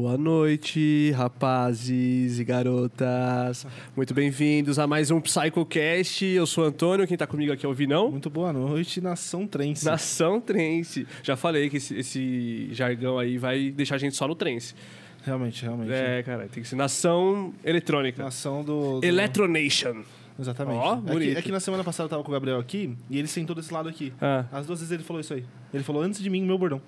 Boa noite, rapazes e garotas. Muito bem-vindos a mais um PsychoCast. Eu sou o Antônio, quem tá comigo aqui é o Vinão. Muito boa noite, Nação Trance. Nação Trance. Já falei que esse, esse jargão aí vai deixar a gente só no trance. Realmente, realmente. É, cara, tem que ser Nação Eletrônica. Nação do. do... Electronation. Exatamente. Ó, é, que, bonito. é que na semana passada eu tava com o Gabriel aqui e ele sentou desse lado aqui. Ah. As duas vezes ele falou isso aí. Ele falou antes de mim meu bordão.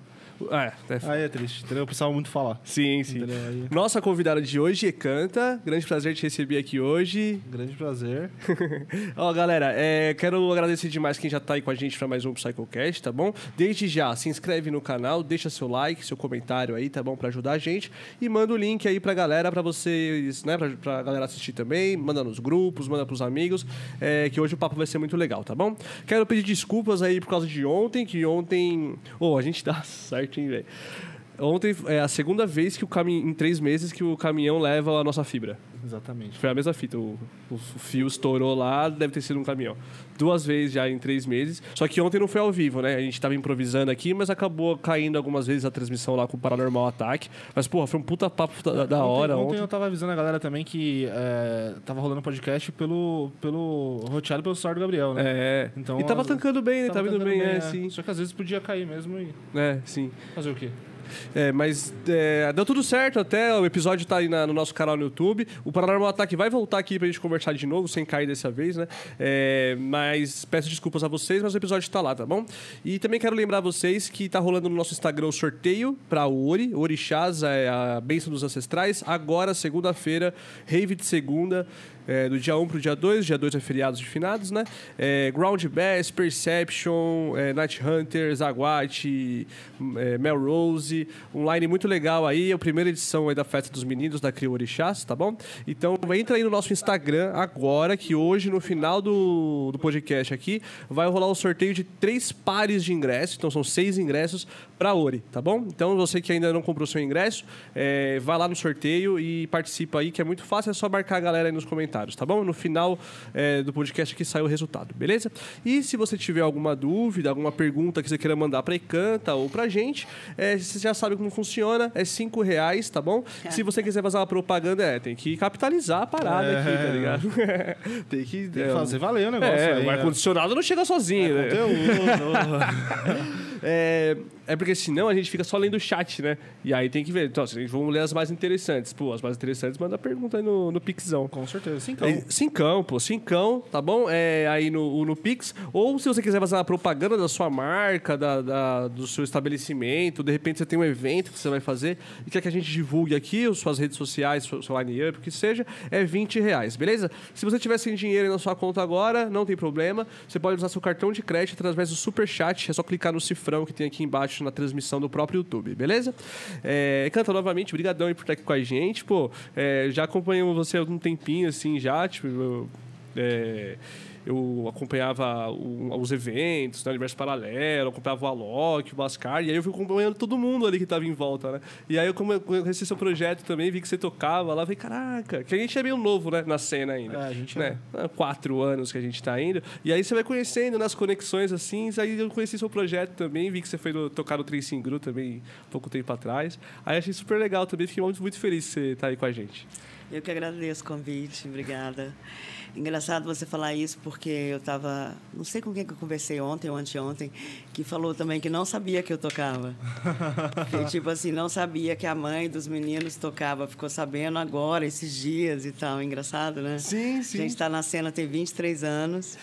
É, é Aí é triste, entendeu? Eu precisava muito falar. Sim, sim. Entendeu? Aí, Nossa convidada de hoje é Canta. Grande prazer te receber aqui hoje. grande prazer. Ó, galera, é, quero agradecer demais quem já tá aí com a gente para mais um PsychoCast, tá bom? Desde já, se inscreve no canal, deixa seu like, seu comentário aí, tá bom? Para ajudar a gente. E manda o link aí pra galera, pra vocês, né? Pra, pra galera assistir também. Manda nos grupos, manda pros amigos, é, que hoje o papo vai ser muito legal, tá bom? Quero pedir desculpas aí por causa de ontem, que ontem. Ô, a gente dá certo, velho? Ontem é a segunda vez que o caminhão, em três meses, que o caminhão leva a nossa fibra. Exatamente. Foi a mesma fita. O, o fio estourou lá, deve ter sido um caminhão. Duas vezes já em três meses. Só que ontem não foi ao vivo, né? A gente tava improvisando aqui, mas acabou caindo algumas vezes a transmissão lá com o Paranormal Ataque. Mas, porra, foi um puta papo da, da hora ontem, ontem. ontem eu tava avisando a galera também que é, tava rolando podcast pelo, pelo roteado pelo celular do Gabriel, né? É. Então, e tava as- tancando bem, né? Tava, indo tancando bem, é, é. sim. Só que às vezes podia cair mesmo e É, sim. fazer o quê? É, mas é, deu tudo certo até. O episódio tá aí na- no nosso canal no YouTube. O Paranormal Ataque vai voltar aqui pra gente conversar de novo, sem cair dessa vez, né? É, mas peço desculpas a vocês, mas o episódio tá lá, tá bom? E também quero lembrar vocês que tá rolando no nosso Instagram o sorteio pra Ori. Orixás é a bênção dos ancestrais. Agora, segunda-feira, rave de segunda. É, do dia 1 pro dia 2, dia 2 é feriados de finados, né? É, Ground Bass, Perception, é, Night Hunter, Zaguate, é, Melrose, um line muito legal aí, é a primeira edição aí da Festa dos Meninos da Crio Orixás, tá bom? Então entra aí no nosso Instagram agora, que hoje, no final do, do podcast aqui, vai rolar o sorteio de três pares de ingressos, então são seis ingressos pra Ori, tá bom? Então você que ainda não comprou seu ingresso, é, vai lá no sorteio e participa aí, que é muito fácil, é só marcar a galera aí nos comentários, tá bom? No final é, do podcast aqui sai o resultado, beleza? E se você tiver alguma dúvida, alguma pergunta que você queira mandar pra Ecanta ou pra gente, é, você já sabe como funciona, é cinco reais, tá bom? Se você quiser fazer uma propaganda, é, tem que capitalizar a parada É. aqui, tá ligado? tem que, Tem que fazer valer o negócio é, aí. o né? ar-condicionado não chega sozinho, né? Conteúdo. É, é porque senão a gente fica só lendo o chat, né? E aí tem que ver. Então, assim, vamos ler as mais interessantes. Pô, as mais interessantes, manda pergunta aí no, no Pixão. Com certeza. Sim, então. É, Cincão, pô, cincão, tá bom? É, aí no, no Pix. Ou se você quiser fazer uma propaganda da sua marca, da, da- do seu estabelecimento, de repente você tem um evento que você vai fazer e quer que a gente divulgue aqui, as suas redes sociais, seu, seu line-up, o que seja, é 20 reais, beleza? Se você tiver sem dinheiro na sua conta agora, não tem problema. Você pode usar seu cartão de crédito através do Super Chat. É só clicar no cifrão que tem aqui embaixo na transmissão do próprio YouTube, beleza? É, canta novamente, brigadão aí por estar aqui com a gente. Pô, é, já acompanhamos você há um tempinho, assim, já, tipo... é, eu acompanhava o- os eventos, né, Universo Paralelo, acompanhava o Alok, o Bascar, e aí eu fui acompanhando todo mundo ali que estava em volta, né? E aí eu conheci seu projeto também, vi que você tocava lá, falei, caraca, que a gente é meio novo, né, na cena ainda. É, a gente né? Há Quatro anos que a gente tá indo. E aí você vai conhecendo nas conexões assim, aí eu conheci seu projeto também, vi que você foi no- tocar no Tracing Gru também pouco tempo atrás. Aí achei super legal também, fiquei muito, muito feliz que você tá aí com a gente. Eu que agradeço o convite, obrigada. Engraçado você falar isso, porque eu estava. Não sei com quem que eu conversei ontem ou anteontem, que falou também que não sabia que eu tocava. Que, tipo assim, não sabia que a mãe dos meninos tocava, ficou sabendo agora, esses dias e tal. Engraçado, né? Sim, A gente está na cena tem 23 anos.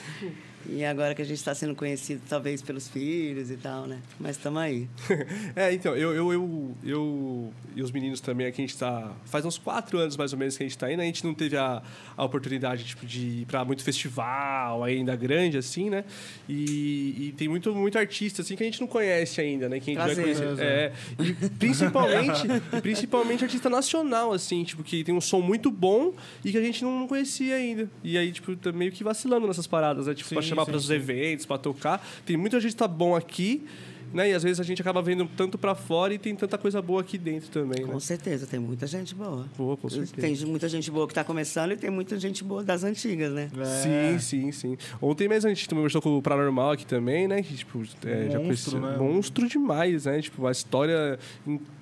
E agora que a gente está sendo conhecido, talvez pelos filhos e tal, né? Mas estamos aí. é, então, eu, eu, eu, eu e os meninos também aqui, a gente tá. Faz uns quatro anos mais ou menos que a gente tá indo, a gente não teve a, a oportunidade tipo, de ir pra muito festival ainda grande, assim, né? E, e tem muito, muito artista assim que a gente não conhece ainda, né? Que a gente vai Prazer. conhecer. É, e principalmente, e principalmente artista nacional, assim, tipo, que tem um som muito bom e que a gente não conhecia ainda. E aí, tipo, tá meio que vacilando nessas paradas, né? Tipo, Sim, chamar para os eventos, pra tocar. Tem muita gente tá bom aqui né? E às vezes a gente acaba vendo tanto pra fora e tem tanta coisa boa aqui dentro também, né? Com certeza, tem muita gente boa. Boa, com certeza. Tem muita gente boa que está começando e tem muita gente boa das antigas, né? É. Sim, sim, sim. Ontem mesmo a gente conversou com o Paranormal aqui também, né? Que, tipo, é, já Monstro, conheci- né? Monstro demais, né? Tipo, uma história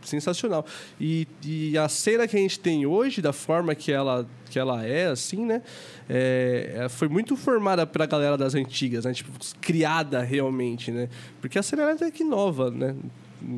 sensacional. E, e a cena que a gente tem hoje, da forma que ela, que ela é, assim, né? É, é, foi muito formada pra galera das antigas, né? Tipo, criada realmente, né? Porque a ela é que nova, né?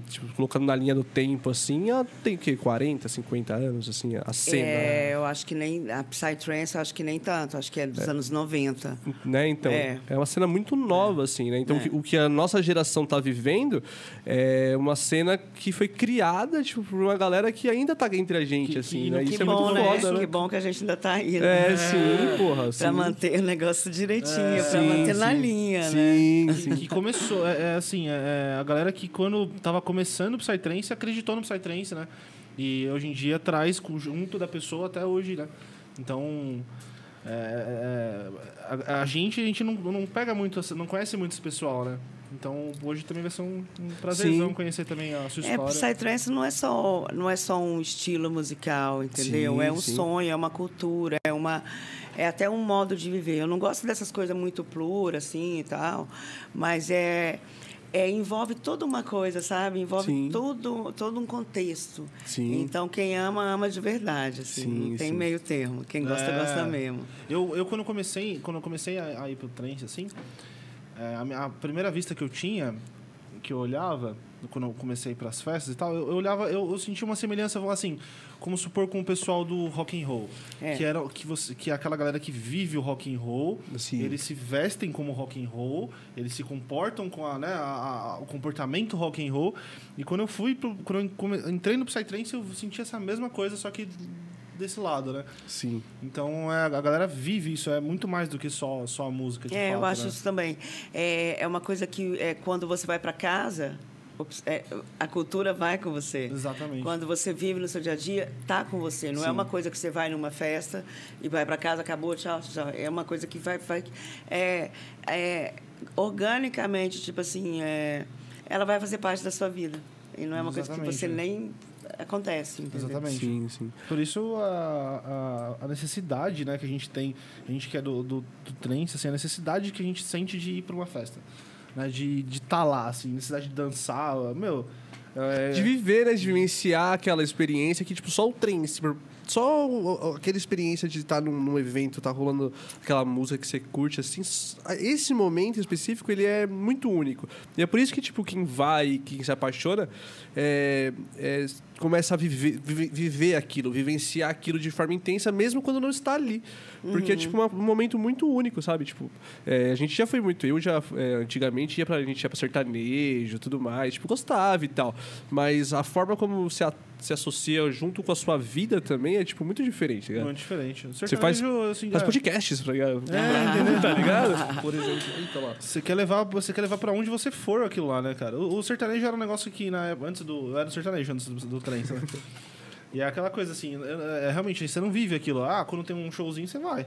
Tipo, colocando na linha do tempo, assim, ela tem o quê? 40, 50 anos, assim, a cena. É, eu acho que nem. A Psytrance, eu acho que nem tanto. Acho que é dos anos 90. né? Então, é. É. uma cena muito nova, assim, né? Então, É. o que- o que a nossa geração tá vivendo é uma cena que foi criada, tipo, por uma galera que ainda tá entre a gente, Que- assim, que- né? que Isso é bom, muito né? foda, né? Que bom que a gente ainda está aí, né? É, sim, porra. Pra sim. manter o negócio direitinho, É, pra sim, manter na sim. linha, né? Sim, sim. Que começou, é, é assim, é, é a galera que quando tava começando o Psytrance acreditou no Psytrance, né? E hoje em dia traz junto da pessoa até hoje, né? Então, é, é, a, a gente, a gente não, não pega muito, essa- não conhece muito esse pessoal, né? Então, hoje também vai ser um, um prazerzão Sim. conhecer também a sua É, história. Psytrance não é só não é só um estilo musical, entendeu? Sim, é um sim. sonho, é uma cultura, é uma é até um modo de viver. Eu não gosto dessas coisas muito pluras assim e tal, mas é, é envolve toda uma coisa, sabe? Envolve Sim. todo todo um contexto. Sim. Então quem ama ama de verdade, assim, Sim, não tem meio termo. Quem gosta É. gosta mesmo. Eu, eu quando comecei, quando eu comecei a, a ir pro trance, assim, é, a, a primeira vista que eu tinha, que eu olhava, quando eu comecei para as festas e tal, eu, eu olhava, eu, eu sentia uma semelhança, vamos assim, como supor com o pessoal do rock and roll, É. que era que você, que é aquela galera que vive o rock and roll, Sim. eles se vestem como rock and roll, eles se comportam com a, né, a- a- o comportamento rock and roll. E quando eu fui, pro, quando eu come- entrei no Psytrance, eu senti essa mesma coisa, só que desse lado, né? Sim. Então é, a galera vive isso, é muito mais do que só, só a música. De É, eu fato, acho né? isso também. É, é uma coisa que é, quando você vai para casa, é, a cultura vai com você. Exatamente. Quando você vive no seu dia a dia, tá com você. Não é Sim. uma coisa que você vai numa festa e vai para casa, acabou, tchau, tchau. É uma coisa que vai, vai é, é, organicamente, tipo assim, é, ela vai fazer parte da sua vida. E não é uma coisa que Exatamente, você nem acontece, entendeu? Exatamente. Sim, sim. Por isso a, a, a necessidade né, que a gente tem, a gente que é do, do, do trance, assim, a necessidade que a gente sente de ir para uma festa. Né, de estar de tá lá, assim, necessidade de dançar. Meu. É, De viver, né? De vivenciar aquela experiência que, tipo, só o trem, só aquela experiência de estar num, num evento, tá rolando aquela música que você curte, assim, esse momento específico, ele é muito único. E é por isso que, tipo, quem vai, quem se apaixona, é, é, começa a viver, vive- viver aquilo, vivenciar aquilo de forma intensa, mesmo quando não está ali. Porque é, tipo, uma- um momento muito único, sabe? Tipo, é, a gente já foi muito... Eu já, é, antigamente, ia pra, a gente ia pra sertanejo e tudo mais, tipo, gostava e tal. Mas a forma como se, a- se associa junto com a sua vida também é, tipo, muito diferente, ligado? muito diferente. O Você faz, assim, faz é, podcasts, tá ligado? É, entendeu? tá ligado? Por exemplo, eita lá. Você quer levar, você quer levar para onde você for aquilo lá, né, cara? O, o sertanejo era um negócio que na época- antes do, era do sertanejo antes do, do trem, né? E é aquela coisa assim, é, é, realmente você não vive aquilo. Ah, quando tem um showzinho você vai.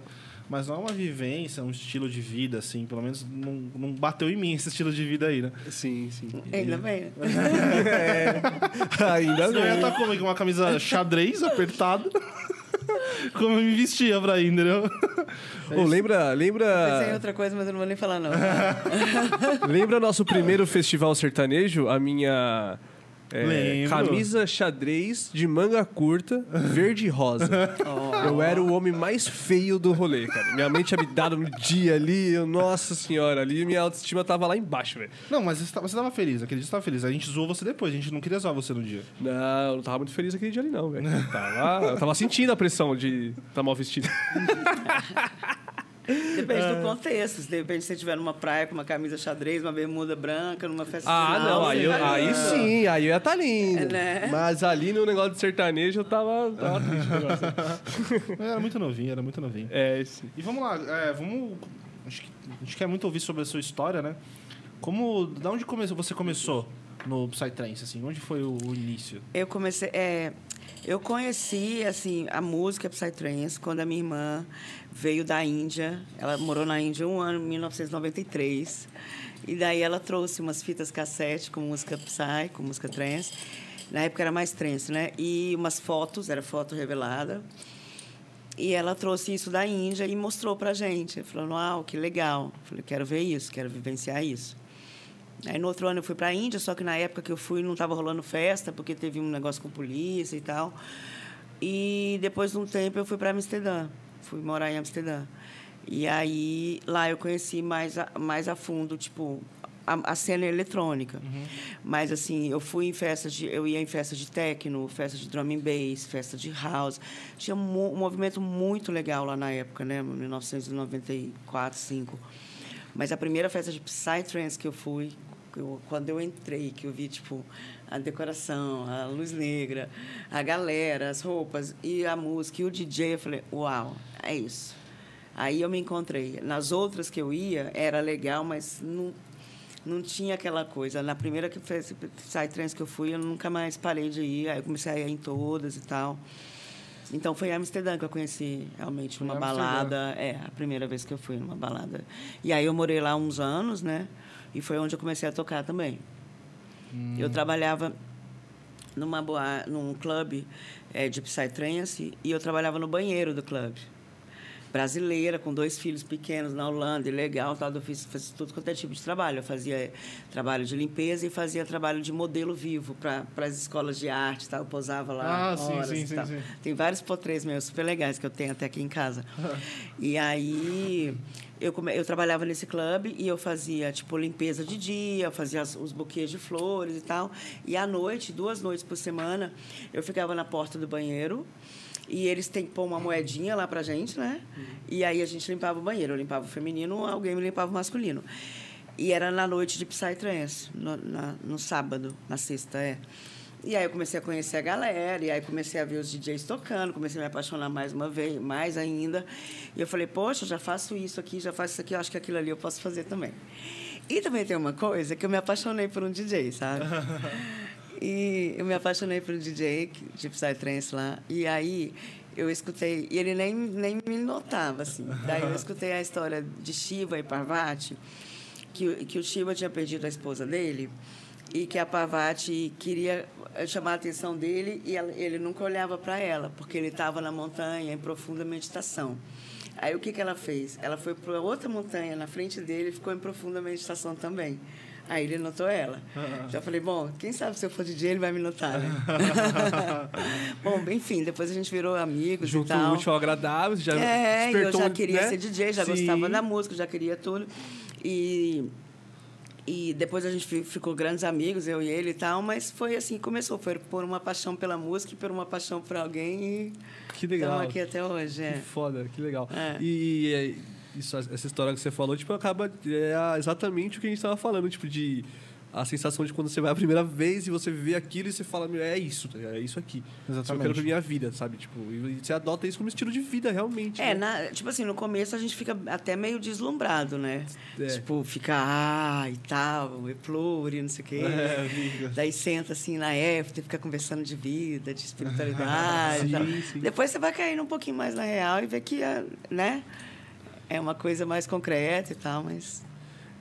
Mas não é uma vivência, um estilo de vida assim, pelo menos não, não bateu em mim esse estilo de vida aí, né? Sim, sim. Ainda bem. né? Ainda Senão eu ia bem. estar como com uma camisa xadrez apertada. Como eu me vestia pra ir, entendeu? Ô, lembra, Pensei em lembra, outra coisa, mas eu não vou nem falar, não. lembra nosso primeiro festival sertanejo? A minha é, camisa xadrez de manga curta, verde e rosa. Eu era o homem mais feio do rolê, cara. Minha mãe tinha me dado no dia ali, eu, nossa senhora, ali minha autoestima tava lá embaixo, velho. Não, mas você tava, feliz, aquele dia você tava feliz. A gente zoou você depois, a gente não queria zoar você no dia. Não, eu não tava muito feliz aquele dia ali, não, velho. Tava, eu tava sentindo a pressão de estar mal vestido. Depende do contexto. Se de repente você estiver numa praia com uma camisa xadrez, uma bermuda branca, numa festa Ah, final, não, aí, eu- tá aí sim, aí eu ia estar lindo. É, né? Mas ali no negócio de sertanejo eu tava, tava triste. Era muito novinho, era muito novinho. É, sim. E vamos lá, é, vamos. Acho que a gente quer muito ouvir sobre a sua história, né? Como. Da onde começou, você começou no Psytrance, assim? Onde foi o, o início? Eu comecei. é, Eu conheci assim a música Psytrance quando a minha irmã veio da Índia. Ela morou na Índia um ano, em 1993. E daí ela trouxe umas fitas cassete com música Psy, com música trance. Na época era mais trance, né? E umas fotos, era foto revelada. E ela trouxe isso da Índia e mostrou pra gente. Falando, uau, que legal. Eu falei, quero ver isso, quero vivenciar isso. Aí no outro ano eu fui para a Índia, só que na época que eu fui não estava rolando festa, porque teve um negócio com polícia e tal. E depois de um tempo eu fui para Amsterdã, fui morar em Amsterdã. E aí lá eu conheci mais a, mais a fundo, tipo, a, a cena eletrônica. Uhum. Mas assim, eu fui em festas de, eu ia em festas de techno, festas de drum and bass, festas de house. Tinha um, um movimento muito legal lá na época, né, 1994, 5. Mas a primeira festa de Psytrance que eu fui, eu, quando eu entrei, que eu vi, tipo, a decoração, a luz negra, a galera, as roupas e a música e o DJ, eu falei, uau, é isso. Aí eu me encontrei. Nas outras que eu ia, era legal, mas não, não tinha aquela coisa. Na primeira que fez Psytrance que eu fui, eu nunca mais parei de ir. Aí eu comecei a ir em todas e tal. Então foi em Amsterdã que eu conheci realmente uma balada. É, a primeira vez que eu fui numa balada. E aí eu morei lá uns anos, né? E foi onde eu comecei a tocar também. Eu trabalhava numa boa, num clube eh, de Psytrance e eu trabalhava no banheiro do clube. Brasileira, com dois filhos pequenos na Holanda, legal, tal, eu fiz, fiz tudo quanto é tipo de trabalho. Eu fazia eh, trabalho de limpeza e fazia trabalho de modelo vivo para as escolas de arte, tal. eu posava lá Ah, sim, horas sim, e sim, tal. sim. Tem vários potrês meus super legais que eu tenho até aqui em casa. e aí eu, eu trabalhava nesse clube e eu fazia tipo limpeza de dia, fazia as- os buquês de flores e tal. E à noite, duas noites por semana, eu ficava na porta do banheiro. E eles têm que pôr uma moedinha lá pra gente, né? E aí a gente limpava o banheiro. Eu limpava o feminino, alguém me limpava o masculino. E era na noite de Psytrance, no, na, no sábado, na sexta, é. E aí eu comecei a conhecer a galera, e aí comecei a ver os DJs tocando, comecei a me apaixonar mais uma vez, mais ainda. E eu falei, poxa, já faço isso aqui, já faço isso aqui, eu acho que aquilo ali eu posso fazer também. E também tem uma coisa que eu me apaixonei por um DJ, sabe? E eu me apaixonei por um DJ de Psytrance lá. E aí eu escutei, e ele nem, nem me notava, assim. Daí eu escutei a história de Shiva e Parvati, que, que o Shiva tinha perdido a esposa dele e que a Parvati queria chamar a atenção dele e ele nunca olhava para ela, porque ele estava na montanha em profunda meditação. Aí o que, que ela fez? Ela foi para outra montanha na frente dele e ficou em profunda meditação também. Aí ele notou ela. Já falei, bom, quem sabe se eu for DJ ele vai me notar, né? bom, enfim, depois a gente virou amigos e Junto tal. o último ao agradável, já É, eu já queria né? ser DJ, já Sim. gostava da música, já queria tudo. E, e depois a gente fi- ficou grandes amigos, eu e ele e tal, mas foi assim, começou, foi por uma paixão pela música e por uma paixão por alguém e Que legal. estamos aqui até hoje. Que É. foda, que legal. É. E, é, isso, essa história que você falou, tipo, acaba é exatamente o que a gente tava falando, tipo, de a sensação de quando você vai a primeira vez e você vê aquilo e você fala, meu, é isso, tá é isso aqui. Isso eu Exatamente. quero pra minha vida, sabe? Tipo, e você adota isso como estilo de vida, realmente. É, né? na- tipo assim, no começo a gente fica até meio deslumbrado, né? É. Tipo, fica, ah, e tal, e plure, não sei o quê. É, amiga. Daí senta assim na after, fica conversando de vida, de espiritualidade. e tal. Sim, sim. Depois você vai caindo um pouquinho mais na real e vê que, é, né? É uma coisa mais concreta e tal, mas.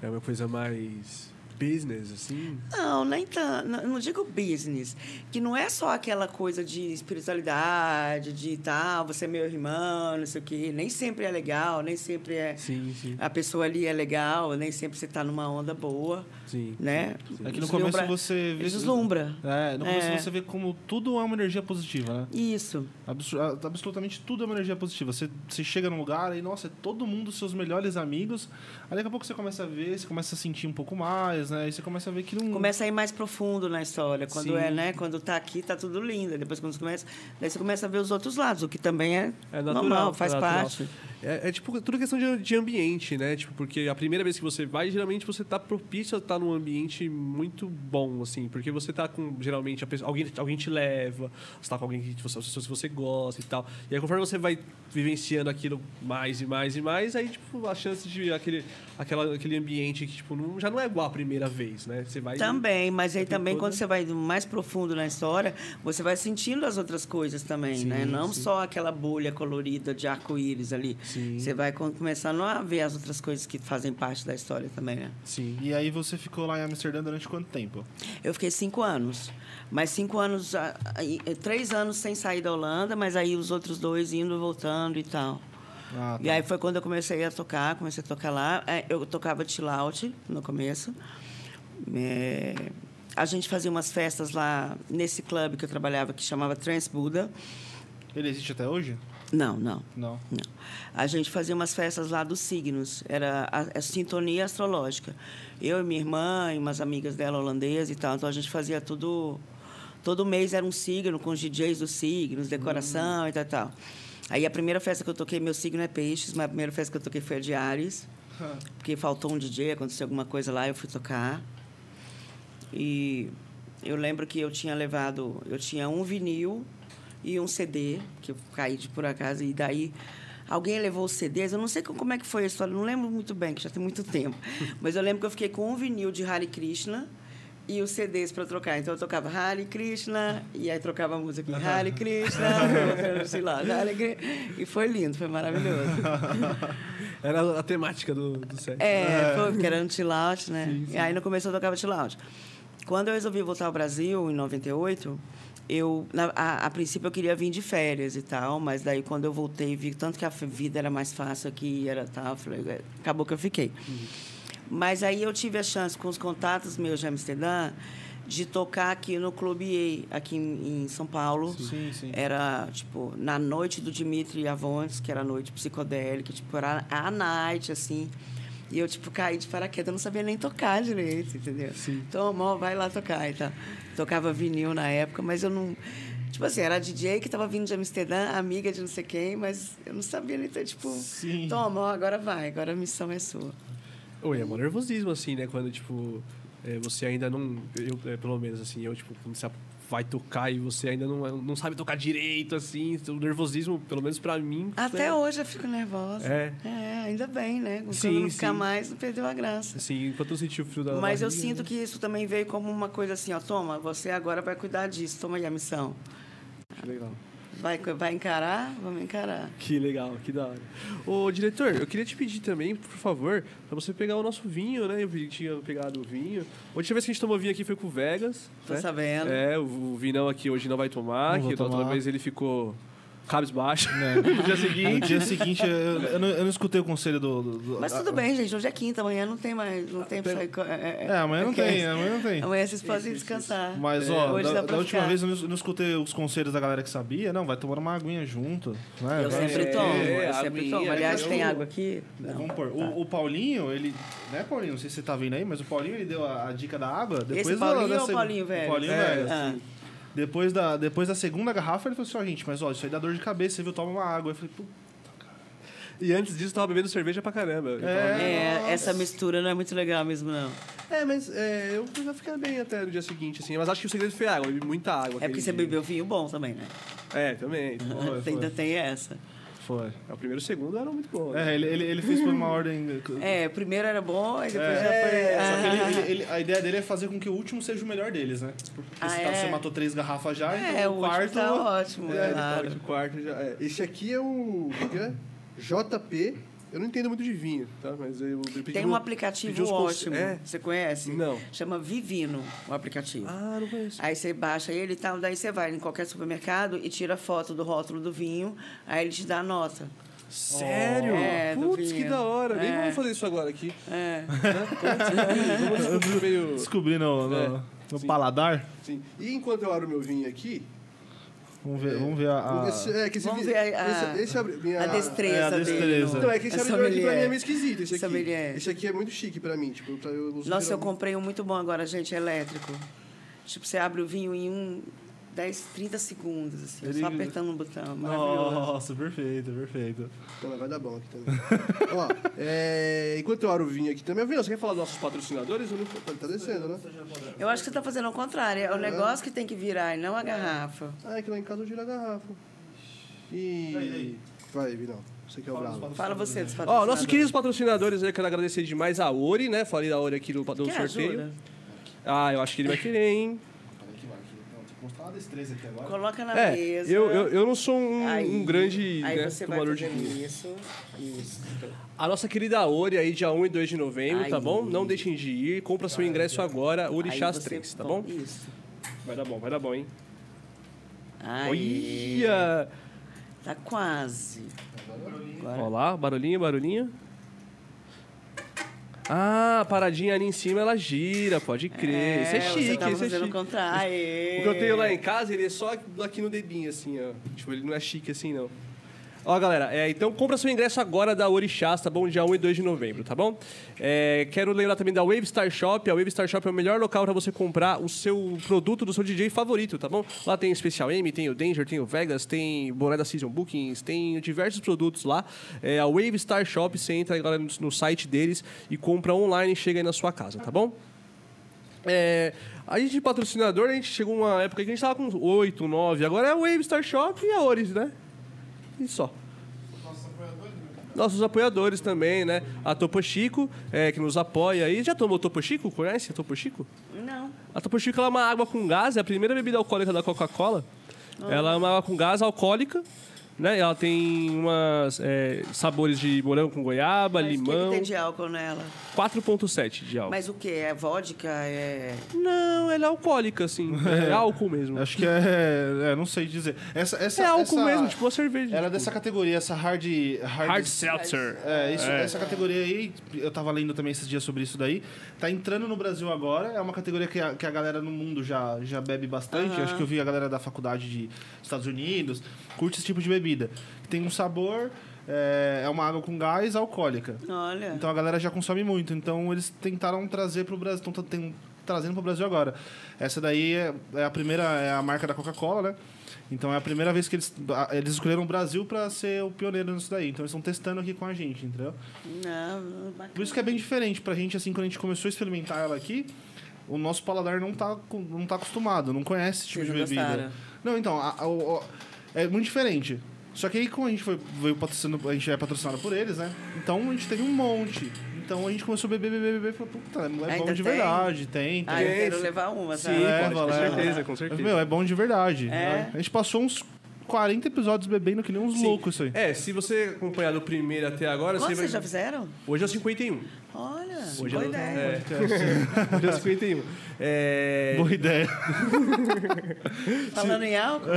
É uma coisa mais business, assim. Não, nem tanto. Não, não digo business. Que não é só aquela coisa de espiritualidade, de tal, você é meu irmão, não sei o quê. Nem sempre é legal, nem sempre é. Sim, sim. A pessoa ali é legal, nem sempre você está numa onda boa, Sim. né? É que no começo Deslumbra- você vê. Deslumbra. É, no começo É. você vê como tudo é uma energia positiva, né? Isso. Absu- absolutamente tudo é uma energia positiva. Você, você chega num lugar e, nossa, é todo mundo seus melhores amigos. Aí daqui a pouco você começa a ver, você começa a sentir um pouco mais, né? E você começa a ver que não. Começa a ir mais profundo na história. Quando Sim. é, né? Quando tá aqui, tá tudo lindo. Depois quando você começa, daí você começa a ver os outros lados, o que também é, É natural, normal, faz é natural. parte. É, é, tipo tudo questão de, de, ambiente, né? Tipo, porque a primeira vez que você vai, geralmente você tá propício a estar num ambiente muito bom, assim, porque você tá com geralmente pessoa, alguém, alguém te leva, você tá com alguém que você, se você gosta e tal. E aí conforme você vai vivenciando aquilo mais e mais e mais, aí tipo a chance de aquele aquela, aquele ambiente que tipo não, já não é igual a primeira vez, né? Você vai Também, mas aí também toda... quando você vai mais profundo na história, você vai sentindo as outras coisas também, sim, né? Não sim. só aquela bolha colorida de arco-íris ali. Sim. Você vai começando a ver as outras coisas que fazem parte da história também, né? Sim. E aí você ficou lá em Amsterdã durante quanto tempo? Eu fiquei cinco anos. Mas cinco anos, três anos sem sair da Holanda, mas aí os outros dois indo e voltando e tal. Ah, tá. E aí foi quando eu comecei a tocar, comecei a tocar lá. É, eu tocava chill out no começo. É, a gente fazia umas festas lá nesse clube que eu trabalhava que chamava Trans Buda. Ele existe até hoje? Não, não. Não. não. A gente fazia umas festas lá dos signos, era a, a, sintonia astrológica. Eu e minha irmã e umas amigas dela holandesas e tal, então a gente fazia tudo. Todo mês era um signo com os DJs dos signos, decoração hum. e tal, tal. Aí a primeira festa que eu toquei, meu signo é peixes, mas a primeira festa que eu toquei foi a de Ares, porque faltou um DJ, aconteceu alguma coisa lá, eu fui tocar. E eu lembro que eu tinha levado, eu tinha um vinil e um CD, que eu caí de por acaso, e daí alguém levou os CDs, eu não sei como é que foi a história, não lembro muito bem, que já tem muito tempo, mas eu lembro que eu fiquei com um vinil de Hare Krishna e os CDs para trocar. Então eu tocava Hare Krishna, e aí trocava a música aqui, Hare Krishna, sei lá, Hare Krishna, e foi lindo, foi maravilhoso. Era a temática do, do set. É, foi, porque era um chill out, né? Sim, sim. E aí no começo eu tocava chill out. Quando eu resolvi voltar ao Brasil, em 98, eu na, a, a, princípio eu queria vir de férias e tal, mas daí quando eu voltei vi tanto que a vida era mais fácil aqui era tal, falei, é, acabou que eu fiquei. Uhum. Mas aí eu tive a chance com os contatos meus de Amsterdã de tocar aqui no Clube E, aqui em, em São Paulo. Sim, sim. Era, tipo, na noite do Dimitri Avontes, que era a noite psicodélica, tipo, era a night, assim. E eu, tipo, caí de paraquedas, não sabia nem tocar direito, entendeu? Sim. Então, amor, vai lá tocar e tal. Tocava vinil na época, mas eu não... Tipo assim, era DJ que estava vindo de Amsterdã, amiga de não sei quem, mas eu não sabia nem ter, tipo... Sim. Toma, ó, agora vai, agora a missão é sua. Oi, é um nervosismo, assim, né? Quando, tipo, é, você ainda não... Eu, é, pelo menos, assim, eu, tipo, você vai tocar e você ainda não, não sabe tocar direito, assim. O nervosismo, pelo menos para mim. Até é... hoje eu fico nervosa. É. É, ainda bem, né? Quando sim, não ficar mais, não perdeu a graça. Sim, enquanto eu senti o frio da Mas eu sinto que isso também veio como uma coisa assim, ó, toma, você agora vai cuidar disso, toma aí a missão. Legal. Vai, vai encarar? Vamos encarar. Que legal, que da hora. Ô, diretor, eu queria te pedir também, por favor, para você pegar o nosso vinho, né? Eu tinha pegado o vinho. A última vez que a gente tomou vinho aqui foi com o Vegas. Tô né? sabendo. É, o, o vinão aqui hoje não vai tomar, não que outra vez ele ficou cabisbaixo. É. no dia seguinte. No dia seguinte, eu, eu, não, eu não escutei o conselho do. do Mas tudo bem, gente. Hoje é quinta, amanhã não tem mais. Não tem pra sair. É, é, é, amanhã não tem, amanhã não tem. Amanhã vocês podem descansar. Mas, ó, Hoje da, da última vez eu não, eu não, escutei os conselhos da galera que sabia. Não, vai tomar uma aguinha junto. Né? Eu vai, sempre tomo, eu sempre tomo. Aliás, tem água aqui? Não. Vamos pôr. Tá. O, o, Paulinho, ele. Né, Paulinho? Não sei se você tá vendo aí, mas o Paulinho ele deu a, a dica da água. Depois Esse Paulinho ou o Paulinho velho? O Paulinho velho. Ah. Depois da, depois da segunda garrafa, ele falou assim: ó, oh, gente, mas ó, isso aí dá dor de cabeça, você viu? Toma uma água. Eu falei, puta. E antes disso, tava bebendo cerveja pra caramba. É, é essa mistura não é muito legal mesmo, não. É, mas é, eu já ficar bem até no dia seguinte, assim. Mas acho que o segredo foi água, eu bebi muita água. É porque você dia. bebeu vinho bom também, né? É, também. Ainda tem essa. Foi. É, o primeiro e o segundo eram muito bons. É, ele, ele, ele fez por uma ordem. É, o primeiro era bom, e depois é, já foi. É, só que ele, ele, a ideia dele é fazer com que o último seja o melhor deles, né? Porque ah, se é? você matou três garrafas já, é, então o, o quarto. Tá ótimo, é, claro. O quarto já. É. Esse aqui é o. É? JP eu não entendo muito de vinho, tá? Mas eu, eu Tem um aplicativo ótimo. É? Você conhece? Não. Chama Vivino, o aplicativo. Ah, não conheço. Aí você baixa ele e tal, daí você vai em qualquer supermercado e tira foto do rótulo do vinho, aí ele te dá a nota. Sério? É, Putz, que da hora. É. Nem vamos fazer isso agora aqui. É. Putz, vamos meio... Descobrir no, no, é. no paladar. Sim. E enquanto eu abro meu vinho aqui, Vamos ver, vamos ver a. a... Esse, é, esse, vamos ver a, esse, esse abre, minha, a destreza, é, a destreza. dele. Não, é que esse abridor aqui pra mim é meio esquisito. Esse aqui, esse aqui é muito chique pra mim. Tipo, eu Nossa, eu comprei um muito bom agora, gente, elétrico. Tipo, você abre o vinho em um 10, 30 segundos, assim, Ele- só apertando um botão. Nossa, perfeito, perfeito. Então, vai dar bom aqui também. Ó, é, enquanto eu aro o vinho aqui também, Avinão, você quer falar dos nossos patrocinadores? Não- Ele tá descendo, né? Eu acho que você está fazendo ao contrário. É o negócio que tem que virar e não a garrafa. Ah, é que lá em casa eu giro a garrafa. E... Vai, Vinão. Você que é o bravo. Fala você dos Ó, patrocinadores. nossos queridos patrocinadores, eu quero agradecer demais a Ori, né? Falei da Ori aqui no, no Quer sorteio. ajuda? Ah, eu acho que ele vai querer, hein? Peraí que vai aqui. Não, tem que mostrar uma destreza aqui agora. Coloca na É, mesa. eu, eu, eu não sou um, Aí- um grande Aí né, você vai tomador de fazendo vinho. isso. Isso. A nossa querida Ori aí, dia 1 e 2 de novembro, tá Aí. bom? Não deixem de ir, compra seu ingresso agora, Orixás Aí você 3, tá bom? Isso. Vai dar bom, vai dar bom, hein? Aí. Olha! Tá quase. Agora. Ó lá, barulhinho, barulhinho. Ah, a paradinha ali em cima ela gira, pode crer. isso é você chique, tava isso é chique. o contrário. O que eu tenho lá em casa, ele é só aqui no dedinho, assim, ó. Tipo, ele não é chique assim, não. Ó, galera, é, então compra seu ingresso agora da Orixás, tá bom? Dia 1 e 2 de novembro, tá bom? É, quero lembrar também da Wave Star Shop. A Wave Star Shop é o melhor local para você comprar o seu produto do seu DJ favorito, tá bom? Lá tem o Special M, tem o Danger, tem o Vegas, tem boné da Season Bookings, tem diversos produtos lá. É, a Wave Star Shop, você entra agora no, no site deles e compra online e chega aí na sua casa, tá bom? É, a gente de patrocinador, a gente chegou uma época que a gente tava com 8, 9, agora é a Wave Star Shop e a Oris, né? E só. Nossos apoiadores também, né? A Topo Chico, é, que nos apoia aí. Já tomou Topo Chico? Conhece a Topo Chico? Não. A Topo Chico ela é uma água com gás, é a primeira bebida alcoólica da Coca-Cola. Ela é uma água com gás alcoólica, né? Ela tem umas é, sabores de morango com goiaba, Mas o que, que limão. tem de álcool nela? 4,7 de álcool. Mas o que? É vodka? É. Não, ela é alcoólica, assim. É álcool mesmo. Acho que é, é, Não sei dizer. Essa, essa, É álcool essa- mesmo, tipo uma cerveja. Ela é tipo. dessa categoria, essa hard. Hard, Hard Seltzer. É, isso, essa categoria aí, eu tava lendo também esses dias sobre isso daí. Tá entrando no Brasil agora, é uma categoria que a, que a galera no mundo já, já bebe bastante. Acho que eu vi a galera da faculdade de Estados Unidos, curte esse tipo de bebida. Tem um sabor, é, é uma água com gás alcoólica. Olha. Então a galera já consome muito. Então eles tentaram trazer pro Brasil, estão trazendo pro Brasil agora. Essa daí é, é a primeira, é a marca da Coca-Cola, né? Então é a primeira vez que eles, a- eles escolheram o Brasil para ser o pioneiro nisso daí. Então eles estão testando aqui com a gente, entendeu? Não, bacana. Por isso que é bem diferente pra gente, assim, quando a gente começou a experimentar ela aqui, o nosso paladar não tá, não tá acostumado, não conhece esse tipo Vocês de bebida. gostaram? Não, então, a- a- o- é muito diferente. Só que aí, como a gente foi, veio patrocinado, a gente é patrocinado por eles, né? Então a gente teve um monte. Então a gente começou a beber, beber, beber e falou, puta, é bom Ainda de tem? verdade, tem, tem. Ah, eu quero levar uma, Sim, sabe? pode, Leva, com leva. certeza, com certeza. Meu, é bom de verdade. É? né? A gente passou uns 40 episódios bebendo que nem uns Sim. loucos isso aí. É, se você acompanhar do primeiro até agora, Quantos você vai... vocês já fizeram? Hoje é o 51. Olha, Hoje boa ideia. é, hoje é o 51. É, Boa ideia. Falando em álcool,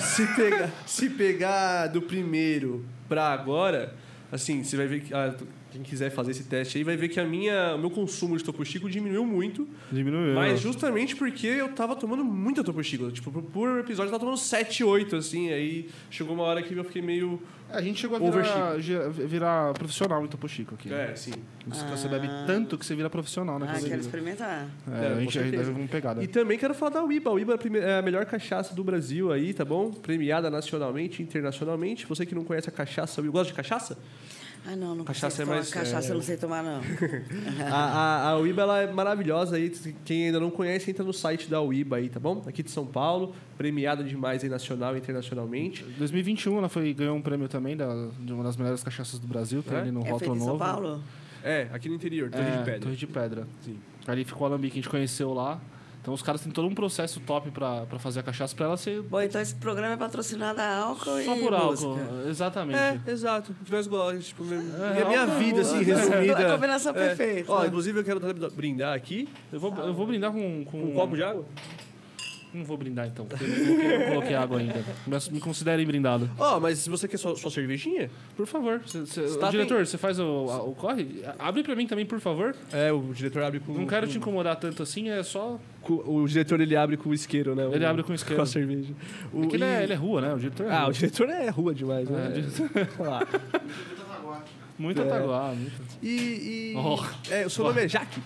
se, pegar, se pegar do primeiro pra agora, assim, você vai ver que. ah, quem quiser fazer esse teste aí vai ver que a minha, o meu consumo de Topo Chico diminuiu muito. Diminuiu. Mas justamente porque eu tava tomando muita Topo Chico. Tipo, por- por episódio eu tava tomando 7, 8, assim. Aí chegou uma hora que eu fiquei meio. A gente chegou a virar, virar profissional em Topo Chico aqui. É, sim. Você, você bebe tanto que você vira profissional, né? ah, quero experimentar. É, É, a gente deve uma pegada. E também quero falar da Uiba. A Uiba é a é a melhor cachaça do Brasil aí, tá bom? Premiada nacionalmente internacionalmente. Você que não conhece a cachaça, Uiba, gosta de cachaça? Ah, não, não Cachaça sei é mais, Cachaça é- eu não sei tomar, não. a, a, a Uiba ela é maravilhosa aí. Quem ainda não conhece, entra no site da Uiba aí, tá bom? Aqui de São Paulo, premiada demais aí nacional e internacionalmente. 2021 ela foi, ganhou um prêmio também da, de uma das melhores cachaças do Brasil, tá É? ali no é feito rótulo em novo. São Paulo? É, aqui no interior, Torre É, de Pedra. Torre de Pedra. Sim. Ali ficou a Alambique, a gente conheceu lá. Então os caras têm todo um processo top pra, pra fazer a cachaça pra ela ser Bom, então esse programa é patrocinado a álcool só e por álcool. música. Exatamente. É, exato. Nós gostamos, tipo, É, minha álcool, vida, assim, é. resumida. A combinação É. perfeita. Ó, inclusive eu quero brindar aqui Eu, vou, eu vou brindar com, com um copo de água. Não vou brindar então, porque eu não coloquei, água ainda. Mas me considerem brindado. Ó, mas se você quer sua, sua cervejinha, Por favor. Cê, cê, Está diretor, você faz o, a- o corre? Abre pra mim também, por favor. é, o diretor abre com... Não quero te incomodar tanto assim, é só. com- o diretor ele abre com o isqueiro, né? Ele O- abre com o isqueiro. Com a cerveja. O, É que ele, e- é, ele é rua, né? O diretor é Ah, rua. o diretor é rua demais, É, né? o Olha lá. Muito É. ataguá, muito. E. e Oh. é, o seu nome é Jaque?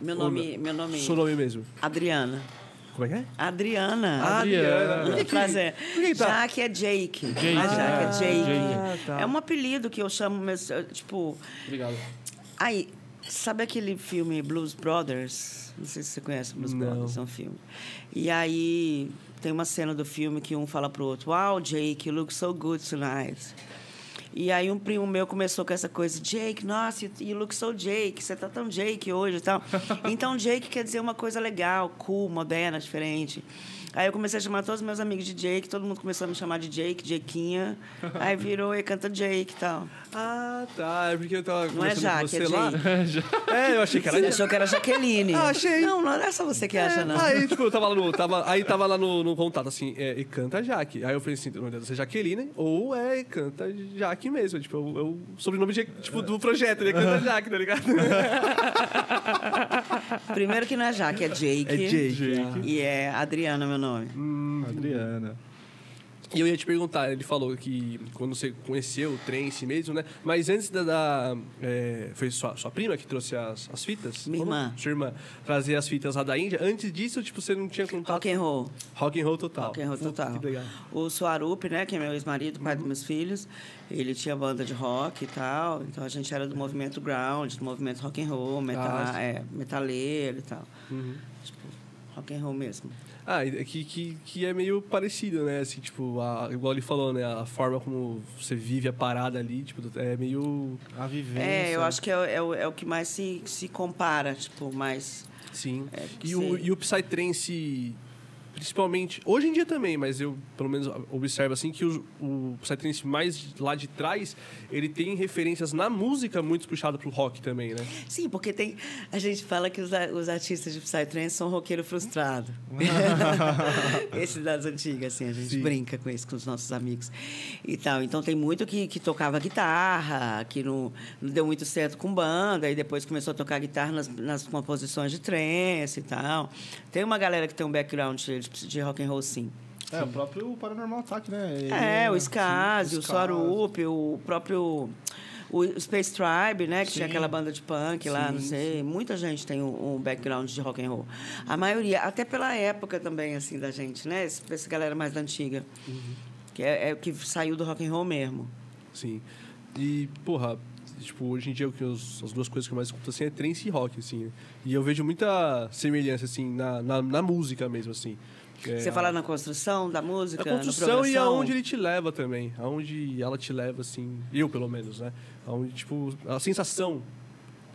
Meu nome, meu nome Seu nome mesmo. Adriana. Como é que é? Adriana. Adriana. Por que Prazer. por que tá- Jaque é Jake. Jake. A Jaque é Ah, Jake. Jake. tá. É um apelido que eu chamo, tipo... Obrigado. Aí, sabe aquele filme Blues Brothers? Não sei se você conhece Blues Não. Brothers, é um filme. E aí tem uma cena do filme que um fala pro outro, Wow, Jake, you look so good tonight. E aí um primo meu começou com essa coisa, Jake, nossa, you, look so Jake, você tá tão Jake hoje e tal. Então Jake quer dizer uma coisa legal, cool, moderna, diferente. Aí eu comecei a chamar todos os meus amigos de Jake, todo mundo começou a me chamar de Jake, Jaquinha. Aí virou e canta Jake e tal. Ah, tá. É porque eu tava Não é Jaque, você é lá. É, eu achei que Você era achou que era Jaqueline? Ah, achei. Não, não é só você que acha, não. Aí, tipo, eu tava lá no, tava, aí tava lá no, no contato, assim, é, e canta Jaque. Aí eu falei assim, não deve ser Jaqueline, ou é e canta Jaque mesmo. Tipo, é o- é o sobrenome de, tipo, do projeto, ele canta Jaque, tá ligado? Primeiro que não é Jaque, é Jake. É Jake. E é Adriana, meu nome. Adriana. E eu ia te perguntar, ele falou que quando você conheceu o Trance mesmo, né? Mas antes da. da, é, foi sua, sua prima que trouxe as, as fitas? Minha Como? irmã. Sua irmã. Trazer as fitas lá da Índia. Antes disso, tipo, você não tinha contato. Rock and roll. Rock and roll total. Rock and roll Puta, total. Legal. O Suarup, né, que é meu ex-marido, pai dos meus filhos, ele tinha banda de rock e tal. Então a gente era do movimento ground, do movimento rock and roll, metal, Ah, é, metaleiro e tal. Uhum. Tipo, rock and roll mesmo. Ah, que, que, que é meio parecido, né? Assim, tipo, a, igual ele falou, né? A forma como você vive a parada ali, tipo, é meio. A vivência. É, eu acho que é, o- é, o- é o que mais se, se compara, tipo, mais... Sim. É, e, o, e o Psytrance, principalmente. Hoje em dia também, mas eu, pelo menos, observo assim que o, o Psytrance mais lá de trás, ele tem referências na música muito puxado pro rock também, né? Sim, porque tem... A gente fala que os, os artistas de Psytrance são roqueiro frustrado. Esse das antigas, assim, a gente Sim. brinca com isso com os nossos amigos e tal. Então tem muito que, que tocava guitarra, que não, não deu muito certo com banda, e depois começou a tocar guitarra nas, nas composições de trance e tal. Tem uma galera que tem um background de, de rock and roll, sim. É, o próprio Paranormal Attack, né? Ele É, o sim, Skazi, o. Swarup, o próprio o Space Tribe, né, que tinha Sim. aquela banda de punk lá, Sim, não sei. Muita gente tem um, um background de rock and roll. A maioria, até pela época também assim da gente, né? Essa galera mais antiga, que é, é o que saiu do rock and roll mesmo. Sim. E, porra, tipo, hoje em dia o que os- as duas coisas que eu mais escuto assim é trance e rock, assim. né? E eu vejo muita semelhança, assim, na, na, na música mesmo, assim. É, Você fala na construção da música, A na construção e aonde ele te leva também. Aonde ela te leva, assim. Eu, pelo menos, né? Aonde, tipo, a sensação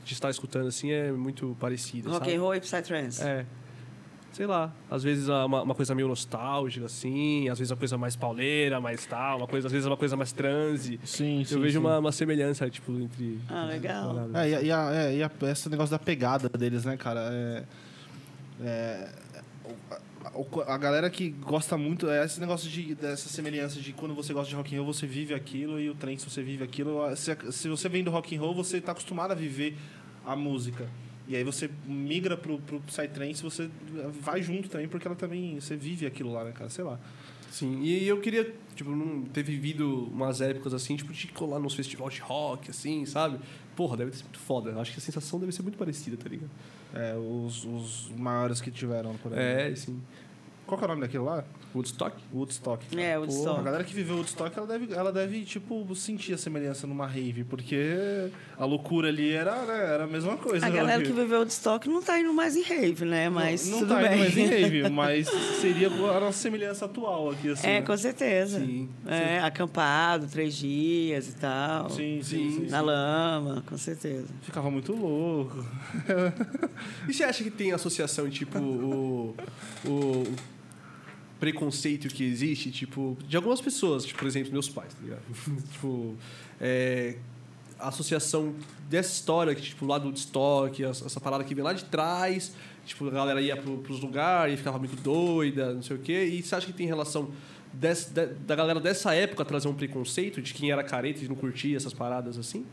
de estar escutando, assim, é muito parecida. Rock and roll e psytrance. É. Sei lá. Às vezes é uma, uma coisa meio nostálgica, assim. Às vezes uma coisa mais pauleira, mais tal. Uma coisa, às vezes é uma coisa mais transe. Sim, sim. Eu vejo sim. uma, uma semelhança, tipo, entre. Ah, legal. É, e, a- e, a, é, e a- esse negócio da pegada deles, né, cara? É, é, a, a galera que gosta muito, é esse negócio de, dessa semelhança de quando você gosta de rock and roll, você vive aquilo, e o trem, se você vive aquilo. Se, se você vem do rock and roll, você está acostumado a viver a música. E aí você migra pro, pro Psytrance, você vai junto também, porque ela também, você vive aquilo lá, né, cara? Sei lá. Sim, e eu queria, tipo, não ter vivido umas épocas assim, tipo, de colar nos festivais de rock, assim, sabe? Porra, deve ser muito foda. Eu Acho que a sensação deve ser muito parecida, tá ligado? É, os, os maiores que tiveram por aí. É, sim. Qual que é o nome daquilo lá? Woodstock? Woodstock. É, Pô, Woodstock. a galera que viveu Woodstock, ela deve, ela deve, tipo, sentir a semelhança numa rave, porque a loucura ali era, né, era a mesma coisa. A né, galera que viveu estoque não tá indo mais em rave, né? Mas não, não tudo tá bem. indo mais em rave, mas seria a nossa semelhança atual aqui, assim. É, né? com certeza. Sim, É, acampado, três dias e tal. Sim, sim, sim. Na lama, com certeza. Ficava muito louco. E você acha que tem associação, tipo, o, o preconceito que existe, tipo, de algumas pessoas, tipo, por exemplo, meus pais, tá ligado? tipo, é, a associação dessa história, que, tipo, lá do Woodstock, essa parada que vem lá de trás, tipo, a galera ia pro, pros lugares e ficava muito doida, não sei o quê, e você acha que tem relação desse- da galera dessa época trazer um preconceito de quem era careta e não curtia essas paradas assim?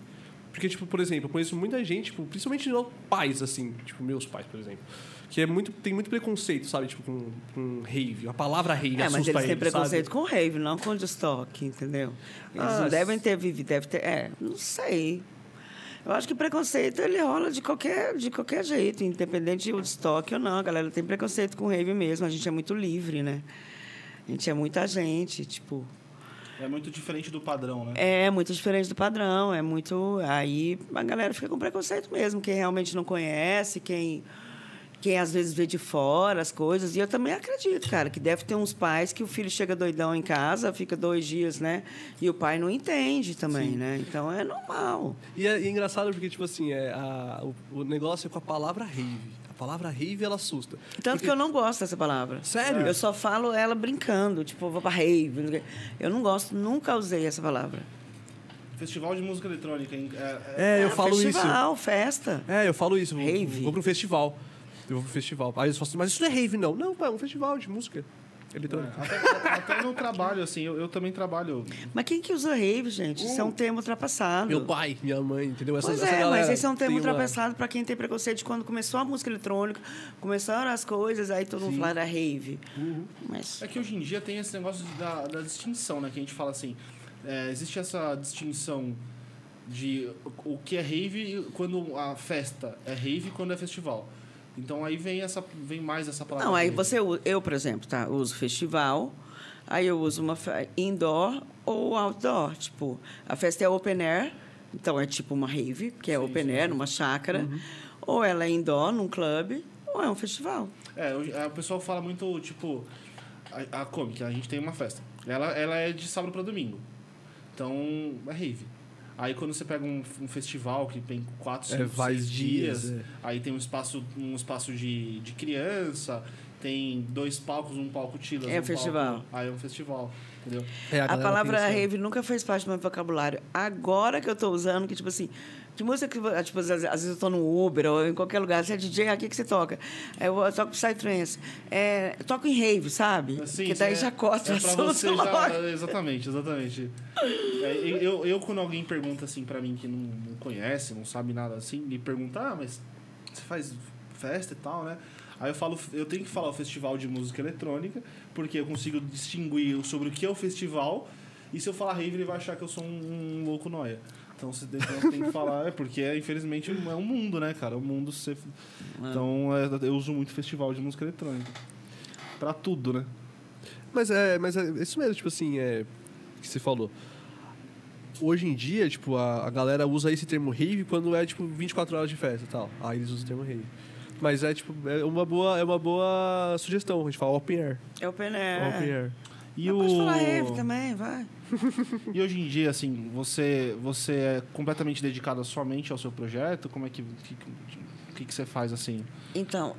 Porque, tipo, por exemplo, eu conheço muita gente, tipo, principalmente pais, assim, tipo, meus pais, por exemplo, que é muito, tem muito preconceito, sabe? Tipo, com, com rave. A palavra rave É, mas assusta eles têm preconceito sabe? com rave, não com estoque, entendeu? Eles Ah, não devem ter vivido, deve ter. É, não sei. Eu acho que preconceito ele rola de qualquer, de qualquer jeito, independente de estoque ou não. A galera tem preconceito com rave mesmo. A gente é muito livre, né? A gente é muita gente, tipo. É muito diferente do padrão, né? É muito diferente do padrão, é muito. Aí a galera fica com preconceito mesmo, quem realmente não conhece, quem, quem às vezes vê de fora as coisas. E eu também acredito, cara, que deve ter uns pais que o filho chega doidão em casa, fica dois dias, né? E o pai não entende também, Sim. né? Então é normal. E é, e é engraçado porque, tipo assim, é, a- o, o negócio é com a palavra rave. A palavra rave, ela assusta. Tanto Porque- que eu não gosto dessa palavra. Sério? Eu só falo ela brincando, tipo, eu vou pra rave. Eu não gosto, nunca usei essa palavra. Festival de música eletrônica. hein? É, É, eu É, falo isso. festival, festa. É, eu falo isso. eu vou- Rave. Vou pro festival. Eu vou pro festival. Aí eles falam assim, mas isso não é rave, não. Não, pá, é um festival de música eletrônica. É, até, até no trabalho, assim, eu, eu também trabalho. Mas quem que usa rave, gente? Isso é um termo ultrapassado. Meu pai, minha mãe, entendeu? Essa, Pois essa é, galera mas esse é um termo tem uma- ultrapassado para quem tem preconceito de quando começou a música eletrônica, começaram as coisas, aí todo mundo fala era rave. Uhum. Mas É que hoje em dia tem esse negócio da, da distinção, né? Que a gente fala assim. é, existe essa distinção de o que é rave quando a festa é rave e quando é festival. Então aí vem essa vem mais essa palavra. não, aí você eu, por exemplo, tá, uso festival, aí eu uso uma indoor ou outdoor, tipo, a festa é open air, então é tipo uma rave, que é Sim, open sim. air, numa chácara, ou ela é indoor num clube, ou é um festival. É, é, o pessoal fala muito, tipo, a, a Comic, a gente tem uma festa. Ela, ela é de sábado para domingo. Então, é rave. Aí quando você pega um, um festival que tem quatro, É, cinco, vários seis dias, dias, é. aí tem um espaço, um espaço de, de criança, tem dois palcos, um palco Tilas, É um festival. Palco, aí é um festival, entendeu? É, A, galera palavra essa- rave nunca fez parte do meu vocabulário. Agora que eu tô usando, que tipo assim, que música que. vo- Tipo, às, às vezes eu tô no Uber ou em qualquer lugar, você é DJ, aqui que você toca. É, Eu, toco Psytrance. É, eu toco em rave, sabe? Assim, que daí é- já corta é pra assunto você já, Exatamente, exatamente. É, eu, eu, quando alguém pergunta assim pra mim que não, não conhece, não sabe nada assim, me pergunta, ah, mas você faz festa e tal, né? Aí eu falo, eu tenho que falar o festival de música eletrônica, porque eu consigo distinguir sobre o que é o festival, e se eu falar rave, ele vai achar que eu sou um, um louco noia. Então você tem, então, que falar, é porque é, infelizmente é um mundo, né, cara? O mundo você. Então é, eu uso muito festival de música eletrônica. Pra tudo, né? Mas é, mas é isso mesmo, tipo assim, é que você falou. Hoje em dia, tipo, a, a galera usa esse termo rave quando é tipo 24 horas de festa e tal. Aí eles usam o termo rave. Mas é tipo, é uma boa, é uma boa sugestão, a gente fala open air. É open air. Open air. E Mas o... Pode falar rave também, vai. E hoje em dia, assim, você, você é completamente dedicado somente ao seu projeto? Como é que. que- O que, que você faz assim? Então,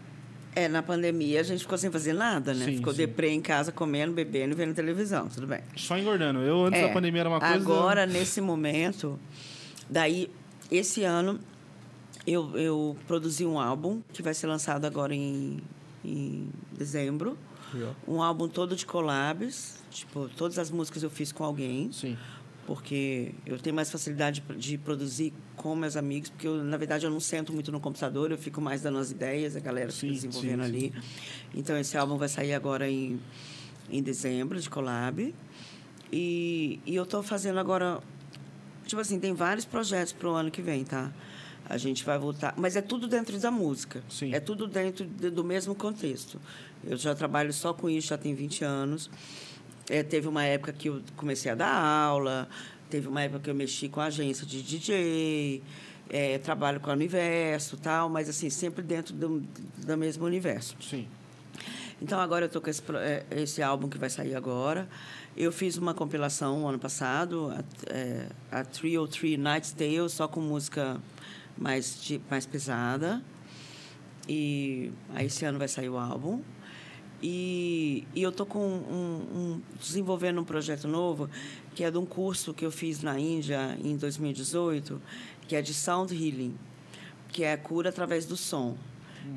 é, na pandemia a gente ficou sem fazer nada, né? Sim, ficou sim. deprê em casa, comendo, bebendo e vendo televisão, tudo bem. Só engordando. Eu, antes É, da pandemia, era uma coisa. Agora, nesse momento, daí, esse ano, eu, eu produzi um álbum que vai ser lançado agora em, em dezembro. Legal. Um álbum todo de collabs. Tipo, todas as músicas eu fiz com alguém, Sim. porque eu tenho mais facilidade de- produzir com meus amigos, porque eu, na verdade eu não sento muito no computador, eu fico mais dando as ideias, a galera fica Sim, desenvolvendo sim, ali. Então esse álbum vai sair agora em, em dezembro, de collab. E, e eu estou fazendo agora. Tipo assim, tem vários projetos para o ano que vem, tá? A gente vai voltar. Mas é tudo dentro da música. Sim. É tudo dentro de- do mesmo contexto. Eu já trabalho só com isso, já tem 20 anos. É, teve uma época que eu comecei a dar aula, teve uma época que eu mexi com a agência de DJ, é, trabalho com a Universo tal, mas assim, sempre dentro do, do mesmo universo. Sim. Então agora eu tô com esse, é, esse álbum que vai sair agora. Eu fiz uma compilação ano passado, a, é, a 303 Night's Tale, só com música mais, de- mais pesada. E aí esse ano vai sair o álbum. E, e eu tô com um, um- desenvolvendo um projeto novo, que é de um curso que eu fiz na Índia em 2018, que é de Sound Healing, que é a cura através do som.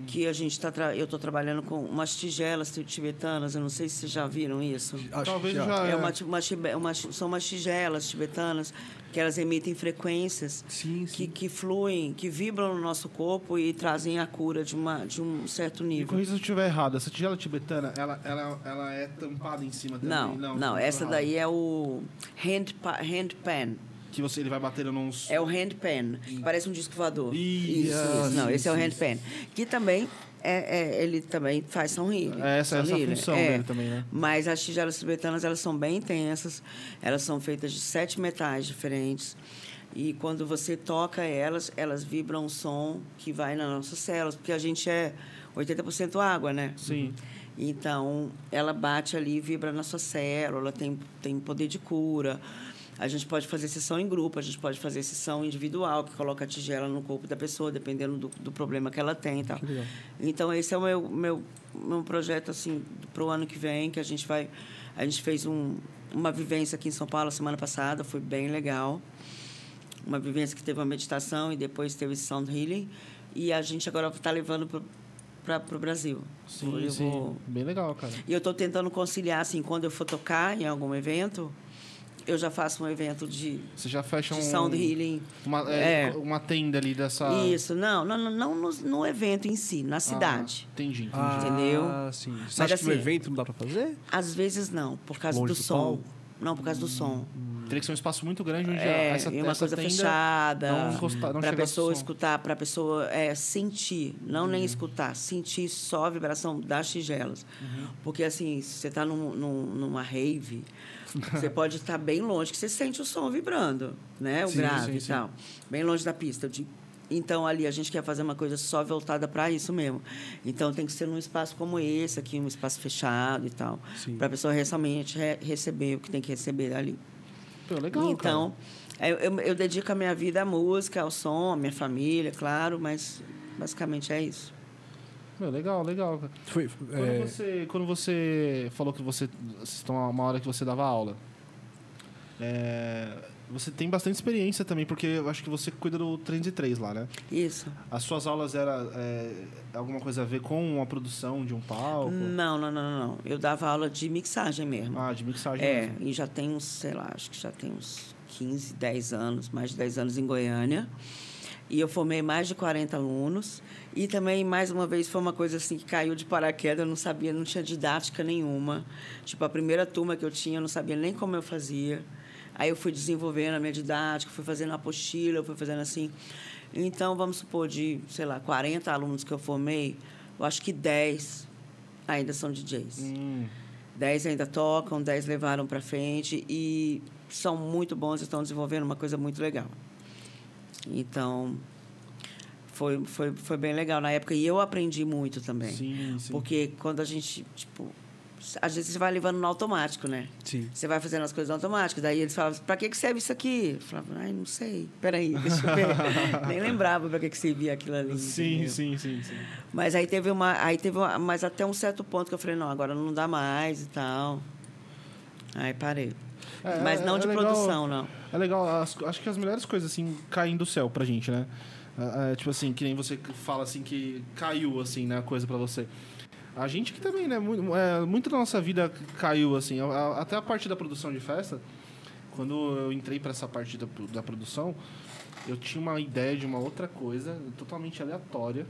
Que a gente tá tra- eu estou trabalhando com umas tigelas tibetanas, eu não sei se vocês já viram isso. Acho Talvez já- Ah, É é. uma, uma, uma- são umas tigelas tibetanas que elas emitem frequências Sim, que, sim. que fluem, que vibram no nosso corpo e trazem a cura de, uma, de um certo nível. corrija se eu estiver errado. Essa tigela tibetana, ela, ela, ela é tampada em cima também? Não, não, tô essa errado. daí é o hand, hand pan. Que você, ele vai batendo nos... É o handpan. Parece um disco voador. Isso, isso. Não, isso, esse é o isso. handpan. Que também, é, é- ele também faz som healing. É, essa- essa healing. função É. dele também, né? Mas as tigelas tibetanas, elas são bem intensas. Elas são feitas de sete metais diferentes. E quando você toca elas, elas vibram um som que vai nas nossas células. Porque a gente é 80% água, né? Sim. Então, ela bate ali, vibra na sua célula, tem, tem poder de cura. A gente pode fazer sessão em grupo, a gente pode fazer sessão individual, que coloca a tigela no corpo da pessoa, dependendo do, do problema que ela tem. Então, esse é o meu, meu, meu projeto, assim, para o ano que vem, que a gente vai... A gente fez um, uma vivência aqui em São Paulo semana passada, foi bem legal. Uma vivência que teve uma meditação e depois teve sound healing. E a gente agora está levando para o Brasil. Sim, Eu sim. vou- Bem legal, cara. e eu estou tentando conciliar, assim, quando eu for tocar em algum evento, eu já faço um evento de, Você já fecha um... de sound healing. Uma, é, É. uma tenda ali dessa... Isso, não, não, não, não no, no evento em si, na cidade. Ah, entendi, entendi. Ah, Entendeu? sim. Você Mas acha que no assim- evento não dá pra fazer? Às vezes não, por causa Longe do do som. Não, por causa do som. Teria que ser um espaço muito grande onde É, essa, e uma essa coisa tenda fechada. para a pessoa. Uhum. escutar, para a pessoa é, sentir, não nem escutar, sentir só a vibração das tigelas. Uhum. Porque assim, se você está num, num- numa rave, você pode estar bem longe, que você sente o som vibrando, né? O Sim, grave sim, e sim. tal. Bem longe da pista. Então, ali, a gente quer fazer uma coisa só voltada para isso mesmo. Então, tem que ser num espaço como esse aqui, um espaço fechado e tal. Para a pessoa realmente re- receber o que tem que receber ali. Pô, legal, então, eu, eu, eu dedico a minha vida à música, ao som, à minha família, claro, mas basicamente é isso. Meu, legal, legal. Foi, Quando, é, você, quando você falou que você estão uma hora que você dava aula, é, você tem bastante experiência também, porque eu acho que você cuida do 303 lá, né? Isso. As suas aulas eram é, alguma coisa a ver com a produção de um palco? Não, não, não, não. Eu dava aula de mixagem mesmo. Ah, de mixagem é, mesmo. e já tem uns, sei lá, acho que já tem uns 15, 10 anos, mais de 10 anos em Goiânia. E eu formei mais de 40 alunos. E também, mais uma vez, foi uma coisa assim que caiu de paraquedas, eu não sabia, não tinha didática nenhuma. Tipo, a primeira turma que eu tinha, eu não sabia nem como eu fazia. Aí eu fui desenvolvendo a minha didática, fui fazendo apostila, fui fazendo assim. Então, vamos supor, de, sei lá, 40 alunos que eu formei, eu acho que 10 ainda são DJs. Hum, 10 ainda tocam, 10 levaram para frente e são muito bons, estão desenvolvendo uma coisa muito legal. Então, foi, foi, foi bem legal na época e eu aprendi muito também. sim, sim. Porque quando a gente, tipo, às vezes você vai levando no automático, né? sim. Você vai fazendo as coisas automáticas, daí eles falavam, pra que, que serve isso aqui? Eu falava, ai, não sei, peraí, deixa eu ver. Nem lembrava pra que, que servia aquilo ali. Sim, sim, sim, sim. Mas aí teve uma. Aí teve uma, mas até um certo ponto que eu falei, não, agora não dá mais e tal. Aí parei. É, mas é- não é de legal. produção, não. É legal, as- acho que as melhores coisas, assim, caem do céu pra gente, né? É, é, tipo assim, que nem você fala, assim, que caiu, assim, né, a coisa pra você. A gente que também, né, muito, é, muito da nossa vida caiu, assim, a- a- até a parte da produção de festa, quando eu entrei pra essa parte da, da produção, eu tinha uma ideia de uma outra coisa, totalmente aleatória,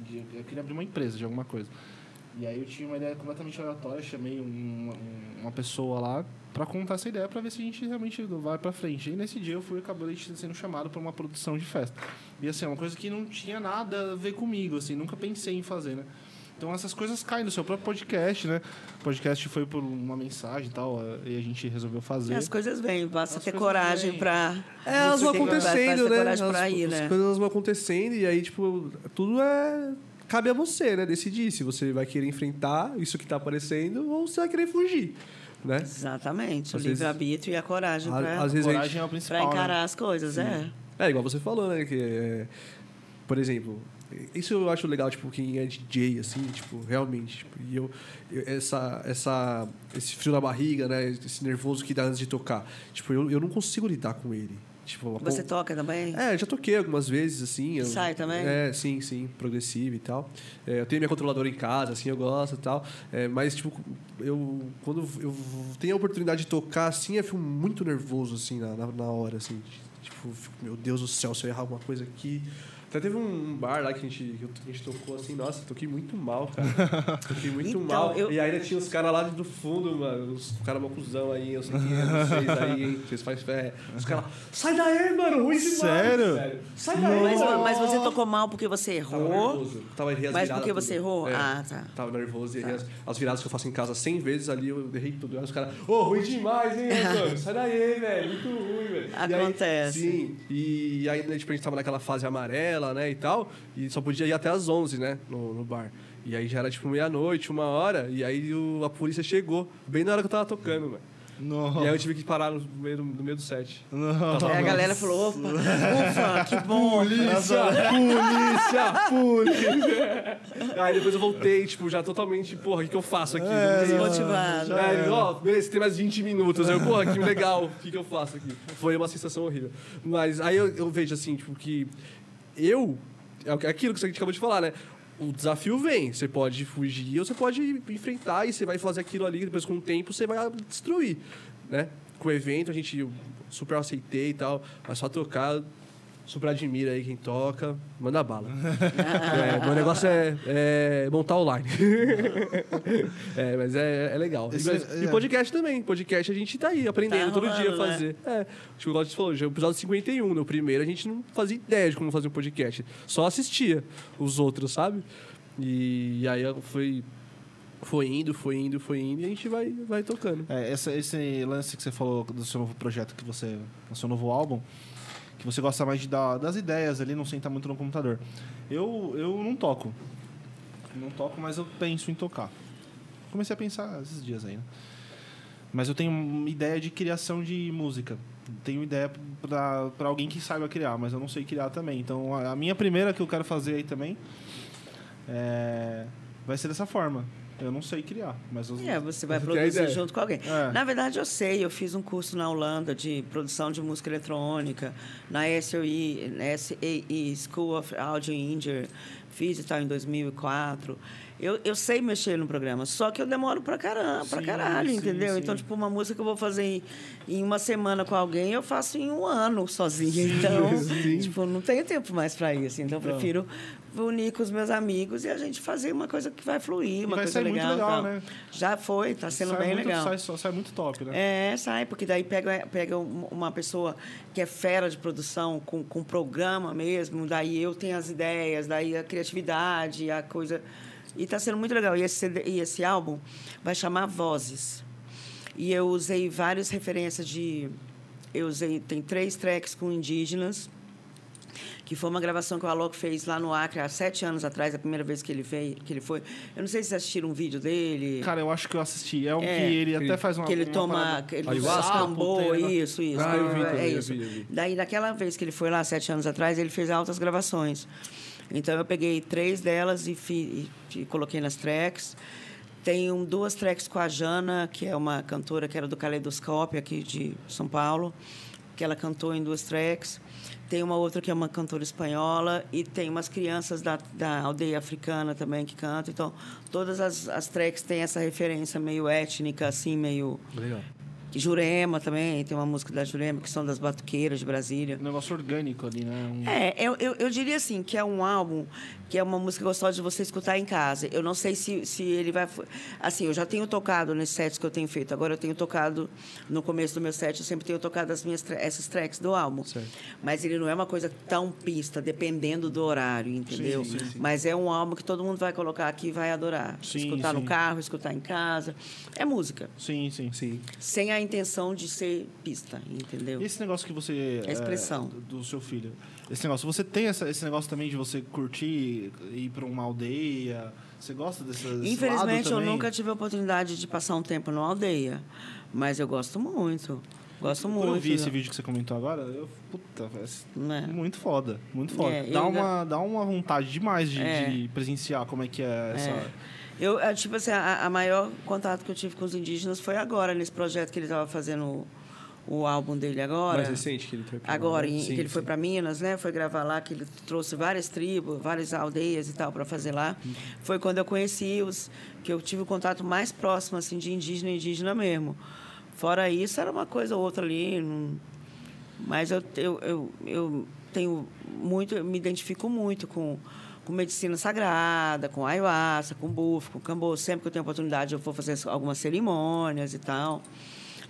de, eu queria abrir uma empresa de alguma coisa. E aí eu tinha uma ideia completamente aleatória, chamei um- um- uma pessoa lá pra contar essa ideia pra ver se a gente realmente vai pra frente. E nesse dia eu fui acabei sendo chamado pra uma produção de festa. E assim, é uma coisa que não tinha nada a ver comigo, assim, nunca pensei em fazer, né? Então essas coisas caem no seu próprio podcast, né? O podcast foi por uma mensagem e tal, e a gente resolveu fazer. As coisas vêm, basta As ter coragem pra. É, elas vão acontecendo, ter né? coragem As, pra ir, as né? coisas vão acontecendo e aí, tipo, tudo é. Cabe a você, né? Decidir se você vai querer enfrentar isso que tá aparecendo ou se vai querer fugir, né? Exatamente. O Às vezes- livre-arbítrio e a coragem A- pra, às vezes a gente- Coragem é o né? encarar as coisas, é. É, igual você falou, né? Que, é, por exemplo, isso eu acho legal, tipo, quem é DJ, assim, tipo, realmente. Tipo, e eu, eu- essa, essa, esse frio na barriga, né? Esse nervoso que dá antes de tocar. Tipo, eu, eu não consigo lidar com ele. Tipo, Você pô, toca também? É, já toquei algumas vezes, assim. Eu, Sai também? É, sim, sim, progressivo e tal. É, eu tenho minha controladora em casa, assim, eu gosto e tal. É, mas, tipo, eu, quando eu tenho a oportunidade de tocar, assim, eu fico muito nervoso, assim, na, na, hora, assim. Tipo, meu Deus do céu, se eu errar alguma coisa aqui, Até teve um bar lá que a gente, que a gente tocou assim, nossa, toquei muito mal, cara. Toquei muito Então, mal. eu- E ainda tinha os caras lá do fundo, mano. Os caras mocuzão aí, eu sei que é vocês aí, hein? Vocês fazem fé. Os caras, sai daí, mano, ruim demais. Sério? Sai daí, Mas, mano. mas você tocou mal porque você Tava errou? nervoso. Tava errei as Mas viradas porque você tudo. errou? É. Ah, tá. Tava nervoso e errei as, as viradas que eu faço em casa 100 vezes ali, eu errei tudo. Aí os caras, ô, ruim demais, hein, mano? Sai daí, velho. Muito ruim, velho. E aí- Acontece. sim. E aí, tipo, a gente tava naquela fase amarela, né, e tal. E só podia ir até às 11, né, no, no bar. E aí já era, tipo, meia-noite, uma hora. E aí o- a polícia chegou, bem na hora que eu tava tocando, velho. E aí eu tive que parar no meio do, no meio do set. Aí a galera falou, opa, ufa, que bom. Polícia! polícia! Polícia! aí depois eu voltei, tipo, já totalmente, porra, o que, que eu faço aqui? É, Desmotivado. Já Aí, ó, beleza, tem mais 20 minutos. Aí eu, porra, que legal, o que, que eu faço aqui? Foi uma sensação horrível. Mas aí eu, eu vejo assim, tipo, que eu. É aquilo que você acabou de falar, né? O desafio vem. Você pode fugir ou você pode enfrentar e você vai fazer aquilo ali, depois com o tempo você vai destruir, né? Com o evento a gente super aceitei e tal, mas só tocar, super admira aí quem toca, manda bala. É, meu negócio é, é montar online. é, mas é, é legal. Esse- Mas- E é. podcast também. Podcast a gente tá aí aprendendo Tá todo dia a rolando, né? fazer. É, tipo, igual você falou, já é o episódio 51. No primeiro a gente não fazia ideia de como fazer um podcast. Só assistia os outros, sabe? E, e aí foi, foi indo, foi indo, foi indo e a gente vai, vai tocando. É, essa- esse lance que você falou do seu novo projeto, que você, do seu novo álbum, que você gosta mais de dar das ideias ali, não sentar muito no computador. Eu, eu não toco. Não toco, mas eu penso em tocar. Comecei a pensar esses dias aí, né? Mas eu tenho uma ideia de criação de música. Tenho ideia pra alguém que saiba criar, mas eu não sei criar também. Então a a minha primeira que eu quero fazer aí também é, vai ser dessa forma. Eu não sei criar, mas eu, É, você vai produzir junto com alguém. É. Na verdade, eu sei, eu fiz um curso na Holanda de produção de música eletrônica, na SOE, SAE, School of Audio Engineer, fiz e tal em 2004. Eu, eu sei mexer no programa, só que eu demoro pra caramba, pra Sim, caralho, sim, entendeu? sim. Então, tipo, uma música que eu vou fazer em, em uma semana com alguém, eu faço em um ano sozinha. Então, tipo, não tenho tempo mais pra isso. Então, eu prefiro unir com os meus amigos e a gente fazer uma coisa que vai fluir, uma vai coisa sair muito legal. legal, né? Já foi, tá sendo sai bem muito, legal. Sai, sai muito top, né? É, sai, porque daí pega, pega um- uma pessoa que é fera de produção, com, com programa mesmo, daí eu tenho as ideias, daí a criatividade, a coisa. E está sendo muito legal. E esse, CD e esse álbum vai chamar Vozes. E eu usei várias referências de. Eu usei. Tem três tracks com indígenas, que foi uma gravação que o Alok fez lá no Acre há sete anos atrás, a primeira vez que ele, fez, que ele foi. Eu não sei se vocês assistiram um vídeo dele. Cara, eu acho que eu assisti. É um É. que ele Que- até faz uma. que ele uma toma, parada- que ele Puteira. isso, isso. Ah, eu vi é isso. vi, eu vi. Daí, daquela vez que ele foi lá, sete anos atrás, ele fez altas gravações. Então, eu peguei três delas e, fi- e- e coloquei nas tracks. Tem um, duas tracks com a Jana, que é uma cantora que era do Caleidoscópio, aqui de São Paulo, que ela cantou em duas tracks. Tem uma outra que é uma cantora espanhola e tem umas crianças da, da aldeia africana também que cantam. Então, todas as, as tracks têm essa referência meio étnica, assim, meio... Legal. Jurema também, tem uma música da Jurema, que são das batuqueiras de Brasília. Um negócio orgânico ali, né? Um- É, eu, eu, eu diria assim, que é um álbum, que é uma música gostosa de você escutar em casa. Eu não sei se, se ele vai... Assim, eu já tenho tocado nesses sets que eu tenho feito. Agora eu tenho tocado, no começo do meu set, eu sempre tenho tocado as minhas, essas tracks do álbum. Certo. Mas ele não é uma coisa tão pista, dependendo do horário, entendeu? sim, sim. Mas é um álbum que todo mundo vai colocar aqui e vai adorar. Sim, escutar no sim. carro, escutar em casa. É música. Sim, sim. Sim. Sem a intenção de ser pista, entendeu? E esse negócio que você. É expressão. do, do seu filho. Esse negócio, você tem essa- esse negócio também de você curtir, ir pra uma aldeia? Você gosta dessa, desse Infelizmente, eu nunca tive a oportunidade de passar um tempo numa aldeia. Mas eu gosto muito. Gosto Quando muito. eu vi esse vídeo que você comentou agora, eu. Puta, Né? muito foda. Muito foda. É, dá, uma, dá uma vontade demais de, É. de presenciar como é que é essa. Eu, é, tipo assim, a, a maior contato que eu tive com os indígenas foi agora, nesse projeto que ele estava fazendo o, o álbum dele agora. Mais recente que ele foi pra Agora, em-? Sim, que ele foi sim. para Minas, né? Foi gravar lá, que ele trouxe várias tribos, várias aldeias e tal para fazer lá. Foi quando eu conheci os que eu tive o contato mais próximo assim de indígena indígena mesmo. Fora isso, era uma coisa ou outra ali, não, Mas eu, eu, eu, eu tenho muito, eu me identifico muito com, com medicina sagrada, com ayahuasca, com bufo, com cambô. Sempre que eu tenho oportunidade, eu vou fazer algumas cerimônias e tal.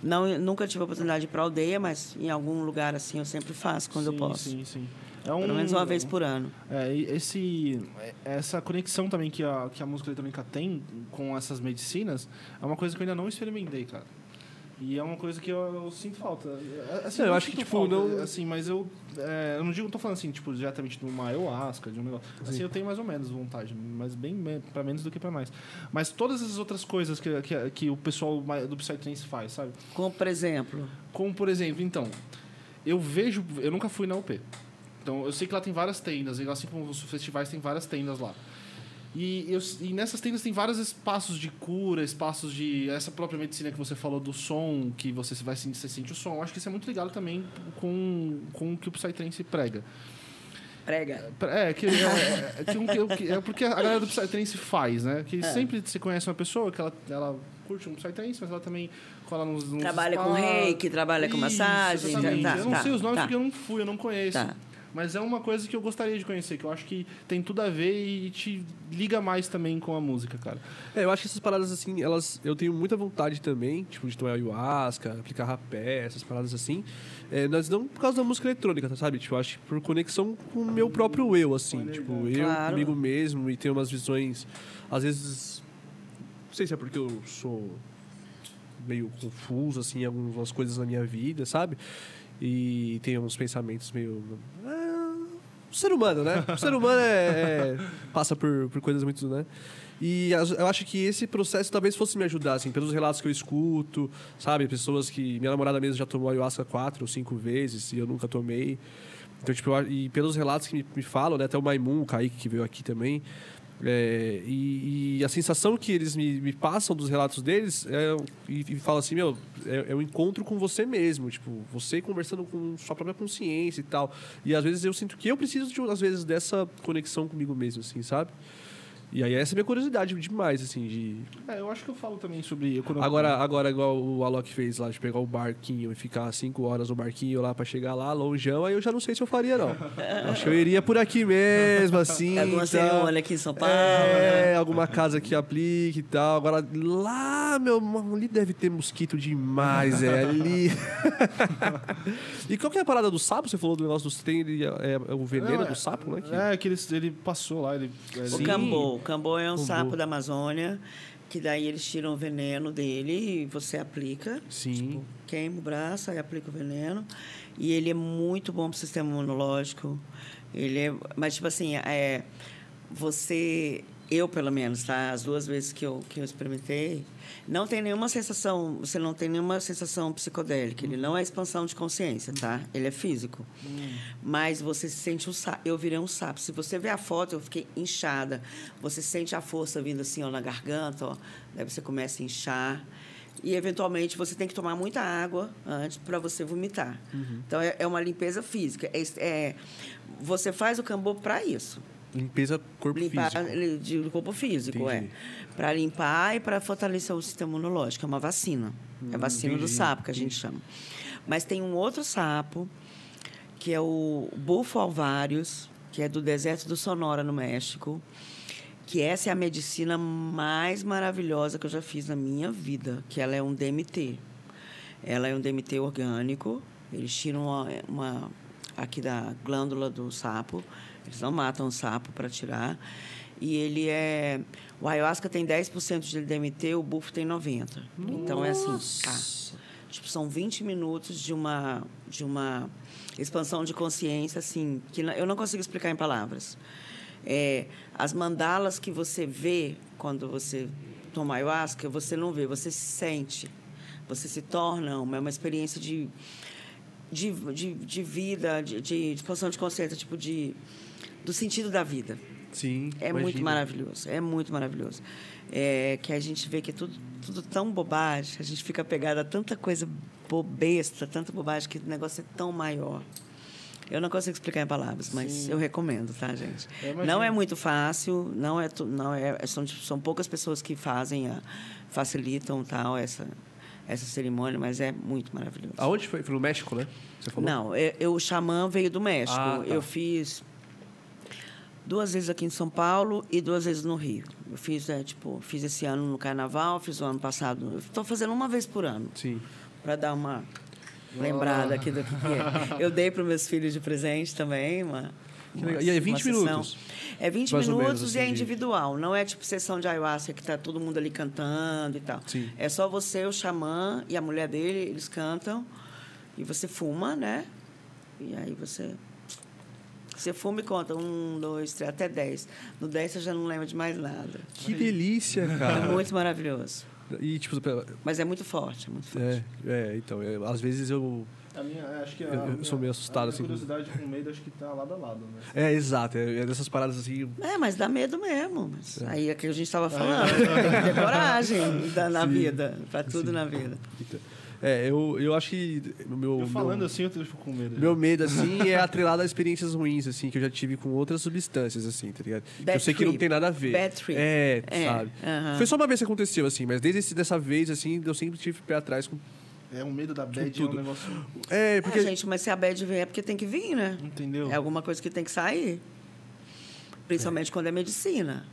Não, nunca tive a oportunidade de ir para a aldeia, mas em algum lugar assim eu sempre faço quando sim, eu posso. Sim, sim. É um, Pelo menos uma vez por ano. É, esse, essa conexão também que a, que a música eletrônica tem com essas medicinas é uma coisa que eu ainda não experimentei, cara. E é uma coisa que eu, eu sinto falta. É, Assim, eu não acho que, tipo, falta, não- Assim, mas eu... é, eu não digo, não tô falando assim, tipo, diretamente de uma ayahuasca, de um negócio. Assim, eu tenho mais ou menos vontade, mas bem pra menos do que pra mais. Mas todas essas outras coisas que, que, que o pessoal do Psytrance faz, sabe? Como, por exemplo, Como, por exemplo, então, eu vejo... Eu nunca fui na UP. Então, eu sei que lá tem várias tendas, e assim como os festivais tem várias tendas lá. E, eu- e nessas tendas tem vários espaços de cura, espaços de... Essa própria medicina que você falou do som, que você vai sentir, você sente o som. Eu acho que isso é muito ligado também com, com o que o Psytrance prega. prega. É, que, é, é, que um- que- que- é porque a galera do Psytrance faz, né? Que É. sempre você conhece uma pessoa que ela, ela curte um Psytrance, mas ela também cola nos, nos Trabalha com spas. reiki, trabalha com Isso, massagem, exatamente. tá, eu não tá, sei os nomes tá. porque eu não fui, eu não conheço. Tá. Mas é uma coisa que eu gostaria de conhecer, que eu acho que tem tudo a ver e te liga mais também com a música, cara. É, eu acho que essas paradas assim, elas. Eu tenho muita vontade também, tipo, de tomar ayahuasca, aplicar rapé, essas paradas assim. É, mas não por causa da música eletrônica, tá, sabe? Tipo, eu acho que por conexão com o meu próprio eu, assim. Tipo, eu Claro. comigo mesmo e ter umas visões. Às vezes. Não sei se é porque eu sou meio confuso, assim, em algumas coisas na minha vida, sabe? E tenho uns pensamentos meio. Ah, ser humano, né? O ser humano é, é- passa por, por coisas muito, né? E eu acho que esse processo talvez fosse me ajudar, assim, pelos relatos que eu escuto, sabe? Pessoas que. Minha namorada mesmo já tomou ayahuasca quatro ou cinco vezes e eu nunca tomei. Então, tipo, eu e pelos relatos que me, me falam, né? Até o Maimun, o Kaique, que veio aqui também. É, e, e a sensação que eles me, me passam dos relatos deles é, e, e fala assim, meu, é, é um encontro com você mesmo, tipo, você conversando com sua própria consciência e tal. E às vezes eu sinto que eu preciso, de, às vezes, dessa conexão comigo mesmo, assim, sabe? E aí essa é a minha curiosidade demais, assim, de... É, eu acho que eu falo também sobre... eu- Agora, agora igual o Alok fez lá, de pegar o barquinho e ficar cinco horas no barquinho lá pra chegar lá, longeão, aí eu já não sei se eu faria, não. Eu acho que eu iria por aqui mesmo, assim. Alguma tá? cerimônia aqui em São Paulo. É, né? alguma casa que aplique e tal. Agora, lá, meu irmão, ali deve ter mosquito demais, é ali. e qual que é a parada do sapo? Você falou do negócio dos tem é, é o veneno Não, é- do sapo, né? Que- É, que ele, ele passou lá, ele... O ele- Sim. cambô. O cambô é um sapo da Amazônia, que daí eles tiram o veneno dele e você aplica. Sim. Tipo, queima o braço, aí aplica o veneno. E ele é muito bom para o sistema imunológico. Ele é, mas, tipo assim, é, você... Eu, pelo menos, tá? As duas vezes que eu, que eu experimentei, não tem nenhuma sensação... Você não tem nenhuma sensação psicodélica. Ele não é expansão de consciência, tá? Ele é físico. Mas você sente um sapo. Eu virei um sapo. Se você ver a foto, eu fiquei inchada. Você sente a força vindo assim, ó, na garganta, ó. Daí você começa a inchar. E, eventualmente, você tem que tomar muita água antes para você vomitar. Então, é, é uma limpeza física. É, é- você faz o cambô para isso. Limpeza corpo limpar físico. de do corpo físico, Entendi. é. Para limpar e para fortalecer o sistema imunológico. É uma vacina. é a vacina do Hum, entendi, sapo, que a gente chama. Mas tem um outro sapo, que é o bufo alvários, que é do deserto do Sonora, no México. Que essa é a medicina mais maravilhosa que eu já fiz na minha vida, que ela é um DMT. Ela é um DMT orgânico. Eles tiram uma, uma- aqui da glândula do sapo. Eles não matam o sapo para tirar. E ele é. O ayahuasca tem 10% de DMT, o bufo tem 90%. Então é assim. Tá. Tipo, são 20 minutos de uma, de uma expansão de consciência, assim, que eu não consigo explicar em palavras. É, as mandalas que você vê quando você toma ayahuasca, você não vê, você se sente. Você se torna uma, é uma experiência de, de, de, de vida, de, de expansão de consciência, tipo de do sentido da vida. Sim. É imagino. muito maravilhoso, é muito maravilhoso. É, que a gente vê que é tudo, tudo tão bobagem, a gente fica pegado a tanta coisa bobesta, tanta bobagem, que o negócio é tão maior. Eu não consigo explicar em palavras, mas eu recomendo, tá, gente? Não é muito fácil, não é, não é são, são poucas pessoas que fazem, a, facilitam tal essa essa cerimônia, mas é muito maravilhoso. Aonde foi? Foi no México, né? Você falou? Não, eu, eu- o xamã veio do México. Ah, tá. Eu fiz duas vezes aqui em São Paulo e duas vezes no Rio. Eu fiz, é, tipo, fiz esse ano no Carnaval, fiz o ano passado. Estou fazendo uma vez por ano, Sim. para dar uma lembrada aqui do que que é. Eu dei para meus filhos de presente também, uma. Uma- legal. E aí, 20 uma sessão. minutos? É 20 Mais minutos menos, e é assim, de- individual. Não é tipo sessão de ayahuasca que tá todo mundo ali cantando e tal. Sim. É só você, o xamã e a mulher dele, eles cantam. E você fuma, né? E aí você. Você fuma e conta. Um, dois, três, até dez. No dez você já não lembra de mais nada. Que delícia, É cara. muito maravilhoso. E, tipo, Mas é muito forte, é muito forte. é, é então, é, às vezes eu. A minha, é, acho que a Eu- eu minha- sou meio assustado, a minha assim, curiosidade com medo acho que tá lado a lado, né? É, exato, é, é dessas paradas assim. É, mas dá medo mesmo. Mas Aí é que a gente estava falando. Tem que ter coragem da- na Sim. vida, para tudo Sim. na vida. É, eu, eu acho que. Meu, Eu falando meu, assim, eu fico com medo. Meu medo, assim, é atrelado a experiências ruins, assim, que eu já tive com outras substâncias, assim, tá ligado? Que eu Bad sei que não trip. tem nada a ver. Bad trip. É, É, sabe? aham. Foi só uma vez que aconteceu, assim, mas desde esse, dessa vez, assim, eu sempre tive pé atrás com. É um medo da bad, é tudo. um negócio... É, porque. É, gente, mas se a bad vem é porque tem que vir, né? Entendeu? É alguma coisa que tem que sair. Principalmente quando é medicina.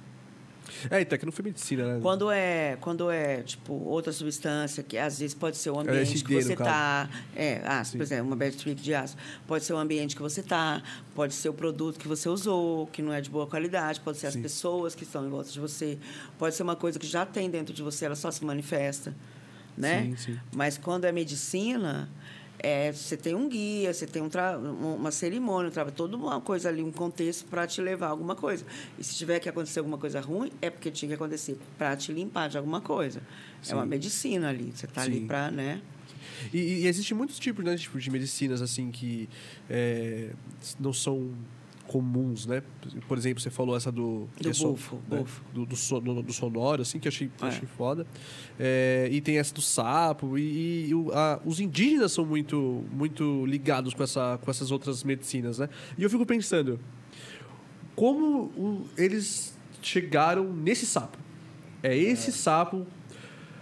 É, então, que não foi medicina, né? Quando é, quando é, tipo, outra substância, que às vezes pode ser o ambiente LSD, que você caso. tá. É, ah, por exemplo, uma bad trip de ácido. Pode ser o ambiente que você tá, pode ser o produto que você usou, que não é de boa qualidade, pode ser as Sim. pessoas que estão em volta de você, pode ser uma coisa que já tem dentro de você, ela só se manifesta, né? Sim, sim. Mas quando é medicina, é, você tem um guia, você tem um um- uma cerimônia, um toda uma coisa ali, um contexto para te levar a alguma coisa. E se tiver que acontecer alguma coisa ruim, é porque tinha que acontecer para te limpar de alguma coisa. Sim. É uma medicina ali, você está ali para, né? E, e existem muitos tipos, né, tipo, de medicinas, assim, que é, não são comuns, né? Por exemplo, você falou essa do... Do é bufo, né? bufo. Do, do, so- do- do sonoro, assim, que eu achei, É. achei foda. É, e tem essa do sapo. E, e a- os indígenas são muito, muito ligados com, essa, com essas outras medicinas, né? E eu fico pensando, como o- eles chegaram nesse sapo? É esse sapo...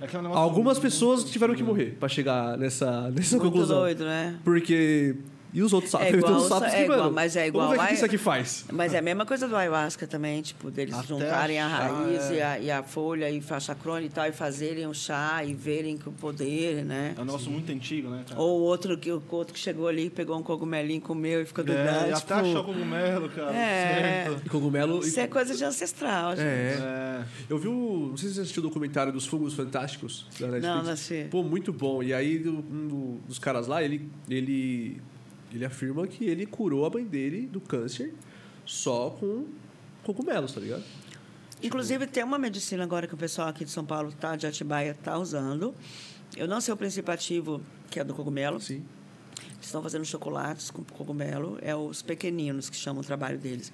É que é um Algumas pessoas tiveram que né? morrer pra chegar nessa, nessa Muito conclusão. doido, né? Porque. E os outros sapos? É Teve igual sapos sa- que, é igual, mano, mas é igual Vamos ver o que isso aqui faz. Mas é a mesma coisa do ayahuasca também, tipo, deles Até juntarem a achar, raiz é. e, a, e a folha e faixa crônica e tal, e fazerem o chá e verem com o poder, né? É um negócio muito antigo, né, cara? Ou o outro que, o outro que chegou ali, pegou um cogumelinho, comeu e ficou doidão. é, e tipo, até achar o cogumelo, cara. É. certo. E cogumelo. Isso é coisa de ancestral, gente. É. É. Eu vi o. Não sei se você assistiu o documentário dos fungos fantásticos da Netflix. Não, não assisti. Pô, muito bom. E aí, um do- dos caras lá, ele, ele, ele afirma que ele curou a mãe dele do câncer só com cogumelos, tá ligado? Inclusive, tem uma medicina agora que o pessoal aqui de São Paulo, tá, de Atibaia, está usando. Eu não sei o princípio ativo, que é do cogumelo. Sim. Estão fazendo chocolates com cogumelo. É os pequeninos que chamam o trabalho deles.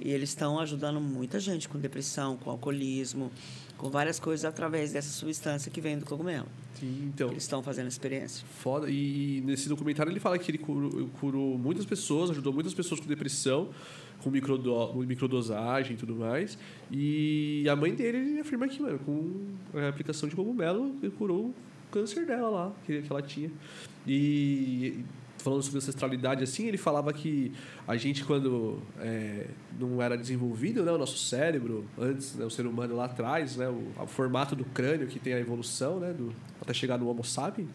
E eles estão ajudando muita gente com depressão, com alcoolismo, com várias coisas através dessa substância que vem do cogumelo. Sim, então. Eles estão fazendo experiência. Foda. E nesse documentário ele fala que ele curou, curou muitas pessoas, ajudou muitas pessoas com depressão, com microdo, microdosagem e tudo mais. E a mãe dele ele afirma que, mano, com a aplicação de cogumelo, ele curou o câncer dela lá, que, que ela tinha. E falando sobre ancestralidade assim, ele falava que a gente, quando é, não era desenvolvido, né, o nosso cérebro, antes, né, o ser humano lá atrás, né, o, o formato do crânio que tem a evolução, né, do, até chegar no Homo sapiens,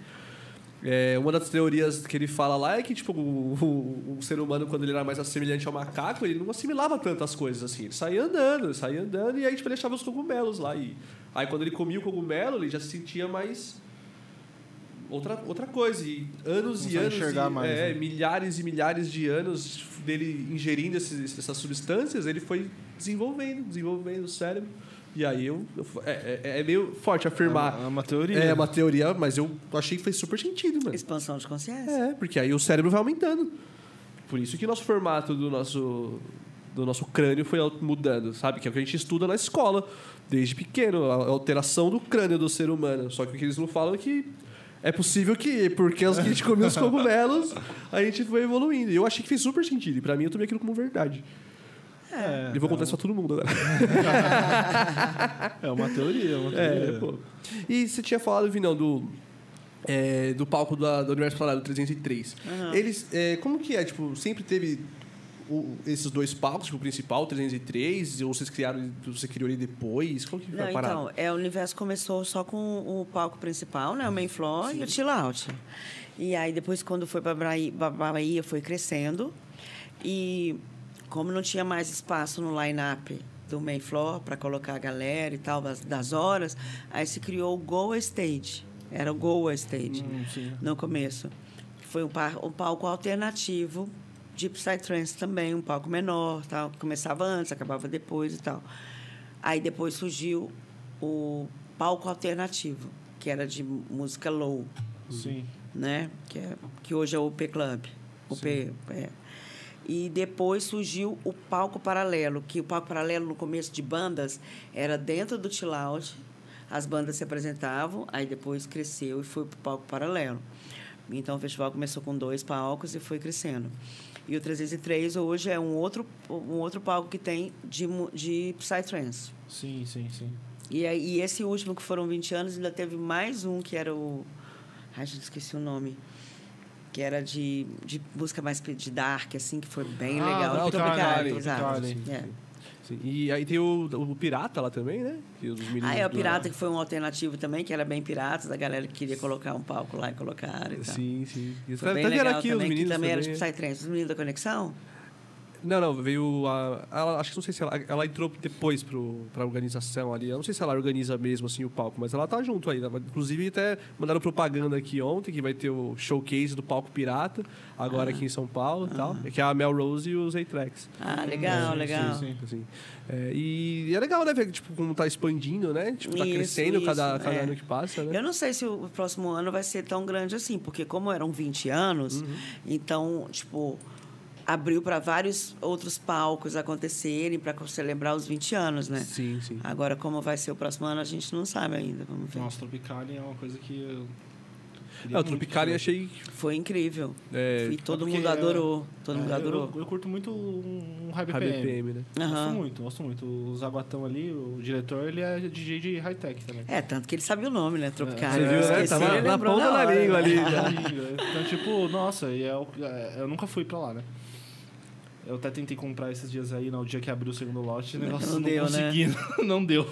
é, uma das teorias que ele fala lá é que tipo, o, o- o ser humano, quando ele era mais semelhante ao macaco, ele não assimilava tantas coisas assim. Ele saía andando, ele saía andando e aí tipo, ele achava os cogumelos lá. E, aí quando ele comia o cogumelo, ele já se sentia mais outra, outra coisa. E anos e Começou a anos, enxergar e, mais, é, né? milhares e milhares de anos dele ingerindo esses, essas substâncias, ele foi desenvolvendo, desenvolvendo o cérebro. E aí eu, eu- é, é- é meio forte afirmar. É uma teoria. É uma teoria, mas eu achei que fez super sentido, mano. Expansão de consciência. É, porque aí o cérebro vai aumentando. Por isso que nosso formato do nosso do nosso crânio foi mudando, sabe? Que é o que a gente estuda na escola, desde pequeno, a alteração do crânio do ser humano. Só que o que eles não falam é que é possível que, porque a gente comia os cogumelos, a gente foi evoluindo. E eu achei que fez super sentido. E pra mim, eu tomei aquilo como verdade. É, e vou contar isso pra todo mundo agora. é uma teoria, é uma teoria. É, pô. E você tinha falado, Vinão, do, é, do palco da, do Universo Paralelo 303. Aham. Eles, é, como que é? Tipo, sempre teve o- esses dois palcos, tipo, o principal, o 303, ou vocês criaram, você criou ele depois? Como que foi Não, a parada? então, é, o universo começou só com o palco principal, né? O main floor e o chill out. E aí depois quando foi para Bahia, Bahia foi crescendo e como não tinha mais espaço no line-up do main floor para colocar a galera e tal das, horas, aí se criou o Goa Stage. Era o Goa Stage Hum, sim. no começo. Foi um, par- um palco alternativo de Psytrance também, um palco menor, tal. Começava antes, acabava depois e tal. Aí depois surgiu o palco alternativo, que era de música low, Sim. né? Que, é, que hoje é o P Club. O P, é. E depois surgiu o palco paralelo, que o palco paralelo no começo de bandas era dentro do chill out, as bandas se apresentavam, aí depois cresceu e foi para o palco paralelo. Então o festival começou com dois palcos e foi crescendo. E o 303 hoje é um outro, um outro palco que tem de, de Psytrance. Sim, sim, sim. E, e esse último, que foram 20 anos, ainda teve mais um que era o. Ai, gente, esqueci o nome. Que era de, de música mais de dark, assim, que foi bem Ah, legal. o Tropicália, exato. Tropicália. É. Sim. E aí tem o, o Pirata lá também, né? Meninos Ah, é o do- Pirata, que foi um alternativo também, que era bem pirata, da galera que queria colocar um palco lá e colocar e tal. Sim, sim. Os Foi bem legal aqui, os também, que meninos também era de também. Psytrance. Os meninos da Conexão? Não, não, veio a. Ela, acho que não sei se ela. Ela entrou depois pro, pra organização ali. Eu não sei se ela organiza mesmo assim o palco, mas ela tá junto aí. Inclusive, até mandaram propaganda aqui ontem, que vai ter o showcase do palco pirata, agora aqui em São Paulo e tal. Que é a Mel Rose e os A-Tracks. Ah, legal, sim, legal. sim, Assim. É, e é legal, né, ver tipo, como tá expandindo, né? Tipo, tá Isso, crescendo cada, isso, cada é. ano que passa, né? Eu não sei se o próximo ano vai ser tão grande assim, porque como eram 20 anos, Uhum. então, tipo, abriu para vários outros palcos acontecerem para celebrar os 20 anos, né? Sim, sim. Agora, como vai ser o próximo ano, a gente não sabe ainda. Vamos ver. Nossa, Tropicália é uma coisa que eu. É, o Tropicália achei. Foi incrível. É, e todo mundo é- adorou. Todo mundo É, adorou. Eu, eu curto muito um High High BPM. BPM, né? Gosto Aham. muito, gosto muito. O Zaguatão ali, o diretor, ele é DJ de high-tech também. É, tanto que ele sabia o nome, né? Você Tropicália. viu, Eu né? esqueci, Tava ele na ponta da língua ali. então, tipo, nossa, e é o- é- eu nunca fui pra lá, né? Eu até tentei comprar esses dias aí, no dia que abriu o segundo lote, o negócio Não não, deu, né? consegui, não deu.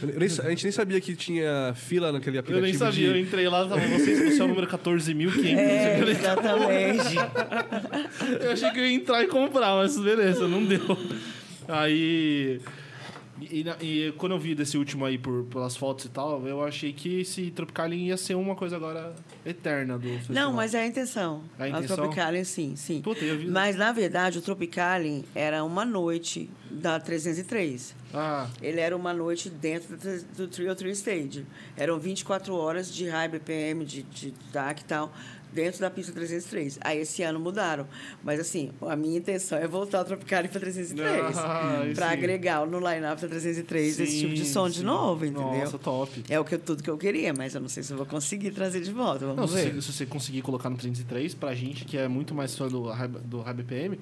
Eu nem a gente nem sabia que tinha fila naquele Eu aplicativo. nem sabia, eu de- entrei lá, tava vocês, você é o número 14.500. É, eu, exatamente. eu achei que eu ia entrar e comprar, mas beleza, não deu. Aí. E, e- quando eu vi desse último aí por, pelas fotos e tal, eu achei que esse Tropicalien ia ser uma coisa agora eterna do festival. Não, mas é a intenção. É a intenção? Tropicalien, sim, sim. Puta, Mas, na verdade, o Tropicalien era uma noite da 303. Ah, Ele era uma noite dentro do, do Trio Trio Stage. Eram 24 horas de high BPM, de, de DAC e tal, dentro da pista 303. Aí, esse ano mudaram. Mas, assim, a minha intenção é voltar o Tropicalien para 303. Ah, para sim. agregar no line-up da 303 esse tipo de sim, som de sim. novo, entendeu? Nossa, top. É o que eu- tudo que eu queria, mas eu não sei se eu vou conseguir trazer de volta. Vamos Não, se, ver. você- se você conseguir colocar no 303, pra gente que é muito mais fã do, do High BPM,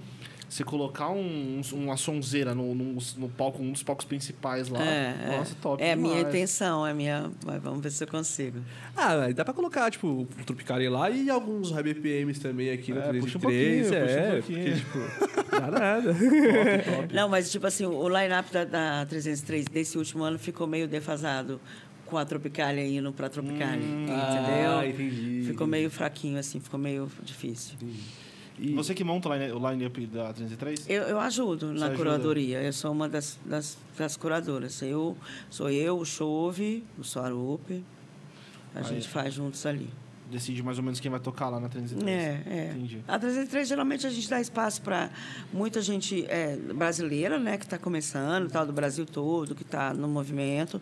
você colocar um, um- uma sonzeira no, no, no palco, um dos palcos principais lá, É, nossa, é. top É a minha intenção, é a minha. Mas vamos ver se eu consigo. Ah, dá pra colocar, tipo, o Tropicália lá e alguns high BPMs também aqui no É, puxa um 303. pouquinho, puxa um é, pouquinho. porque, tipo, dá nada. Top, top. Não, mas tipo assim, o line-up da, da 303 desse último ano ficou meio defasado com a Tropicália indo pra Tropicália. entendeu? Ah, entendi. Ficou meio fraquinho, assim, ficou meio difícil. E, Você que monta o line- o line-up da 303? Eu, eu ajudo na ajuda? curadoria. Eu sou uma das, das, das curadoras. Eu, sou eu, o Chove, o Soarupe. A Aí. gente faz juntos ali. Decide mais ou menos quem vai tocar lá na 303. É, é. Entendi. A 303, geralmente, a gente dá espaço para muita gente é, brasileira, né? Que está começando, tal, do Brasil todo, que está no movimento.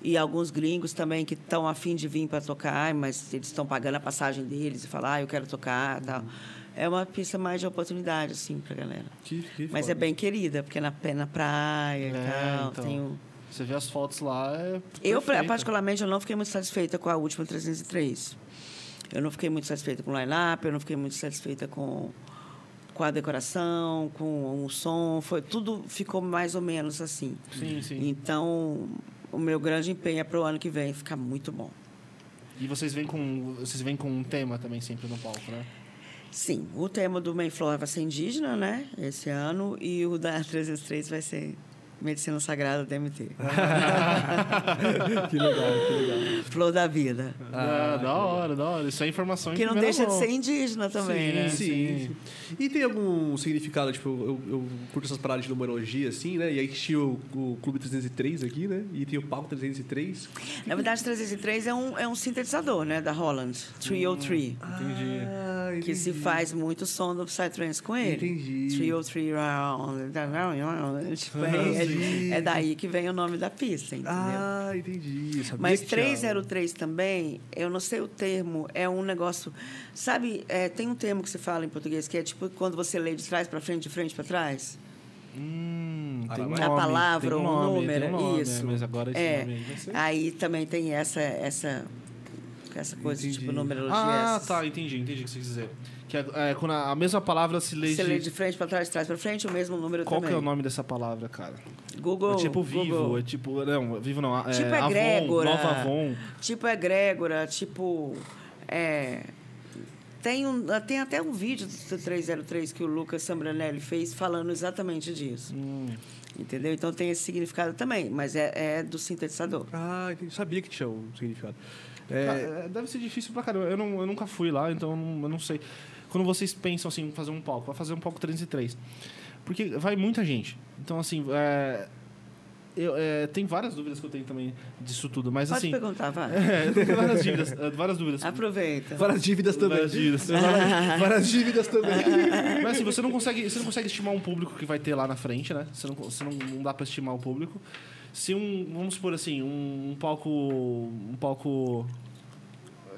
E alguns gringos também que estão afim de vir para tocar, mas eles estão pagando a passagem deles e falar, ah, eu quero tocar, tal. É uma pista mais de oportunidade, assim, para galera. que, que Mas foda. é bem querida, porque é na, é na praia e É, tal. então. tem o- Você vê as fotos lá, é Eu, particularmente, eu não fiquei muito satisfeita com a última 303. Eu não fiquei muito satisfeita com o line-up, eu não fiquei muito satisfeita com, com a decoração, com o som. Foi, tudo ficou mais ou menos assim. Sim, sim. Então, o meu grande empenho é para o ano que vem ficar muito bom. E vocês vêm com vocês vêm com um tema também sempre no palco, né? Sim, o tema do Main Floor vai ser indígena, né? Esse ano. E o da 303 vai ser Medicina Sagrada DMT. que legal, que legal. Flor da Vida. Ah, da hora, da hora. Isso é informação em Que não deixa de mão. ser indígena também, Sim, né? Sim, sim. E tem algum significado, tipo, eu, eu curto essas paradas de numerologia, assim, né? E aí tinha o, o Clube 303 aqui, né? E tem o Palco 303. Na verdade, 303 é um, é um sintetizador, né? Da Holland, 303. Entendi. Ah, Que se entendi. faz muito som do Psytrance com ele. Entendi. 303 round. Tipo, é, é daí que vem o nome da pista, entendeu? Ah, entendi. Sabia Mas que tinha- 303 também, eu não sei o termo, é um negócio. Sabe, é, tem um termo que se fala em português que é tipo quando você lê de trás para frente, de frente para trás. Hum, tem um A nome, palavra tem um o nome, número, tem um nome, isso. Mas agora esse É. nome aí vai ser... Aí também tem essa essa essa coisa Entendi. tipo numerologia. Ah, essas. tá, entendi, entendi o que você quis dizer. Que é, é quando a, a mesma palavra se lê Você de... lê de frente para trás, de trás para frente, o mesmo número Qual também. que é o nome dessa palavra, cara? Google. é tipo vivo, Google. é tipo... Não, vivo não. É, Tipo Avon, egrégora. Nova Avon. Tipo egrégora, tipo. É, tem, um, tem até um vídeo do 303 que o Lucas Sambranelli fez falando exatamente disso. Hum. Entendeu? Então tem esse significado também, mas é, é do sintetizador. Ah, entendi. Sabia que tinha um significado. É, é, deve ser difícil pra caramba. Eu, não, eu nunca fui lá, então eu não, eu não sei. Quando vocês pensam assim, em fazer um palco, vai fazer um palco 303. Porque vai muita gente. Então, assim, é, eu, é, tem várias dúvidas que eu tenho também disso tudo. Mas, Pode assim. perguntar, vai. É, eu tenho várias dúvidas. é, várias dúvidas. Aproveita. várias dívidas também. Várias dívidas. Várias, várias dívidas também. Mas assim, você não consegue, você não consegue estimar um público que vai ter lá na frente, né? Você não, você não, não dá pra estimar o público. Se um, vamos supor assim, um, um palco, um palco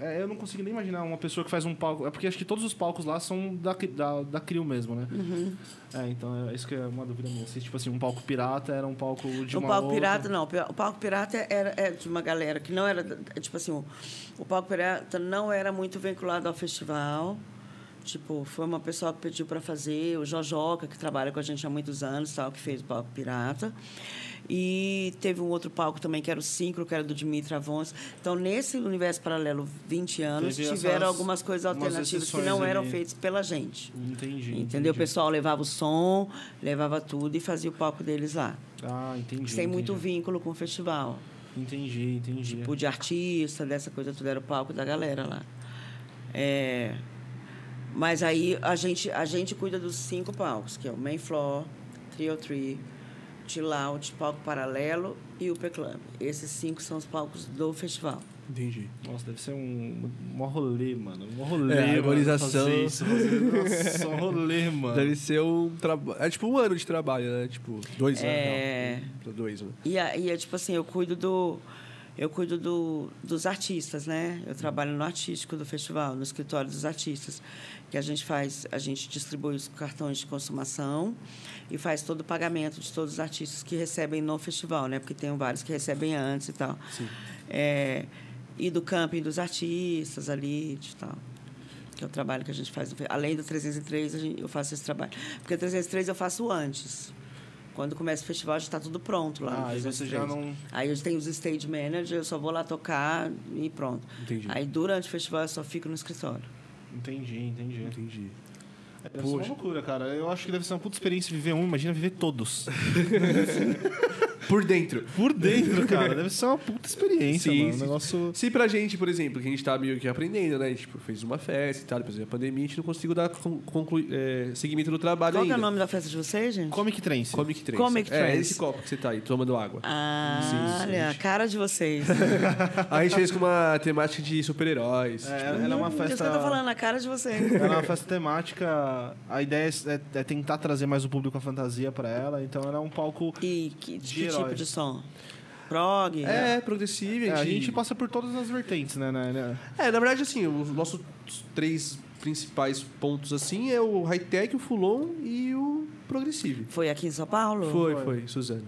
eu não consigo nem imaginar uma pessoa que faz um palco. É porque acho que todos os palcos lá são da, da, da CRIO mesmo, né? Uhum. É, então é isso que é uma dúvida minha. Se, tipo assim, um palco pirata era um palco de o uma palco outra... pirata, não. O palco pirata era, é de uma galera que não era. é Tipo assim, o, o palco pirata não era muito vinculado ao festival. Tipo, foi uma pessoa que pediu para fazer, o Jojoca, que trabalha com a gente há muitos anos, tal, que fez o palco pirata. E teve um outro palco também, que era o Syncro, que era do Dimitri Avons. Então, nesse universo paralelo, 20 anos, Teve tiveram essas- algumas coisas alternativas que não eram ali. feitas pela gente. Entendi. Entendeu? O entendi. pessoal levava o som, levava tudo e fazia o palco deles lá. Ah, entendi. Sem muito entendi. vínculo com o festival. Entendi, entendi. Tipo, de artista, dessa coisa tudo, era o palco da galera lá. É, mas aí a gente, a gente cuida dos cinco palcos, que é o Main Floor, Trio Tree, Chill Out, Palco Paralelo e o P-Club. Esses cinco são os palcos do festival. Entendi. Nossa, deve ser um, um rolê, mano. Um rolê. É, a mano, organização- fazer isso, fazer- Nossa, um rolê, mano. Deve ser um trabalho. É tipo um ano de trabalho, né? Tipo, dois É. anos. Não. Dois, né? E, aí é tipo assim, eu cuido do eu cuido do, dos artistas, né? Eu trabalho no artístico do festival, no escritório dos artistas, que a gente faz, a gente distribui os cartões de consumação e faz todo o pagamento de todos os artistas que recebem no festival, né? Porque tem vários que recebem antes e tal. Sim. É, e do camping dos artistas ali e tal. Que é o trabalho que a gente faz. Além do 303, a gente- eu faço esse trabalho. Porque o 303 eu faço antes. Quando começa o festival, já está tudo pronto lá. Ah, e você já 303. não. Aí eu tenho os stage manager, eu só vou lá tocar e pronto. Entendi. Aí durante o festival eu só fico no escritório. Entendi, entendi. Entendi. É, uma loucura, cara. Eu acho que deve ser uma puta experiência viver um, imagina viver todos. Por dentro. Por dentro, cara. Deve ser uma puta experiência, Sim, mano. Um sim. negócio. Se pra gente, por exemplo, que a gente tá meio que aprendendo, né? Tipo, fez uma festa e tal, depois veio a pandemia, a gente não conseguiu dar é, seguimento no trabalho Qual que é ainda. o nome da festa de vocês, gente? Comic Trance. Comic Trance. Comic É, Trance. esse copo que você tá aí, tomando água. Ah, Sim, olha, a cara de vocês. a gente fez com uma temática de super-heróis. É, tipo, ela é uma Hum, Isso que eu tô festa. falando, a cara de vocês. Ela é uma festa temática. A ideia é, é- é tentar trazer mais o público à fantasia pra ela. Então ela é um palco. E que, De que tipo de som? Prog? É, progressivo. É, a gente passa por todas as vertentes, né? né, né? É, na verdade, assim, os nossos três principais pontos, assim, é o high-tech, o full-on e o progressivo. Foi aqui em São Paulo? Foi, Foi. foi, Suzano.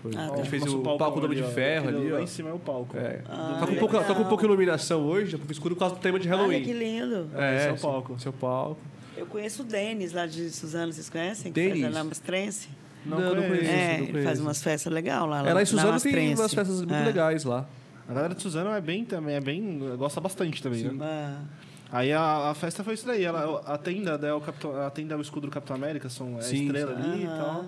Foi. Ah, a tá. gente fez Nosso o palco do Homem de. Ferro ali, Lá em cima é o palco. É. Ah, tá, com pouca, tá com pouca iluminação hoje, tá pouco escuro por causa do tema de Halloween. Olha que lindo. É, é o sim, palco. Seu palco. Eu conheço o Denis lá de Suzano, vocês conhecem? Que Denis? Faz a. Não, Não, conheço. conheço. É, não ele conheço. faz umas festas legais lá. Lá em Suzano tem umas festas muito É. legais lá. A galera de Suzano é bem também, é bem. gosta bastante também, né? Ah, Aí a, a festa foi isso daí. Ela, a tenda é o Capitão, a tenda é o escudo do Capitão América, são é a Sim, estrela ali e Aham. tal.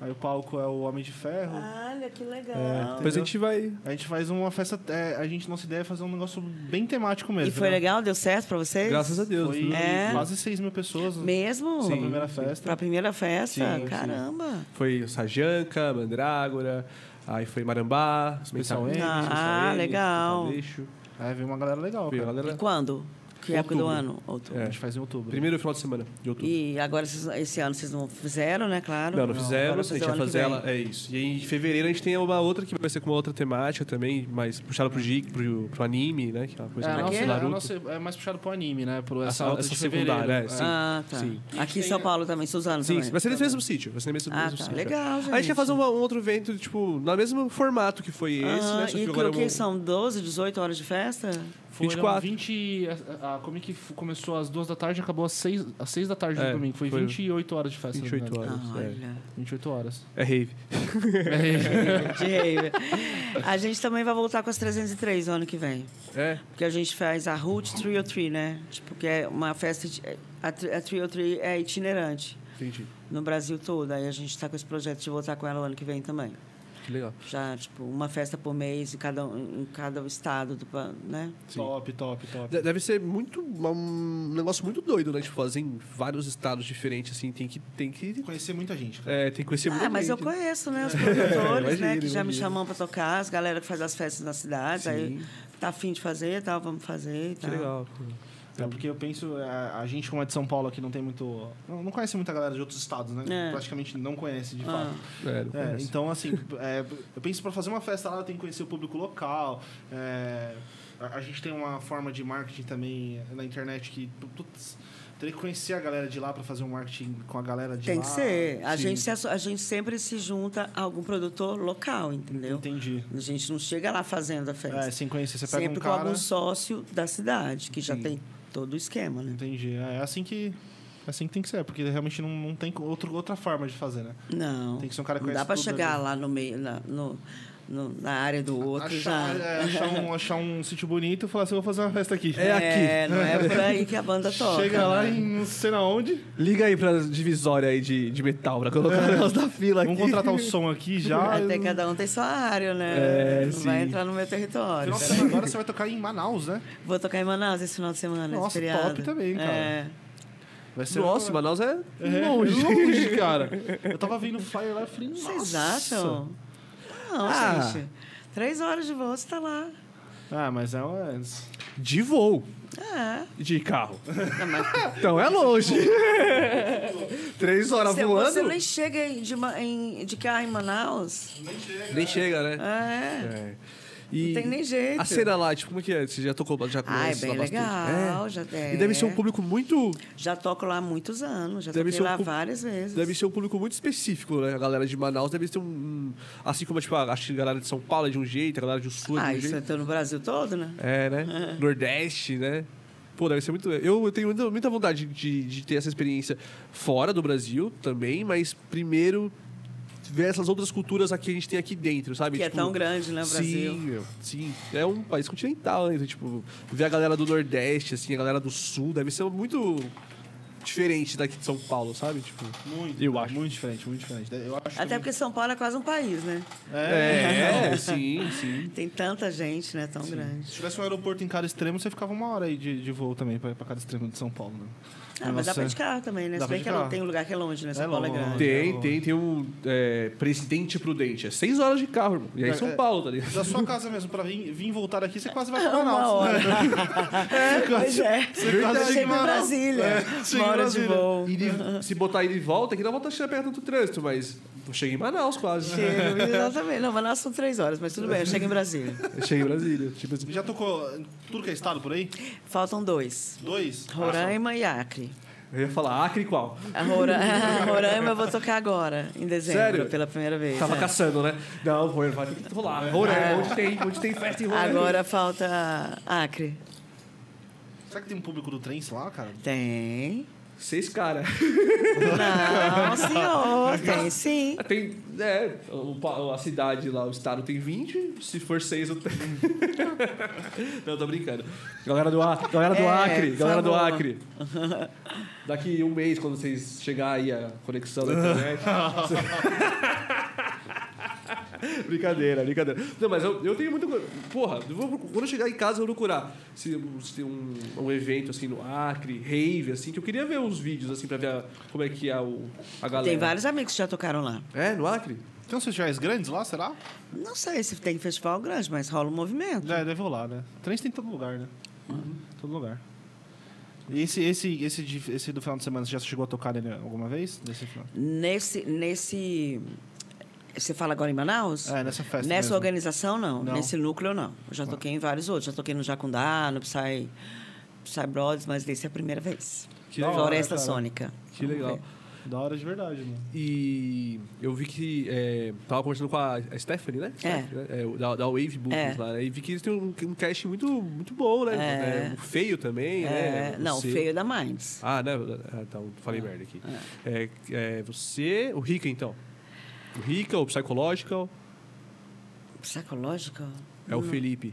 Aí o palco é o Homem de Ferro. olha que legal. Depois a gente vai. A gente faz uma festa. é, a gente nossa ideia é fazer um negócio bem temático mesmo. e foi né? legal? Deu certo pra vocês? Graças a Deus. Foi viu? É. quase 6 mil pessoas Mesmo? na primeira festa. Pra primeira festa? Sim, sim. Caramba. Foi Sajanka, Mandrágora, aí foi Marambá, Especial Mental M, M, Ah, legal. Aleixo. É, veio uma galera legal. Veio galera- E quando? Que época do Outubro. ano? Outubro. A gente faz em outubro. Primeiro final de semana de outubro. E agora, esse ano, vocês não fizeram, né? Claro. Não, não Agora fizemos, a gente vai fazer ela. É isso. E aí, em fevereiro a gente tem uma outra que vai ser com uma outra temática também, mais puxada pro gig, pro, pro anime, né? Que é uma coisa É, a mais nossa, a Naruto. nossa é mais puxado pro anime, né? Pro essa, Essa- essa secundária, é, sim. Ah, tá. Sim. Aqui em São Paulo também, Suzano Sim, também. vai ser nesse mesmo sítio. Vai ser nesse mesmo, Ah, mesmo tá. sítio. Legal, gente. A gente quer fazer um, um outro evento, tipo, no mesmo formato que foi esse, Ah, né? Só e que agora que é um- são 12, 18 horas de festa? Foram 24. 20. A, a Comic começou às 2 da tarde e acabou às 6, às 6 da tarde É, do domingo. Foi foi 28 horas de festa. se não me 28 engano. horas. Ah, é. olha. 28 horas. É rave. De rave. A gente também vai voltar com as 303 no ano que vem. É? Porque a gente faz a Route 303, né? Tipo, que é uma festa... iti- A, a 303 é itinerante Entendi. no Brasil todo. Aí a gente está com esse projeto de voltar com ela o ano que vem também. Que legal. Já, tipo, uma festa por mês em cada, em cada estado, do, né? Top, top, top. De- Deve ser muito. Um negócio muito doido, né? Tipo, fazer em vários estados diferentes, assim. Tem que. Tem que. Conhecer muita gente. cara. É, tem que conhecer muita Ah, mas eu gente. conheço, né? Os produtores, né? Imagino, Que já me imagino. chamam para tocar, as galera que faz as festas nas cidades. Aí Sim. tá afim de fazer, tal, vamos fazer e Que tal. legal. É porque eu penso, a, a gente como é de São Paulo aqui não tem muito. Não, não conhece muita galera de outros estados, né? É. Praticamente não conhece de Ah. fato. É, É, então, assim, é, eu penso para fazer uma festa lá, eu tenho que conhecer o público local. é, a, a gente tem uma forma de marketing também na internet que. putz, teria que conhecer a galera de lá para fazer um marketing com a galera de Tem lá. que ser. A Sim. gente, se a gente sempre se junta a algum produtor local, entendeu? Entendi. A gente não chega lá fazendo a festa. É, sem conhecer. Você pega sempre um com cara. algum sócio da cidade, que já Sim. tem todo o esquema, né? Entendi. É assim que. É assim que tem que ser, porque realmente não, não tem outro, outra forma de fazer, né? Não. Tem que ser um cara que Não dá para chegar ali. lá no meio, na, no, no- na área do outro Achar, já. é, achar, um, achar um sítio bonito e falar assim, eu vou fazer uma festa aqui. É É, não é por aí que a banda toca. Chega lá né? em não sei na onde. Liga aí pra divisória aí de, de metal, pra colocar o negócio da fila aqui. Vamos contratar o som aqui já. Até cada um tem sua área, né? É, não vai sim. entrar no meu território. Semana agora você vai tocar em Manaus, né? Vou tocar em Manaus esse final de semana, Nossa, top também, cara. É. Vai ser Nossa, Manaus é é, longe. longe, cara. Eu tava vendo o flyer lá e falei, Vocês nossa. acham? Não, Ah. gente. Três horas de voo, você tá lá. Ah, mas é uma... De voo. É. De carro. Não, mas Então é longe. Três horas você, voando. você nem chega de, de carro em Manaus. Nem chega, né? É. É. E Não tem nem jeito. A cena lá, tipo, como é que é? Você já tocou, já Ah, é conhece bem lá legal. É. Já, é. E deve ser um público muito. Já toco lá há muitos anos. Já Deve toquei ser um lá várias vezes. Deve ser um público muito específico, né? A galera de Manaus deve ter um. um- assim como, tipo, acho que a galera de São Paulo é de um jeito, a galera do Sul é Ah, de um isso jeito. é no Brasil todo, né? É, né? Nordeste, né? Pô, deve ser muito. Eu, eu tenho muita, muita vontade de, de ter essa experiência fora do Brasil também, mas primeiro ver essas outras culturas aqui que a gente tem aqui dentro, sabe? Que é Tipo, tão grande, né, o Brasil. Sim, meu, sim. É um país continental, né? Então, tipo, ver a galera do Nordeste, assim, a galera do Sul, deve ser muito diferente daqui de São Paulo, sabe? Tipo, Muito, Eu acho. Muito diferente, muito diferente. Eu acho Até que- porque São Paulo é quase um país, né? é, sim, sim. Tem tanta gente, né? Tão grande. Se tivesse um aeroporto em cada extremo, você ficava uma hora aí de, de voo também pra, pra cada extremo de São Paulo, né? Ah, mas dá pra ir de carro também, né? Dá Se bem que de é- tem um lugar que é longe, né? São É Paulo é grande. Tem, tem, tem um é, Presidente Prudente. É seis horas de carro, irmão. E aí É, São é. Paulo, tá ligado? Da sua casa mesmo, pra vir, vir e voltar aqui, você quase vai pra Uma Manaus. hora. É, Pois é. Você quase Eu chega em chego. Brasília. É, Uma hora de Brasília. voo. E de- se botar ele de volta, aqui não volta a pegar tanto trânsito, mas eu cheguei em Manaus quase. Chego, exatamente. Não, Manaus são três horas, mas tudo bem, eu chego em Brasília. Eu cheguei em Brasília. Tipo assim. Já tocou em tudo que é estado por aí? Faltam dois. Dois? Roraima e Acre. Eu ia falar, Acre qual? A Rora... Roraima eu vou tocar agora, em dezembro, Sério? pela primeira vez. Tava é. caçando, né? Não, Roraima, vai ter que rolar. Roraima, onde tem, onde tem festa em Roraima? Agora falta Acre. Será que tem um público do trem lá, cara? Tem. Seis caras. Não, senhor. tem, sim. Tem, é, o a cidade lá, o estado tem 20, se for 6 eu tenho. Não, tô brincando. Galera do, A- galera do É, Acre, galera do. Acre. Daqui um mês, quando vocês chegar aí a conexão da internet. brincadeira, brincadeira. Não, mas eu, eu tenho muito. co- Porra, eu vou, quando eu chegar em casa, eu vou procurar se, se tem um, um evento assim no Acre, rave, assim, que eu queria ver uns vídeos assim pra ver a- como é que é o, a galera. Tem vários amigos que já tocaram lá. É, no Acre? Tem uns festivais grandes lá, será? Não sei se tem festival grande, mas rola um movimento. É, deve rolar, né? Trens tem em todo lugar, né? Todo lugar. E esse, esse, esse, esse do final de semana, você já chegou a tocar nele alguma vez? Nesse final? Nesse, nesse. Você fala agora em Manaus? É, nessa festa Nessa mesmo. organização, não. Não. Nesse núcleo, não. Eu já toquei em vários outros. Já toquei no Jacundá, no Psy, Psy Brothers, mas desse é a primeira vez. Que legal, Floresta cara? Sônica. Que Vamos legal. ver. Da hora de verdade, mano. E eu vi que. É, tava conversando com a Stephanie, né? É. Stephanie, né? É, da, da Wave Books É. lá. né? E vi que eles têm um, um cast muito, muito bom, né? É. É, feio também, É, né? não, Você- feio é da Minds. Ah, né? Ah, Então, falei merda aqui. É, é, você, o Rica, então. Rica, o Psychological, Psicológica? é o Felipe,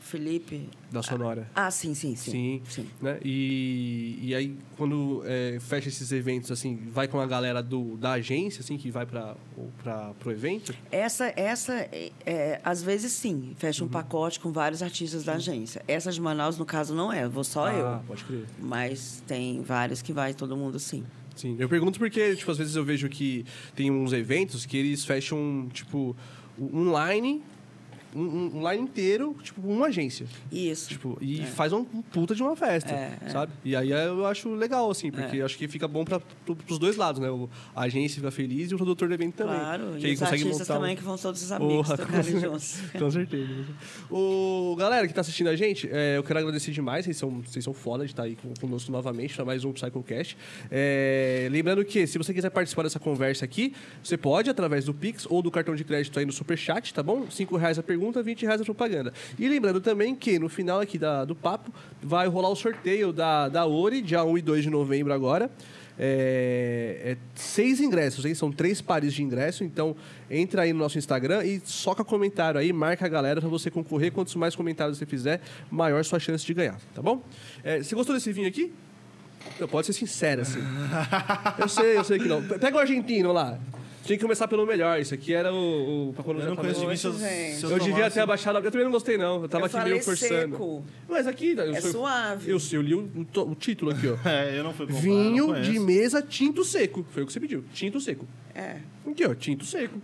Felipe. da Sonora. Ah, sim, sim, sim. Sim. sim. Né? E, e aí, quando é, fecha esses eventos, assim, vai com a galera do, da agência, assim, que vai para o evento? Essa, essa é, é, às vezes sim, fecha Uhum. um pacote com vários artistas da agência. Essa de Manaus, no caso, não é, vou só ah, eu. pode crer. Mas tem vários que vai todo mundo sim. Sim, eu pergunto porque, tipo, às vezes eu vejo que tem uns eventos que eles fecham, tipo, um line, um, um- um line inteiro, tipo, uma agência. Isso. Tipo, e faz um, um puta de uma festa, É, é. sabe? E aí eu acho legal, assim, porque eu acho que fica bom para os dois lados, né? A agência fica feliz e o produtor do evento também. Claro, Que e aí os consegue artistas montar um- também, que vão todos os amigos Porra, tocarem com- juntos. Com certeza. O, galera que tá assistindo a gente, é, eu quero agradecer demais. Vocês são, vocês são foda de estar aí com- conosco novamente para mais um PsychoCast. É, lembrando que, se você quiser participar dessa conversa aqui, você pode através do Pix ou do cartão de crédito aí no Superchat, tá bom? 5 reais a pergunta, 20 reais a propaganda. E lembrando também que no final aqui da, do papo vai rolar o sorteio da, da Ori, dia 1 e 2 de novembro agora. É, é seis ingressos, hein? São três pares de ingresso. Então, entra aí no nosso Instagram e soca comentário aí, marca a galera pra você concorrer. Quantos mais comentários você fizer, maior sua chance de ganhar, tá bom? É, você gostou desse vinho aqui? Não, pode ser sincero, assim. eu sei, eu sei que não. Pega o argentino lá. Tinha que começar pelo melhor. Isso aqui era o. o pra quando Eu não conheço de mim se eu, Poxa, gente. se Eu, devia ter abaixado. Eu também não gostei, não. Eu tava Eu aqui falei meio forçando. seco. Mas aqui. eu É sou- suave. Eu, eu li o, o to- o título aqui, ó. É, eu não fui comprar, Vinho de mesa tinto seco. Foi o que você pediu. Tinto seco. É. Aqui, ó, tinto seco.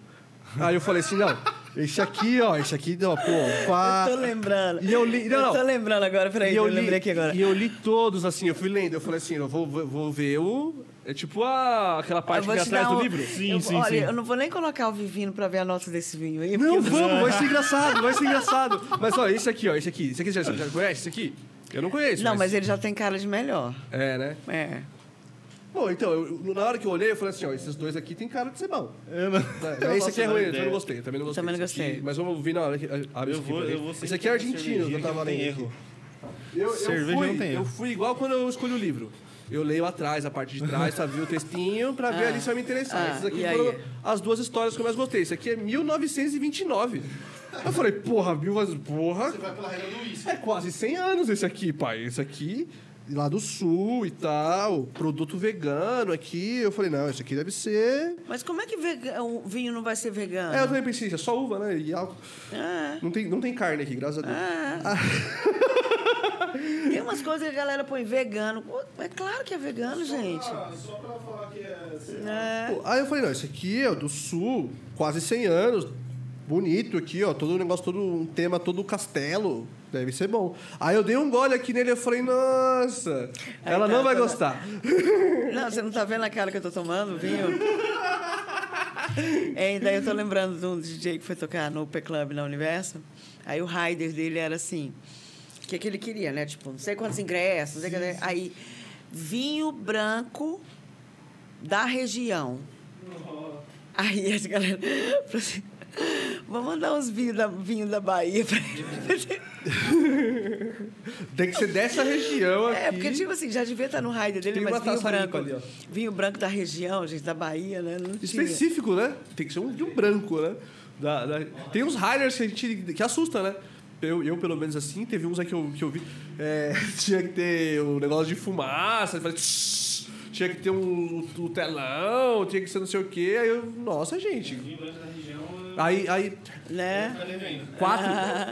Aí eu falei assim, não, esse aqui, ó, esse aqui, ó, pô, pá. Eu tô lembrando. E eu li- não, eu não. tô lembrando agora, peraí, E eu, eu, li, lembrei aqui agora. e eu li todos, assim, eu fui lendo. Eu falei assim, eu vou, vou, vou ver o... É tipo a, aquela Eu parte que atrás dar do um- livro. Sim, eu, sim, olha, sim. eu não vou nem colocar o Vivino pra ver a nota desse vinho aí. Não, porque- vamos, vai ser engraçado, vai ser engraçado. Mas, ó, esse aqui, ó, esse aqui. Esse aqui, já, já conhece esse aqui? Eu não conheço, Não, mas ele já tem cara de melhor. É, né? É. Bom, então, eu- na hora que eu olhei, eu falei assim, ó, esses dois aqui tem cara de ser bom. Eu não- É, esse aqui é ruim, eu também não gostei. eu Também não gostei. Também não Esse aqui- gostei. mas vamos ver na hora que abre Eu isso aqui vou, eu vou Esse aqui é argentino, que eu tava tem lendo. erro. Eu, eu Cerveja fui, não tem eu fui igual quando eu escolho o livro. Eu leio atrás, a parte de trás, pra ver o textinho, pra ver Ah. ali se vai me interessar. Ah, Essas aqui e aí? foram as duas histórias que eu mais gostei. Esse aqui é 1929. Eu falei, porra, mil, porra. vai pela regra do uísque. É quase 100 anos esse aqui, pai. Esse aqui, lá do sul e tal, produto vegano aqui. Eu falei, não, esse aqui deve ser... Mas como é que vega- o vinho não vai ser vegano? É, eu também pensei, é só uva, né? E álcool. É. Não tem, não tem carne aqui, graças a Deus. Tem umas coisas que a galera põe vegano. É claro que é vegano, gente. Só pra falar que é... É. Pô, Aí eu falei, não, esse aqui é do sul, quase 100 anos, bonito aqui, ó, todo o negócio, todo um tema, todo o castelo, deve ser bom. Aí eu dei um gole aqui nele e eu falei, nossa, Aí ela tá, não vai tá- gostar. Não, você não tá vendo a cara que eu tô tomando, vinho? É, daí eu tô lembrando de um DJ que foi tocar no P-Club na Universo. Aí o rider dele era assim... O que, que ele queria, né? Tipo, não sei quantos ingressos. Não sei que- aí, vinho branco da região. Aí as galera falou assim, vamos mandar uns vinhos da, vinho da Bahia pra ele. Tem que ser dessa região aqui. É, porque, tipo assim, já devia estar no raio dele, Tem mas vinho branco. ali, vinho branco da região, gente, da Bahia, né? Não tinha. Específico, né? Tem que ser um de um branco, né? Da- da- Tem uns riders que a gente que assusta, né? Eu, eu, pelo menos assim, teve uns aí que eu, que eu vi. é, tinha que ter o negócio de fumaça, tss, tinha que ter um, o telão, tinha que ser não sei o quê. Aí eu, nossa, gente. Aí, aí Né? quatro,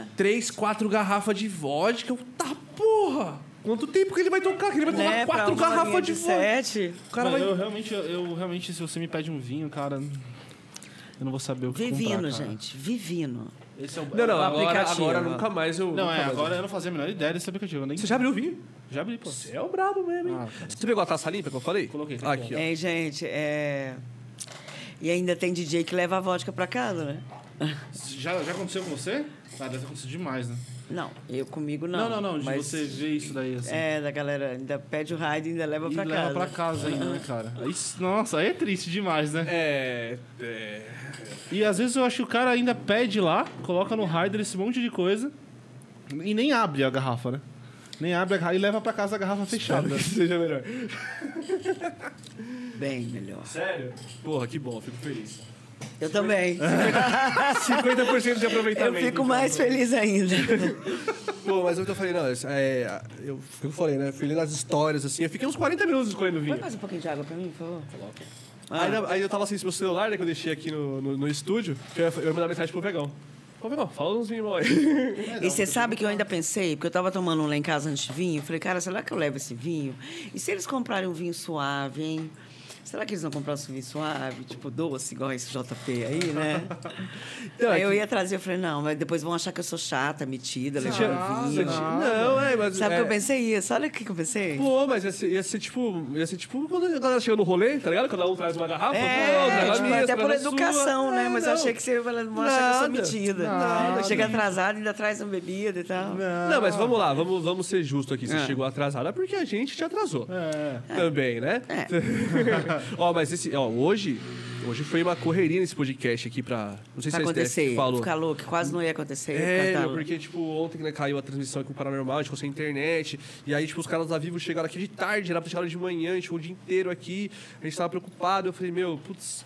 três, quatro garrafas de vodka. Eu, tá porra! Quanto tempo que ele vai tocar? Que ele vai tomar né? quatro garrafas de vodka. sete. O cara Mano, vai. eu, realmente, eu, eu realmente, se você me pede um vinho, cara, eu não vou saber o que Vivino, comprar, cara. gente. Vivino. Esse é o... Não, não, o agora, aplicativo. agora nunca mais eu. Não, é, agora eu não fazia a menor ideia desse aplicativo. Eu nem... Você já abriu o vinho? Já abri, pô. Você é o brabo mesmo, hein? Ah. Você pegou a taça limpa que eu falei? Coloquei, tá Aqui, ó. É, gente, é... E ainda tem DJ que leva a vodka pra casa, né? Já, já aconteceu com você? Ah, deve ter acontecido demais, né? Não, eu comigo não. Não, não, não, de mas você ver isso daí, assim. É, da galera ainda pede o ride e ainda leva e pra leva casa. pra casa ainda, né, cara? Aí, nossa, aí é triste demais, né? É, é. E às vezes eu acho que o cara ainda pede lá, coloca no rider esse monte de coisa e nem abre a garrafa, né? Nem abre a garrafa e leva pra casa a garrafa fechada. Que seja melhor. Bem melhor. Sério? Porra, que bom, fico feliz. Eu também. 50% de Eu aproveitamento. fico mais feliz ainda. Pô, mas eu que eu falei, não, é, eu, eu falei, né? Fui lendo as histórias, assim, eu fiquei uns 40 minutos escolhendo vinho. Põe mais um pouquinho de água pra mim, por favor. Aí, ainda- aí eu tava assim, meu celular, né, que eu deixei aqui no, no, no estúdio, que eu ia, eu ia mandar mensagem pro Vegão. Vegão, fala uns vinhos aí. E você sabe que eu ainda pensei, porque eu tava tomando um lá em casa antes de vinho, falei, cara, será que eu levo esse vinho? E se eles comprarem um vinho suave, hein? Será que eles vão comprar um vinho suave, tipo doce, igual esse JP aí, né? Não, é aí eu que- ia trazer, eu falei, não, mas depois vão achar que eu sou chata, metida, levar você vinho. Não, é, mas. Sabe é, que eu pensei isso? Olha o que eu pensei. Pô, mas ia ser, ia ser tipo. Ia ser tipo quando a galera chega no rolê, tá ligado? Cada um traz uma garrafa. pô, É, a tipo, minha, até por a sua. educação, né? É, Mas eu não. achei que você vai vão achar que eu sou metida. nada. Chega atrasado, ainda traz uma bebida e tal. Não, mas vamos lá, vamos, vamos ser justos aqui. Você É. chegou atrasado, é porque a gente te atrasou. É. Também, né? É. ó, mas esse, ó, hoje, hoje foi uma correria nesse podcast aqui pra. Não sei Pra se a acontecer, falou. ficar louco, quase não ia acontecer. É, meu, porque, tipo, ontem né, caiu a transmissão aqui com o Paranormal, a gente ficou sem internet. E aí, tipo, os caras da Vivo chegaram aqui de tarde, era pra chegar de manhã, a gente ficou o dia inteiro aqui. A gente tava preocupado. Eu falei, meu, putz,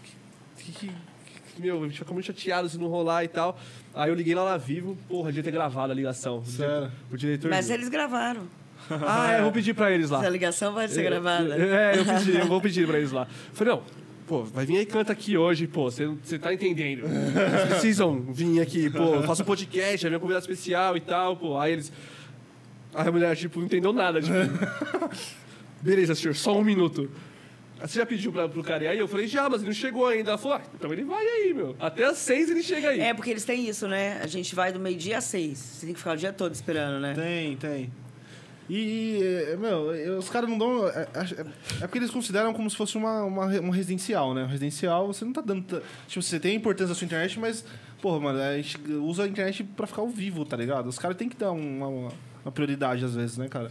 que, que- que- meu, a gente ficou muito chateado se não rolar e tal. Aí eu liguei lá na Vivo, porra, devia ter gravado a ligação. Sério? O diretor. Mas viu. eles gravaram. Ah, é, eu vou pedir pra eles lá. Essa ligação vai ser gravada. É, eu pedi, eu vou pedir pra eles lá. Falei, não, pô, vai vir aí e canta aqui hoje, pô, você você tá entendendo. Vocês precisam vir aqui, pô, eu faço podcast, é minha convidada especial e tal, pô. Aí eles. Aí a mulher, tipo, não entendeu nada, tipo. Beleza, senhor, só um minuto. Você já pediu pra, pro cara ir aí? Eu falei, já, mas ele não chegou ainda. Ela falou, ah, então ele vai aí, meu. Até às seis ele chega aí. É, porque eles têm isso, né? A gente vai do meio-dia às seis. Você tem que ficar o dia todo esperando, né? Tem, tem. E, é, meu, os caras não dão. É, é- é porque eles consideram como se fosse uma, uma, um residencial, né? Um residencial, você não tá dando. ta- Tipo, você tem a importância da sua internet, mas, porra, mano, a gente usa a internet pra ficar ao vivo, tá ligado? Os caras têm que dar uma, uma, uma prioridade às vezes, né, cara?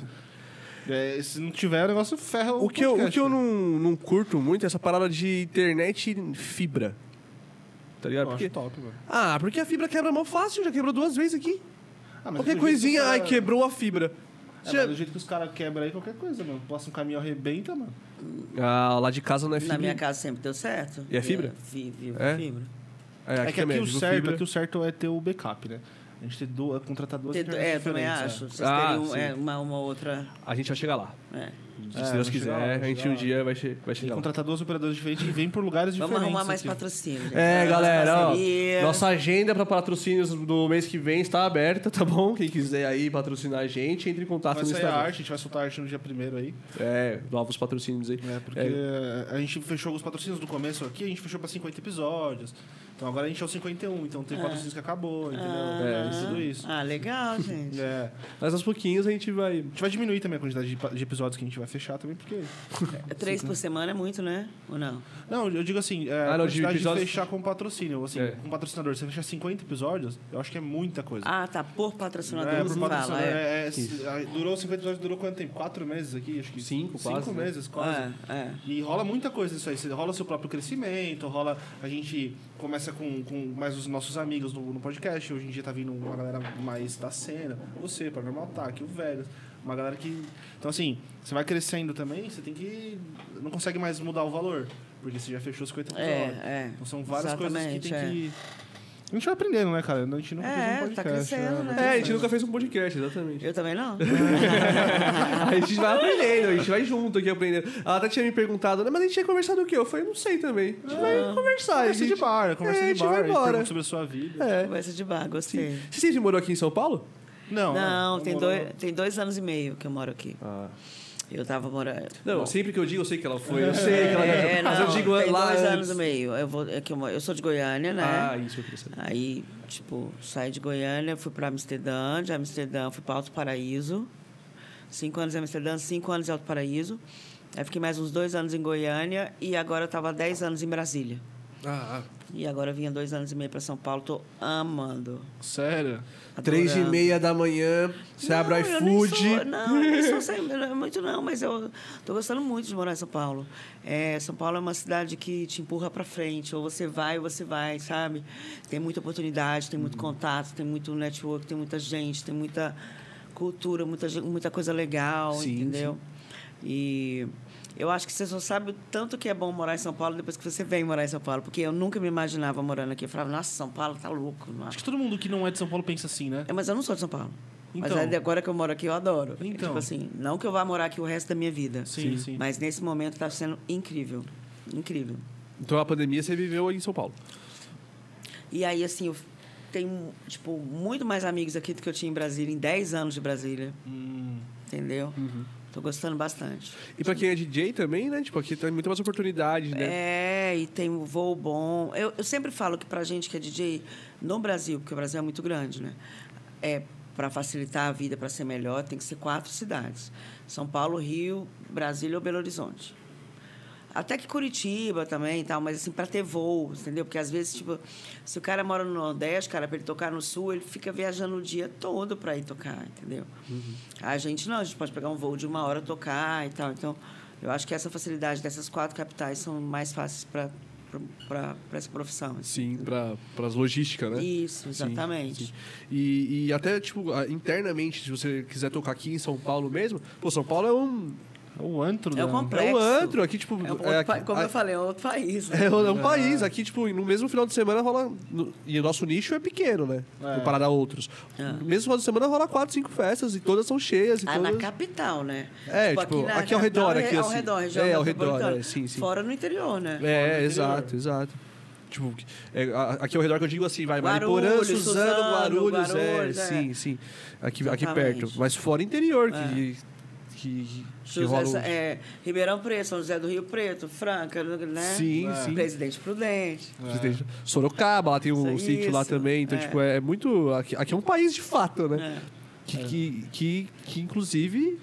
É, se não tiver, o negócio ferra o O que, eu, o podcast, que eu né? não, não curto muito é essa parada de internet fibra. Tá ligado? Eu Porque, acho top, mano. ah, porque a fibra quebra mal fácil, já quebrou duas vezes aqui. Ah, Qualquer coisinha, ai, quebrou a fibra. É, do jeito que os caras quebram aí, qualquer coisa, mano. Passa um caminhão arrebenta, mano. Ah, lá de casa não é fibra. Na minha casa sempre deu certo. E é fibra? É, É? fibra. É, É, que aqui também, o vivo certo, aqui o certo é ter o backup, né? A gente tem duas, contratar duas Ter- É, eu também diferentes, acho. é. Vocês Ah, teriam sim. é, uma, uma outra. A gente vai chegar lá. é. Se É, Deus quiser, lá, a gente um dia vai, che vai chegar contratar duas operadoras diferentes e vem por lugares Vamos diferentes. arrumar mais aqui. patrocínio. gente. É, galera, ó, nossa agenda para patrocínios do mês que vem está aberta, tá bom? Quem quiser aí patrocinar a gente, entre em contato Vai no Instagram. arte, a gente vai soltar a arte no dia primeiro aí. É, novos patrocínios aí. né? Porque a gente fechou os patrocínios do começo aqui, a gente fechou pra 50 episódios. Então agora a gente é o 51, então tem patrocínios que acabou, entendeu? É, tudo isso. Ah, legal, gente. É. Mas aos pouquinhos a gente vai. A gente vai diminuir também a quantidade de, de episódios episódios que a gente vai fechar também, porque. Três por semana é muito, né? Ou não? Não, eu digo assim, é, Ah, a não, de quantidade de, episódios- fechar com patrocínio. Assim, É. com patrocinador, você fechar 50 episódios, eu acho que é muita coisa. Ah, tá. Por patrocinador, É, por fala. patrocinador. É. É, é, durou 50 episódios, durou quanto tempo? Quatro meses aqui? Acho que Cinco, Cinco quase, né? meses, quase. É, é. E rola muita coisa isso aí. Você- Rola seu próprio crescimento, rola. A gente começa com, com mais os nossos amigos no, no podcast. Hoje em dia tá vindo uma galera mais da cena. Você, Paranormal Ataque, o Velho. Uma galera que. Então, assim, você vai crescendo também, você tem que. Não consegue mais mudar o valor. Porque você já fechou 50 É, episódios. é. Então são várias coisas que tem é. que. A gente vai aprendendo, né, cara? A gente nunca É, fez um tá podcast. crescendo, né? É, a gente nunca fez um podcast, exatamente. Eu também não. a gente vai aprendendo, a gente vai junto aqui aprendendo. Ela até tinha me perguntado, né, mas a gente tinha conversado o quê? Eu falei, não sei também. A gente vai conversar. a Conversa gente... de bar, conversa É, a de gente vai bar, aí embora. pergunta sobre a sua vida. É. Conversa de bar, gostei. Você sempre morou aqui em São Paulo? Não, Não, eu tem moro- dois, tem dois anos e meio que eu moro aqui. Ah. Eu tava morando. Não, Bom, sempre que eu digo, eu sei que ela foi. Eu sei que ela É, Mas não, eu digo tem lá. dois antes. anos e meio. Eu, vou, é que eu, eu sou de Goiânia, né? Ah, isso eu queria saber. Aí, tipo, saí de Goiânia, fui para Amsterdã, de Amsterdã fui para Alto Paraíso. Cinco anos em Amsterdã, cinco anos em Alto Paraíso. Aí fiquei mais uns dois anos em Goiânia e agora eu estava há dez anos em Brasília. Ah, E agora eu vinha dois anos e meio para São Paulo, tô amando. Sério? ah. Três e adorando. meia da manhã, você abre o Não, eu nem iFood. Não, eu nem sou não é muito não, mas eu tô gostando muito de morar em São Paulo. É, São Paulo é uma cidade que te empurra para frente, ou você vai ou você vai, sabe? Tem muita oportunidade, tem Uhum. muito contato, tem muito network, tem muita gente, tem muita cultura, muita, muita coisa legal, Sim, entendeu? E eu acho que você só sabe o tanto que é bom morar em São Paulo depois que você vem morar em São Paulo, porque eu nunca me imaginava morando aqui. Eu falava, nossa, São Paulo tá louco. não Acho que todo mundo que não é de São Paulo pensa assim, né? é, mas eu não sou de São Paulo. Então. Mas aí, agora que eu moro aqui, eu adoro. Então. Tipo assim, não que eu vá morar aqui o resto da minha vida. Sim, sim. Mas nesse momento está sendo incrível. Incrível. Então a pandemia você viveu em São Paulo. E aí, assim, eu tenho, tipo, muito mais amigos aqui do que eu tinha em Brasília, em 10 anos de Brasília. Hum, Entendeu? Tô gostando bastante. E pra quem é DJ também, né? Tipo, aqui tem muita mais oportunidade, né? É, e tem um voo bom. Eu, eu sempre falo que pra gente que é DJ no Brasil, porque o Brasil é muito grande, né? É, para facilitar a vida, para ser melhor, tem que ser quatro cidades: São Paulo, Rio, Brasília ou Belo Horizonte. Até que Curitiba também e tal, mas assim, para ter voo, entendeu? Porque às vezes, tipo, se o cara mora no Nordeste, cara, para ele tocar no Sul, ele fica viajando o dia todo para ir tocar, entendeu? A gente não, a gente pode pegar um voo de uma hora tocar e tal. Então, eu acho que essa facilidade dessas quatro capitais são mais fáceis para essa profissão. assim. Sim, pra, pras logísticas, né? Isso, Sim, exatamente. sim. E, e até, tipo, internamente, se você quiser tocar aqui em São Paulo mesmo, pô, São Paulo é um, é o antro, É o né? complexo. é um antro. Aqui, tipo. É um outro é pa- aqui- como a- eu falei, é outro país. né? É, um- é um país. Aqui, tipo, no mesmo final de semana rola. no- e o nosso nicho é pequeno, né? É. Comparado a outros. É. No mesmo final de semana rola quatro, cinco festas e todas são cheias. E Ah, todas... na capital, né? É, tipo, na aqui ao redor, é aqui, ao assim. redor, região É, ao redor, metropolitana. é, sim, sim. Fora no interior, né? É, interior. exato, exato. Tipo, é, a- aqui ao redor que eu digo assim, vai, Guarulhos, Mariporã, Suzano, Suzano, Guarulhos, Guarulhos, é, é. sim, sim. Aqui, aqui Exatamente. perto. Mas fora interior, que, que, que José, rola é, Ribeirão Preto, São José do Rio Preto, Franca, né? Sim, É. sim. Presidente Prudente. Presidente- Sorocaba, lá tem um Isso, sítio lá também. Então, é. tipo, é, é muito. Aqui, aqui é um país de fato, né? É. Que, que, que, que, inclusive,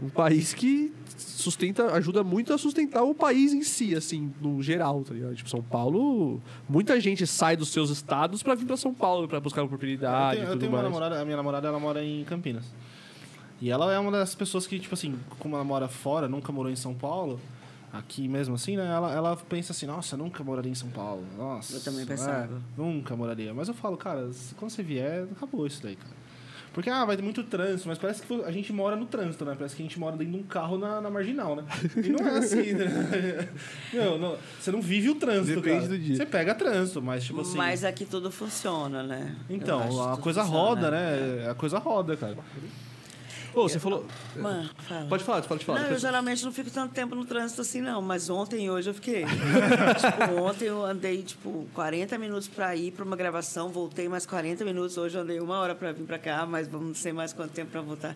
é um país que sustenta, ajuda muito a sustentar o país em si, assim, no geral, tá ligado? Tipo, São Paulo, muita gente sai dos seus estados pra vir pra São Paulo pra buscar Eu oportunidade tenho, e eu tenho uma namorada, a minha namorada, ela mora em Campinas. E ela é uma das pessoas que, tipo assim, como ela mora fora, nunca morou em São Paulo, aqui mesmo assim, né? Ela, ela pensa assim, nossa, eu nunca moraria em São Paulo. Nossa. Eu também é, pensava. nunca moraria. Mas eu falo, cara, quando você vier, acabou isso daí, cara. Porque, ah, vai ter muito trânsito, mas parece que a gente mora no trânsito, né? Parece que a gente mora dentro de um carro na, na marginal, né? E não é assim, né? Não, não, você não vive o trânsito, Depende cara. do dia. Você pega trânsito, mas, tipo assim... Mas aqui tudo funciona, né? Então, a coisa funciona, roda, né? A coisa roda, cara. Pô, você falou. Mano, fala. Pode falar, pode falar. Não, eu geralmente não fico tanto tempo no trânsito assim, não. Mas ontem e hoje eu fiquei. tipo, ontem eu andei, tipo, 40 minutos pra ir pra uma gravação, voltei mais 40 minutos. Hoje eu andei uma hora pra vir pra cá, mas vamos não sei mais quanto tempo pra voltar.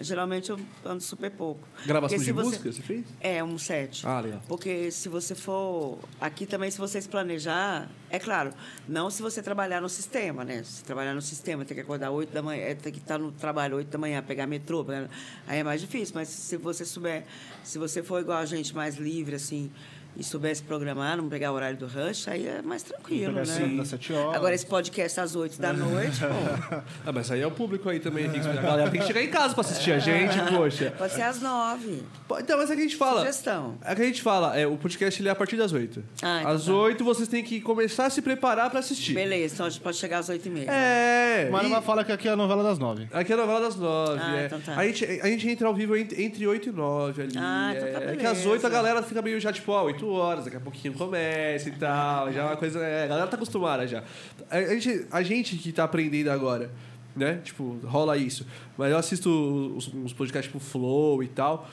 Geralmente eu ando super pouco. Gravação de você- música, você fez? É, um set. Ah, legal. Porque se você for. Aqui também, se você se planejar, é claro, não se você trabalhar no sistema, né? Se trabalhar no sistema, tem que acordar 8 da manhã, é, tem que estar no trabalho 8 da manhã, pegar metrô? Aí é mais difícil, mas se você souber, se você for igual a gente, mais livre, assim, e souber se programar, não pegar o horário do rush, aí é mais tranquilo, né? assim, das sete horas. Agora, esse podcast às 8 da noite, pô, Ah, mas aí é o público aí também. Tem que, a galera tem que chegar em casa pra assistir a gente, poxa. pode ser às 9. Pô, Então, mas é que a gente fala. Sugestão. É que a gente fala, é, o podcast ele é a partir das 8. Ah, então às tá. 8 vocês têm que começar a se preparar pra assistir. Beleza, então a gente pode chegar às 8 e meia. É. Mas e- ela fala que aqui é a novela das nove. Aqui é a novela das 9. Ah, é. então tá. a, gente, a gente entra ao vivo entre, entre 8 e 9 ali. Ah, então tá é, é que às beleza. 8 a galera fica meio já, tipo, ó, 8 horas, daqui a pouquinho começa e tal. Já é uma coisa. é, a galera tá acostumada já. A, a gente, a gente que tá aprendendo agora, né? Tipo, rola isso. Mas eu assisto os, uns podcasts tipo Flow e tal.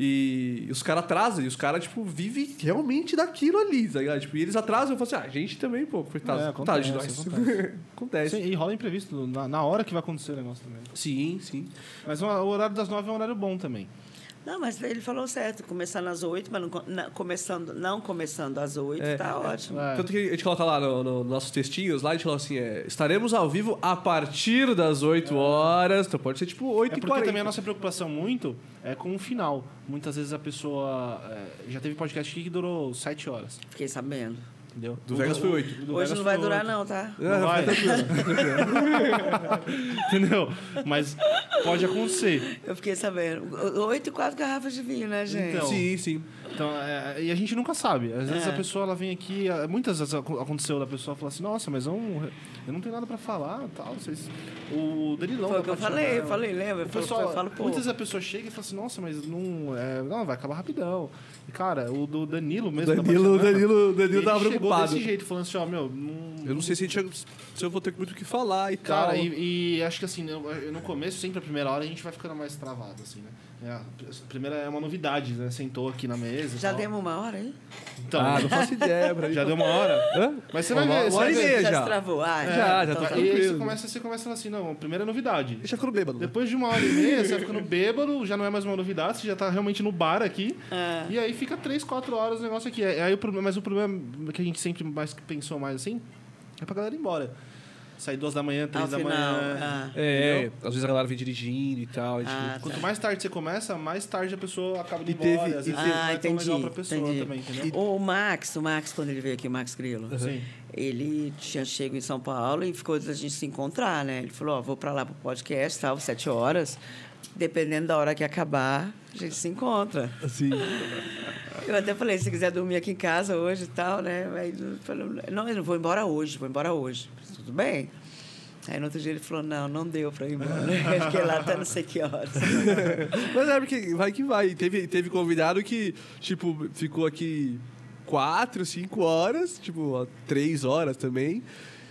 E os caras atrasam, e os caras, tipo, vivem realmente daquilo ali, tá ligado? Tipo, e eles atrasam, eu falo assim, ah, a gente também, pô, coitado, É, coitado de acontece, nós. acontece. acontece. Sim, e rola imprevisto na, na hora que vai acontecer o negócio também. Sim, sim. Mas o horário das nove é um horário bom também. Não, mas ele falou certo, começando às 8, mas não, não- começando, não começando às 8, É, tá ótimo. É. Tanto que a gente coloca lá nos no, nossos textinhos, lá a gente fala assim, é, estaremos ao vivo a partir das 8 horas, então pode ser tipo 8 É e porque 40. também a nossa preocupação muito é com o final. Muitas vezes a pessoa. é, já teve podcast aqui que durou sete horas. Fiquei sabendo. Entendeu? Do Vegas foi oito. do Hoje Vegas não vai durar, oito. não, tá? Não vai. Entendeu? Mas pode acontecer. Eu fiquei sabendo. Oito e quatro garrafas de vinho, né, gente? Então. Sim, sim. Então, é, e a gente nunca sabe. Às vezes É. a pessoa ela vem aqui, muitas vezes aco- aconteceu da pessoa falar assim, nossa, mas eu não, eu não tenho nada pra falar tal. Vocês... O Danilão. Foi da o que eu falei, eu falei, lembra? O pessoal, eu falo, pô. muitas vezes a pessoa chega e fala assim, nossa, mas não, é, não vai acabar rapidão. E, cara, o do Danilo mesmo. da Danilo, Paixão Bela, Danilo, Danilo tava chegou preocupado. desse jeito, falando assim, ó, meu, não, Eu não sei se, a gente, se eu vou ter muito o que falar e Cara, tal. e, e acho que assim, eu- eu- no começo, sempre a primeira hora, a gente vai ficando mais travado, assim, né? É, a primeira é uma novidade, né? Sentou aqui na mesa. Já tal. demos uma hora aí? Então, Ah, não faço ideia, pra já deu uma hora. Hã? Mas você vai Uma- ver. uma hora vai e meia. já já. se travou. Ah, Já, já então tá Aí tranquilo. você começa, você começa assim, não, primeira novidade. Deixa ficando bêbado. Depois de uma hora e meia, você vai ficando bêbado, já não é mais uma novidade, você já tá realmente no bar aqui. É. E aí fica três, quatro horas o negócio aqui. Aí o problema, mas o problema que a gente sempre mais pensou mais assim é pra galera ir embora. Sair duas da manhã, três Ao da final. manhã. ah. É, às vezes a galera vem dirigindo e tal. a gente- Ah, Quanto tá. mais tarde você começa, mais tarde a pessoa acaba de E ir embora. teve- às vezes e não Ah, é tão entendi. legal pra pessoa entendi. também, entendeu? O Max, o Max, quando ele veio aqui, o Max Grilo, Sim. ele tinha chego em São Paulo e ficou da gente se encontrar, né? Ele falou, ó, vou pra lá pro podcast, tal, sete horas. Dependendo da hora que acabar, a gente se encontra. Assim. Eu até falei, se quiser dormir aqui em casa hoje e tal, né? Aí ele falou, não, eu não vou embora hoje, vou embora hoje. Eu falei, Tudo bem. Aí no outro dia ele falou, não, não deu pra ir embora. Eu fiquei lá até não sei que horas. Mas é porque vai que vai. Teve, teve convidado que, tipo, ficou aqui quatro, cinco horas, tipo, ó, três horas também.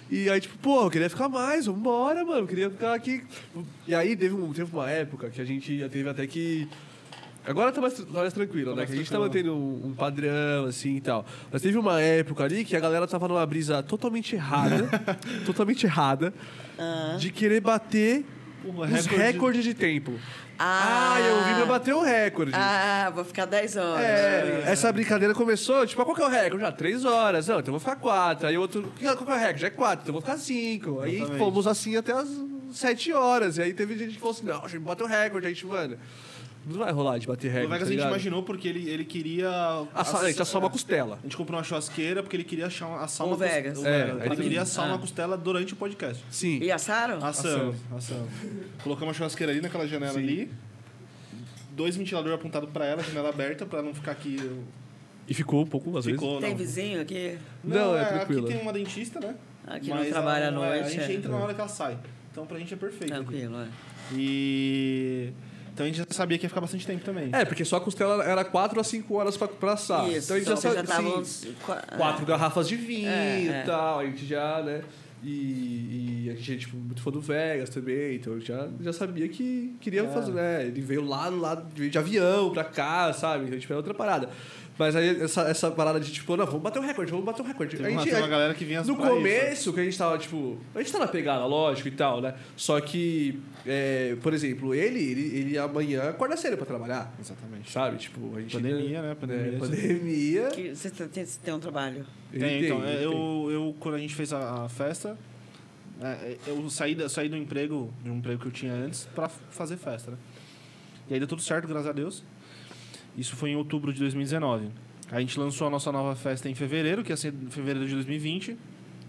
E aí, tipo, pô, eu queria ficar mais, vambora, mano, eu queria ficar aqui. E aí teve, um, teve uma época que a gente já teve até que. Agora tá mais, tá mais tranquilo, Tá né? mais Que a gente tá mantendo um, um padrão, assim e tal. Mas teve uma época ali que a galera tava numa brisa totalmente errada, totalmente errada, de querer bater O os recorde- recordes de tempo. Ah. Ah, eu vim pra bater o recorde. Ah, vou ficar 10 horas. É, essa brincadeira começou, tipo, qual que é o recorde? Já, três horas. Não, então eu vou ficar quatro. Aí o outro, qual que é o recorde? Já é quatro, então eu vou ficar cinco. Aí Exatamente. fomos assim até as sete horas. E aí teve gente que falou assim, não, a gente bateu o recorde. Aí, tipo, mano, não vai rolar de bater O recorde, Vegas tá a gente imaginou porque ele, ele queria. Assar, a gente assou uma costela. A gente comprou uma churrasqueira porque ele queria achar uma- assar O uma costela. Vegas. É, ele queria assar Ah. uma costela durante o podcast. Sim. E assaram? Assamos, assamos. Colocamos uma churrasqueira ali naquela janela ali. Dois ventiladores apontados pra ela, janela aberta, pra não ficar aqui. E ficou um pouco, às vezes. Ficou, Tem não. vizinho aqui? Não, é tranquilo. Aqui tem uma dentista, né? Aqui não Mas trabalha à ela- é, noite, A gente é. entra na hora que ela sai. Então pra gente é perfeito. aqui. Tranquilo, é. E. Então a gente já sabia que ia ficar bastante tempo também. É, porque só a costela era quatro a cinco horas pra, pra assar. Isso, então a gente já então sabe, já tava assim, qua- quatro garrafas de vinho É, é. e tal, a gente já, né? E, e a gente é tipo, muito fã do Vegas também, então eu já, já sabia que queria É. fazer, né? Ele veio lá, lá de de avião pra cá, sabe? Então, tipo, é outra parada. Mas aí essa, essa parada de tipo, não, vamos bater o recorde, vamos bater o recorde. Teve a gente, tem uma galera que vinha no pra isso. começo, que a gente tava, tipo. A gente tá na pegada, lógico e tal, né? Só que, é, por exemplo, ele, ele, ele amanhã acorda cedo pra trabalhar. Exatamente. Sabe? Tipo, a gente. Pandemia, né? Pandemia. É, pandemia. Que Você tem, tem- tem um trabalho? ele Tem, então, ele é, tem. eu, eu, quando a gente fez a, a festa, é, eu saí, da- saí do emprego, de um emprego que eu tinha antes, pra fazer festa, né? E aí deu tudo certo, graças a Deus. Isso foi em outubro de 2019. A gente lançou a nossa nova festa em fevereiro, que ia ser em fevereiro de 2020.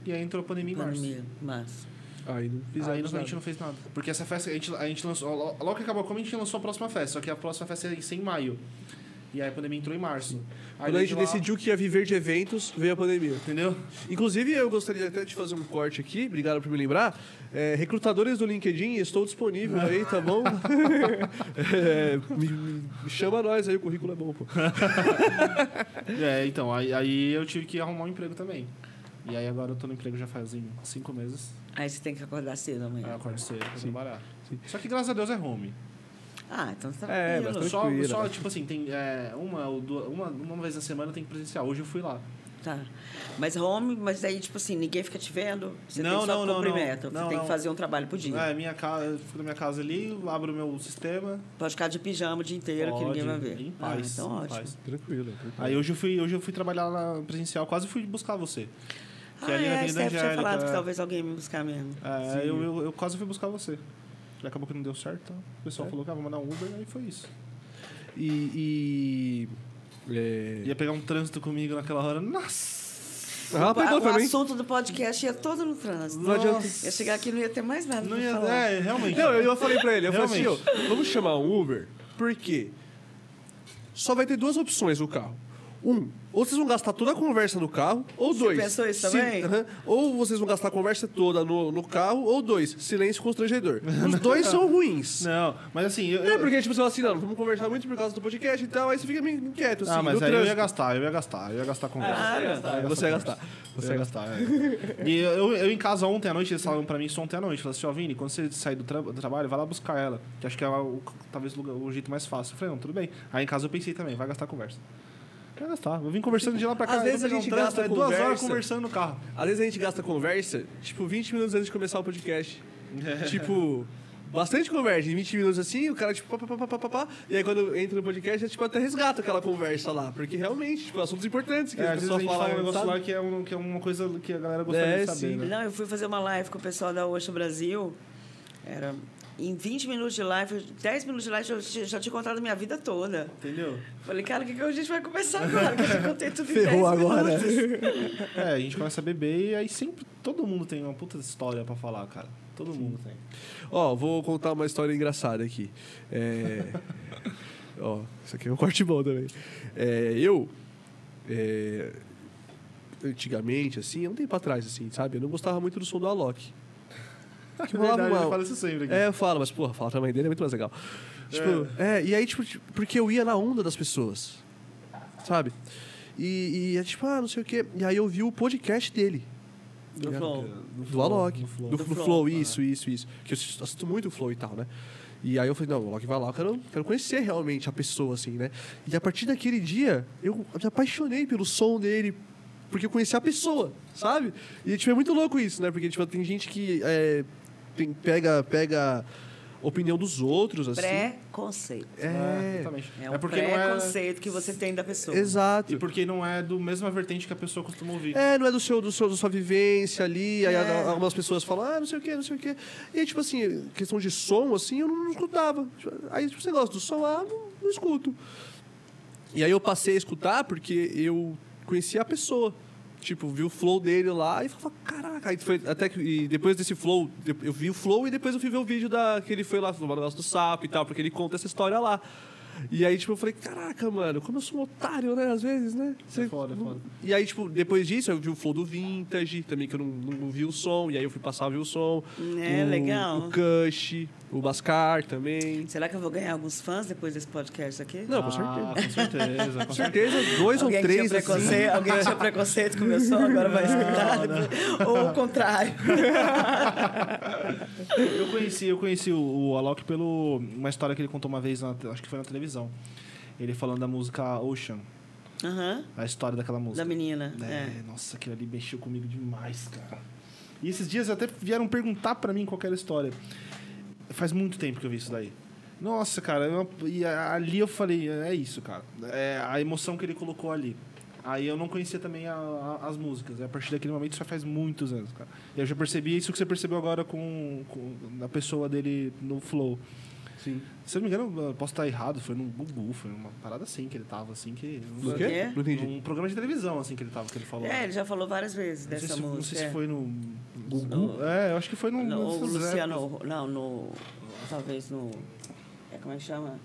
E aí entrou a pandemia em março. Pandemia, março. Aí não Aí fizemos não- a gente não fez nada. Porque essa festa, a gente, a gente lançou. lo- Logo que acabou a Comic, a gente lançou a próxima festa. Só que a próxima festa ia ser em maio. E aí a pandemia entrou em março. Aí Quando a gente lá- decidiu que ia viver de eventos, veio a pandemia. Entendeu? Inclusive, eu gostaria até de fazer um corte aqui, obrigado por me lembrar. É, recrutadores do LinkedIn, estou disponível aí, tá bom? É, me, me chama nós aí, o currículo é bom, pô. É, então, aí, aí eu tive que arrumar um emprego também. E aí agora eu tô no emprego já fazem cinco meses. Aí você tem que acordar cedo amanhã. eu acordo cedo pra trabalhar. Só que graças a Deus é home. Ah, então tá É, Só, Tranquilo. só, tipo assim, tem é, uma, ou duas, uma, uma vez na semana tem que presenciar. Hoje eu fui lá. Tá. Mas home, mas daí, tipo assim, ninguém fica te vendo. Você Não, tem que só não, não, cumprir não. meta. Você Não, tem não. que fazer um trabalho por dia. É, minha casa, eu fico na minha casa ali, abro o meu sistema. Pode ficar de pijama o dia inteiro que ninguém vai ver. Em Ah, paz. então em ótimo. paz. Tranquilo. tranquilo. Aí hoje eu fui, hoje eu fui trabalhar na presencial, quase fui buscar você. Que ah, ali na é, Steph tinha falado que é. talvez alguém me buscar mesmo. É, eu, eu, eu quase fui buscar você. Acabou que não deu certo, então o pessoal É. falou que ah, vou mandar um Uber, aí foi isso. E. e é... Ia pegar um trânsito comigo naquela hora. Nossa! Ah, pegou o também. assunto do podcast ia todo no trânsito. Não adianta. Ia chegar aqui e não ia ter mais nada Não ia, falar. é, realmente. Não, eu, eu falei pra ele, eu falei assim, Realmente. ó, vamos chamar um Uber, por quê? Só vai ter duas opções no carro. Um, ou vocês vão gastar toda a conversa no carro, ou dois. pensou isso também? Aham. ou vocês vão gastar a conversa toda no, no carro, ou dois, silêncio constrangedor. Os dois são ruins. Não, mas assim, eu. É eu- porque, tipo, você fala assim, não, vamos conversar muito por causa do podcast e tal, aí você fica meio inquieto, assim, ah, mas no aí eu ia trânsito. gastar, eu ia gastar, eu ia gastar com Claro. Você ia gastar. Você ia gastar, é. E eu, eu em casa ontem à noite, eles falaram pra mim isso ontem à noite. Falaram assim, ó, Vini, quando você sair do, tra- do trabalho, vai lá buscar ela. Que acho que é o, talvez o, lugar- o jeito mais fácil. Eu falei, não, tudo bem. Aí em casa eu pensei também, vai gastar conversa. Gastar. Eu vim conversando de lá pra cá. Às vezes a gente trânsito, gasta é duas horas conversa. conversando no carro. Às vezes a gente gasta conversa, tipo, 20 minutos antes de começar o podcast. tipo, bastante conversa. Em 20 minutos assim, o cara, tipo, pá, pá, pá, pá, pá, pá, e aí quando entra no podcast, é, tipo, até resgata aquela conversa lá. Porque realmente, tipo, assuntos importantes que É, as às vezes a pessoas gente fala um falam, negócio sabe? lá que é, um, que é uma coisa que a galera gostaria É, de saber, sim. né? Não, eu fui fazer uma live com o pessoal da Oxa Brasil. Era em 20 minutos de live, 10 minutos de live, eu já, tinha contado a minha vida toda. Entendeu? Falei, cara, o que, que a gente vai começar agora? Que eu já contei tudo em Ferrou 10 agora. É, a gente começa a beber e aí sempre todo mundo tem uma puta história pra falar, cara. Todo mundo tem. Ó, vou contar uma história engraçada aqui. É... Ó, isso aqui é um corte bom também. É, eu, é, antigamente, assim, há um tempo atrás, assim, sabe? Eu não gostava muito do som do Alok. Que É rolava verdade, uma- ele fala isso sempre aqui. É, eu falo, mas, porra, falar também dele é muito mais legal. Tipo, é, e aí, tipo, tipo, porque eu ia na onda das pessoas, sabe? E, e é tipo, ah, não sei o quê. E aí eu vi o podcast dele, Do Flow. do Alok. do Flow. Do, Do do Flow, Flow, isso, isso, isso. Que eu assisto muito o Flow e tal, né? E aí eu falei, não, o Alok vai lá, eu quero, quero conhecer realmente a pessoa, assim, né? E a partir daquele dia, eu me apaixonei pelo som dele, porque eu conheci a pessoa, sabe? E, tipo, é muito louco isso, né? Porque, tipo, tem gente que é, pega, pega opinião dos outros, assim. Preconceito. É, exatamente. É um porque não é. preconceito que você tem da pessoa. exato. E porque não é do mesma vertente que a pessoa costuma ouvir. É, não é do seu, do seu, da sua vivência ali. Aí É. a- algumas pessoas falam, ah, não sei o quê, não sei o quê. E aí, tipo assim, questão de som, assim, eu não, não escutava. Aí, tipo, você gosta do som, ah, não, não escuto. E aí eu passei a escutar porque eu conhecia a pessoa. Tipo, vi o flow dele lá e falava, caraca. Aí foi até que e depois desse flow, eu vi o flow e depois eu fui ver o vídeo da, que ele foi lá no negócio do sapo e tal, porque ele conta essa história lá. E aí, tipo, eu falei, caraca, mano, como eu sou um otário, né? Às vezes, né? É foda, é não- foda. E aí, tipo, depois disso, eu vi o flow do Vintage, também que eu não, não vi o som. E aí eu fui passar a ver o som. É, o, legal. O Kush, o Bascar também. Será que eu vou ganhar alguns fãs depois desse podcast aqui? Não, com Ah, certeza. com certeza. Com certeza, dois Alguém ou três, tinha assim. preconceito, alguém tinha preconceito com o meu som, agora vai escutar. Ou o contrário. Eu conheci, eu conheci o, o Alok pelo uma história que ele contou uma vez, na, acho que foi na televisão. Ele falando da música Ocean, Aham, a história daquela música. da menina. É, É. nossa, aquilo ali mexeu comigo demais, cara. E esses dias até vieram perguntar pra mim qual era a história. Faz muito tempo que eu vi isso daí. Nossa, cara, eu- e ali eu falei, é isso, cara. É a emoção que ele colocou ali. Aí eu não conhecia também a- a- as músicas. E a partir daquele momento, isso já faz muitos anos, cara. E eu já percebi isso que você percebeu agora com, com a pessoa dele no Flow. Sim. Se eu não me engano, eu posso estar errado, foi no Gugu, foi uma parada assim que ele tava, assim, que... No O quê? quê? Não entendi. Um programa de televisão, assim, que ele tava, que ele falou. É, ele já falou várias vezes não dessa se, música. não sei se é. foi no... Gugu? É, eu acho que foi no... No, o nessas épocas. Luciano, não, no. Talvez no. É, como é que chama?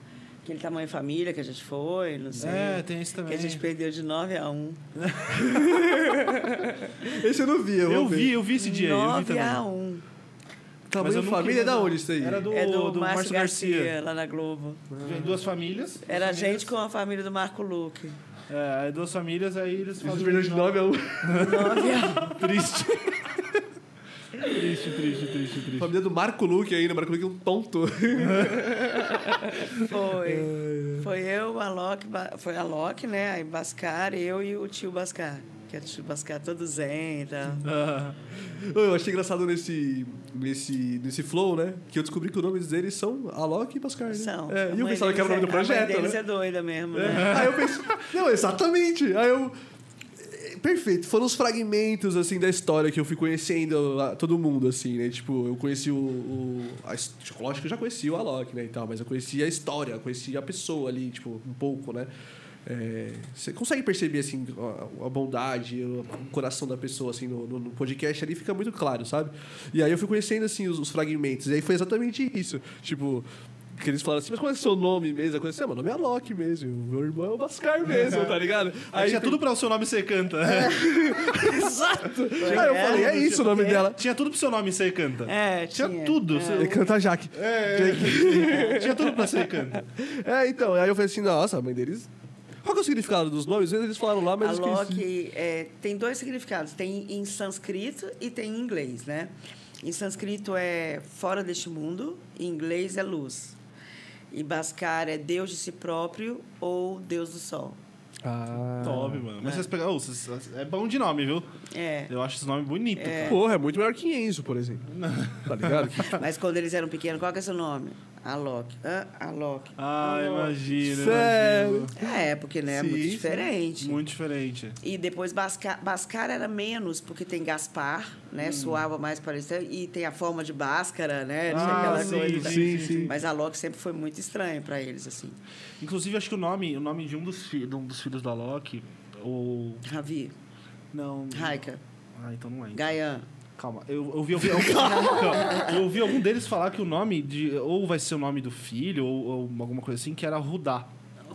Aquele tamanho família que a gente foi, não sei. É, tem esse que também. a gente perdeu de 9 a 1. Esse eu não vi, eu, Eu vi, eu vi esse dia aí, eu vi 9 a 1. Tamanho Mas família é da onde isso aí? Era do, é do, do Márcio Márcio Garcia, Garcia. lá na Globo. Vem duas famílias. Era a duas gente com a família do Marco Luque. É, duas famílias, aí eles fazem... perdeu de 9 a 1. 9 a Triste. triste, triste, triste, triste. Família do Marco Luque ainda. Marco Luque é um tonto. 1. Foi. Foi eu, a Loki, foi a Loki, né? Aí Bascar, eu e o tio Bascar. Que era o tio Bascar todo zen tal. Ah, Eu achei engraçado nesse, nesse, nesse flow, né? Que eu descobri que os nomes deles são Alok e Bascar, né? São. É, e eu pensava que era o nome do é- projeto, A mãe né? é doida mesmo, né? É. Aí eu pensei... Não, exatamente. Aí eu... é, Perfeito. Foram os fragmentos, assim, da história que eu fui conhecendo a- todo mundo, assim, né? Tipo, eu conheci o... o a, lógico que eu já conheci o Alok, né, e tal. Mas eu conheci a história, conheci a pessoa ali, tipo, um pouco, né? É, você consegue perceber, assim, a, a bondade, o, coração da pessoa, assim, no, no- no podcast ali fica muito claro, sabe? E aí eu fui conhecendo, assim, os, os fragmentos. E aí foi exatamente isso. Tipo... Que eles falaram assim, mas qual é o seu nome mesmo? Eu falei assim, ah, meu nome é Alok mesmo. Meu irmão é o Bascar mesmo, tá ligado? aí tinha tem- tudo pra o seu nome ser canta. Exato! Aí eu falei, é isso o nome dela. Tinha tudo pro seu nome ser canta. É, Tinha tinha. tudo. É. seu- Ele canta Jaque. É, tinha tudo pra ser canta. É, então, aí eu falei assim, nossa, a mãe deles. Qual que é o significado dos nomes? Às vezes eles falaram lá, mas eu esqueci. Alok é, tem dois significados. Tem em sânscrito e tem em inglês, né? Em sânscrito é fora deste mundo, em inglês é luz. E Bhaskar é Deus de si próprio ou Deus do Sol. Ah. Top, mano. Mas vocês pegaram. vocês- é bom de nome, viu? É. Eu acho esse nome bonito, cara. Porra, é muito melhor que Enzo, por exemplo. Tá ligado? Mas quando eles eram pequenos, qual que é seu nome? Alok. Hã? Alok. Ah, imagina. Sério? imagina. É, porque né, é Sim, muito sim. diferente. Muito diferente. E depois Bascar, Bascar era menos, porque tem Gaspar, né? Hum. Soava mais parecido. E tem a forma de Báscara, né? Tinha Ah, aquela sim, coisa. sim, sim. Mas a Loki sempre foi muito estranha pra eles, assim. Inclusive, acho que o nome, o nome de um dos, de um dos filhos da Loki, o. Ravi, Não. Raika, Ah, então não é. Gayan. Calma, eu eu ouvi, eu, calma, eu ouvi algum deles falar que o nome de. Ou vai ser o nome do filho, ou, ou alguma coisa assim, que era Rudá.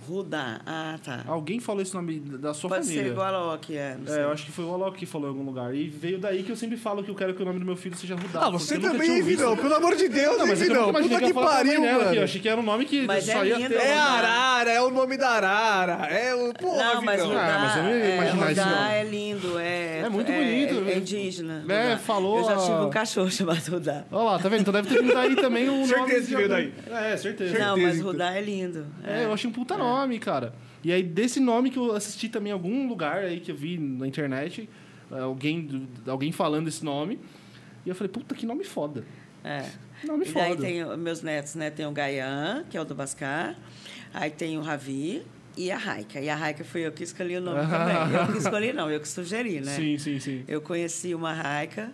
Rudá. Ah, tá. Alguém falou esse nome da sua Pode família. ser igual a Loki, é. Não É, eu acho que foi o Alok que falou em algum lugar. E veio daí que eu sempre falo que eu quero que o nome do meu filho seja Rudá. Ah, você também. Vidão. Pelo amor de Deus, Não, hein, mas é Puta que que pariu, também dela aqui. Eu mano. achei que era um nome que Mas só é ia lindo, ter. É. Arara, é o nome da Arara. É o. Porra, Não, mas. Rudá, Ah, mas eu não ia é, imaginar isso, Rudá não. é lindo, é... É muito bonito, É, né? é indígena. É, falou Eu já tive um cachorro chamado Rudá. Olha lá, tá vendo? Então deve ter vindo daí também o nome. Certeza que veio algum- É, certeza. Não, mas. Rudá é lindo. É, eu achei um puta nome, cara. E aí, desse nome que eu assisti também em algum lugar aí que eu vi na internet, é, alguém, alguém falando esse nome. E eu falei, puta, que nome foda. É. Nome E foda. tem o- meus netos, né? Tem o Gayan, que é o do Bascar. Aí tem o Ravi e a Raika. E a Raika fui eu que escolhi o nome também. Eu que escolhi, não, eu que sugeri, né? Sim, sim, sim. Eu conheci uma Raika.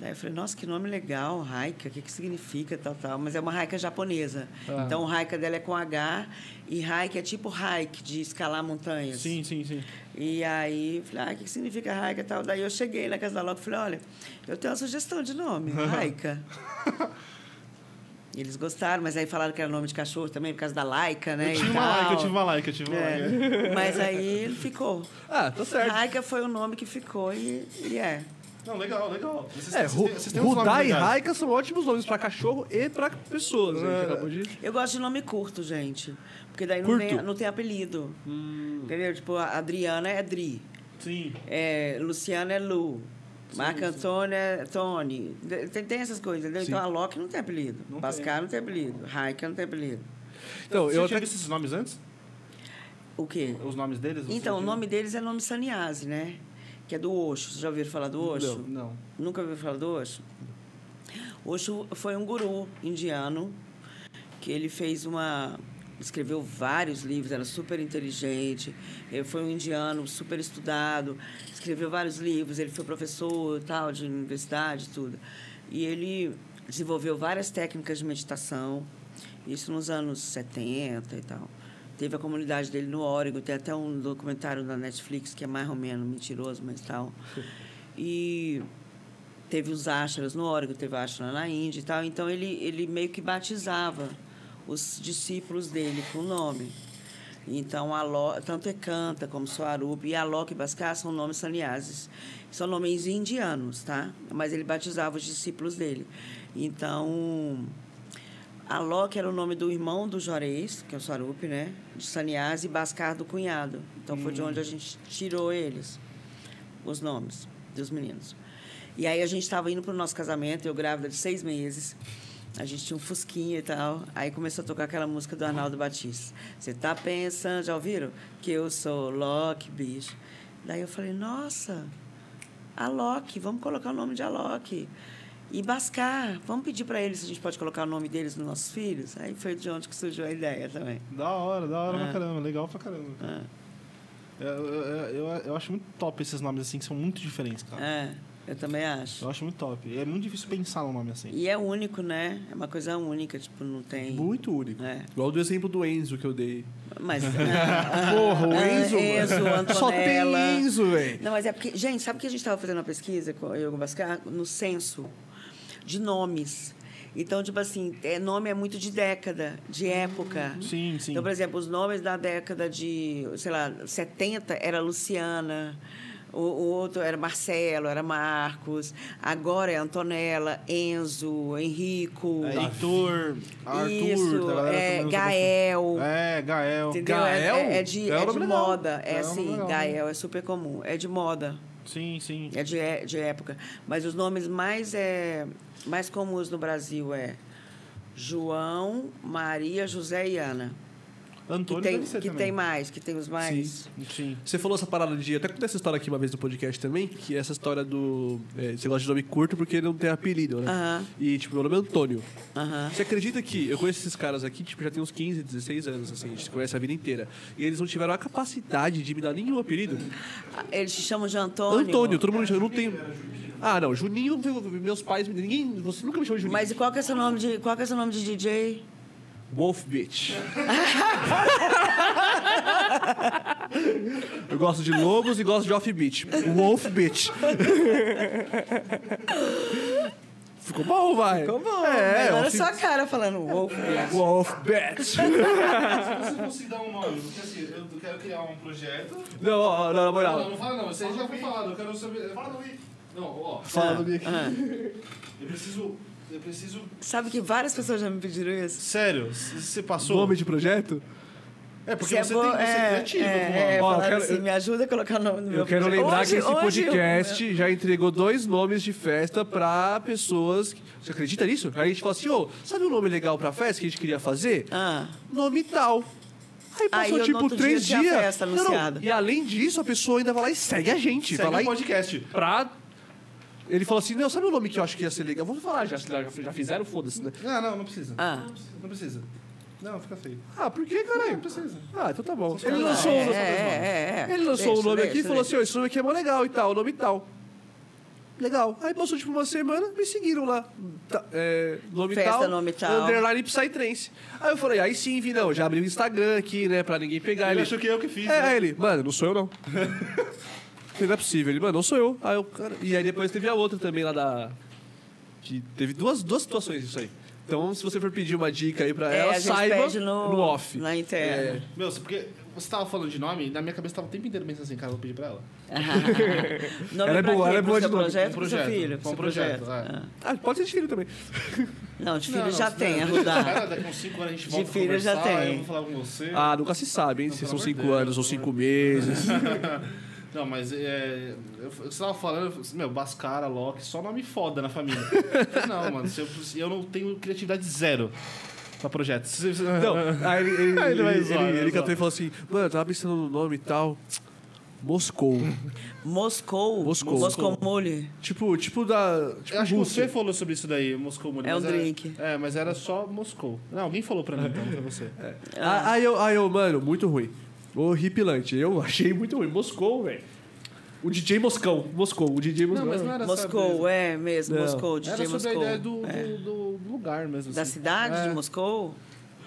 Daí eu falei, nossa, que nome legal, Raika, o que, que significa, tal, tal. Mas é uma Raika japonesa. Ah. Então, o Raika dela é com H. E Raika é tipo hike, de escalar montanhas. Sim, sim, sim. E aí, eu falei, ah, o que que significa Raika e tal? Daí eu cheguei na casa da Loki e falei, olha, eu tenho uma sugestão de nome, Raika. E Eles gostaram, mas aí falaram que era nome de cachorro também, por causa da Laika, né? Eu tive uma like, eu tive uma like, eu tive uma. É. Mas aí ficou. Ah, tá certo. Raika foi o nome que ficou e, e é. Não, legal, legal. Vocês, É, vocês vocês Rudá e. Raika são ótimos nomes pra cachorro e pra pessoas. né? Acabou de... Eu gosto de nome curto, gente. Porque daí não tem, não tem apelido. Entendeu? Tipo, a Adriana é Dri. Sim. É, Luciana é Lu. Marco Antônio é Tony. Tem, tem essas coisas, entendeu? Sim. Então a Loki não tem apelido. Não Bascar não tem apelido. Raika não tem apelido. Então, Você eu já até... tinha visto esses nomes antes? O quê? Os nomes deles? Então, o nome deles é nome Sannyasi, né? Que é do Osho. Vocês já ouviram falar do Osho? Não. Nunca ouviu falar do Osho? Osho foi um guru indiano que ele fez uma escreveu vários livros, era super inteligente. Ele foi um indiano super estudado, escreveu vários livros. Ele foi professor tal de universidade, e tudo. E ele desenvolveu várias técnicas de meditação Isso nos anos 70 e tal. Teve a comunidade dele no Oregon, tem até um documentário da Netflix que é mais ou menos mentiroso, mas tal. E teve os ashras no Oregon, teve ashra na Índia e tal. Então ele, ele meio que batizava os discípulos dele com o nome. Então, Aló, tanto Ekanta como Swarup e Alok e Bhaskar são nomes sannyasis. São nomes indianos, tá? Mas ele batizava os discípulos dele. Então, Alok era o nome do irmão do Jorês, que é o Swarup, né? De Sannyasi, e Bhaskar do cunhado. Então, foi de onde a gente tirou eles, os nomes dos meninos. E aí a gente estava indo para o nosso casamento, eu grávida de seis meses. A gente tinha um fusquinha e tal. Aí começou a tocar aquela música do Arnaldo Batista. Você tá pensando, já ouviram? Que eu sou Loki, bicho. Daí eu falei, nossa, Alok, vamos colocar o nome de Alok. E Bascar, vamos pedir para eles se a gente pode colocar o nome deles nos nossos filhos? Aí foi de onde que surgiu a ideia também. Da hora, da hora É. pra caramba, legal pra caramba. É. Eu, eu, eu, eu acho muito top esses nomes assim, que são muito diferentes, cara. É, eu também acho. Eu acho muito top. É muito difícil pensar num nome assim. E é único, né? É uma coisa única, tipo, não tem. Muito único. É. Igual do exemplo do Enzo que eu dei. Mas. Porra, o Ah, Enzo. Enzo, mano. Só tem Antonella. Enzo, velho. Não, mas é porque, gente, sabe que a gente estava fazendo uma pesquisa com eu e o Bascar no censo de nomes. Então, tipo assim, é, nome é muito de década, de época. Sim, sim. Então, por exemplo, os nomes da década de, sei lá, 70 era Luciana, o, o outro era Marcelo, era Marcos, agora é Antonella, Enzo, Henrico. É, Heitor, Arthur, Isso, galera é, Gael. É, Gael. Entendeu? Gael? É, é- é de, Gael é é de moda. É é assim. Gael é super comum. É de moda. Sim, sim. É de, é- de época. Mas os nomes mais, é, mais comuns no Brasil é João, Maria, José e Ana. Que Antônio tem, deve ser que também. tem mais, que tem os mais. Sim. Você falou essa parada de. Até contei essa história aqui uma vez no podcast também, que é essa história do. é, você gosta de nome curto porque não tem apelido, né? Aham. E, tipo, meu nome é Antônio. Aham. Você acredita que eu conheço esses caras aqui, tipo, já tem uns 15, 16 anos, assim, a gente conhece a vida inteira. E eles não tiveram a capacidade de me dar nenhum apelido. Eles te chamam de Antônio. Antônio, todo mundo chama, eu não tenho. Ah, não, Juninho, meus pais, ninguém. Você nunca me chamou de Juninho. Mas e qual que é seu nome de, qual que é seu nome de DJ? Wolf Bitch. Eu gosto de lobos e gosto de off beat. Wolf Bitch. Ficou bom, vai. Ficou bom. É, Agora off- sua cara falando Wolf. Wolf Bitch. Se você fosse dar um nome, porque assim, eu quero criar um projeto. Não, não, na Não, moral. não fala não, isso aí já foi falado, eu quero saber. Fala do Wii. Não, ó. Fala do Nick. Ah. Eu preciso. Eu preciso. Sabe que várias pessoas já me pediram isso? Sério, você passou. Nome de projeto? É, porque você, é tem, você é criativo é, com o é, nome. Ó, eu quero- assim, eu- me ajuda a colocar o nome do meu Eu quero lembrar Hoje- que esse hoje podcast já entregou dois nomes de festa pra pessoas. que- Você acredita nisso? Aí a gente fala assim, ô, sabe um nome legal pra festa que a gente queria fazer? Ah, Nome tal. Aí passou Aí, eu, tipo três dia, dias. festa Não, não. E além disso, a pessoa ainda vai lá e segue a gente. Segue vai lá o e podcast. pra. Ele falou assim: não, sabe o nome que eu acho que ia ser legal? Vamos falar, já, já, já fizeram, foda-se, né? Não, não, não precisa. Ah. Não precisa. Não, fica feio. Ah, por que, caralho? Não precisa. Ah, então tá bom. Ele lançou, é, um- é, é, é. ele lançou o nome aqui e falou assim: ó, esse nome aqui é mó legal e tal, o nome tal. Legal. Aí passou tipo uma semana, me seguiram lá. Tá, é, nome Festa, tal. nome tal. Underline Psytrance. Aí eu falei, aí sim, vi, não, já abri o Instagram aqui, né, pra ninguém pegar. Ele Ele, achou que eu que fiz. É, né? ele, mano, não sou eu não. Falei, não é possível. Ele, mano, não sou eu. Aí eu, cara... E aí depois teve a outra também lá da. Que teve duas, duas situações isso aí. Então, se você for pedir uma dica aí pra É, ela, a gente saiba pede no, off. Na interna. Meu, porque você tava falando de nome, na minha cabeça tava o tempo inteiro pensando assim, cara, eu vou pedir pra ela. Nome Ela é boa, ela é boa de nome. projeto, Um pro seu projeto, filho. um pro seu projeto, projeto. é. Ah. Ah, pode ser de filho também. Não, de filho Não, já não, tem, não, Arrudar. Cara, daqui uns 5 anos a gente De volta filho pra já tem. Eu vou falar com você. Ah, nunca se sabe, hein? Se Pelo são amor de cinco Deus, anos ou pelo cinco amor de meses. Não, mas é, eu, você tava falando, eu falei assim, meu, Bascara, Loki, só nome foda na família. Eu não, mano, se eu, se eu não tenho criatividade zero pra se- Não, aí ele, ele, Aí ele vai ele, zoar, ele, vai ele cantou e falou assim: Mano, eu tava pensando no nome e tal. Moscou. Moscou. Moscou. Moscou Mule. tipo, tipo da. Tipo Eu acho que Rússia. você falou sobre isso daí, Moscou Mule. É um era- drink. É, mas era só Moscou. Não, alguém falou pra mim, então, pra você. Ah, Aí eu, aí eu, mano, muito ruim. Horripilante. Eu achei muito ruim. Moscou, velho. O DJ Moscão. Moscou. O DJ Moscou. Não, mas não era Moscou, sobre... é mesmo, Não. Moscou, DJ Era sobre Moscou. a ideia do, É. do, do lugar mesmo. Da assim. cidade É. de Moscou?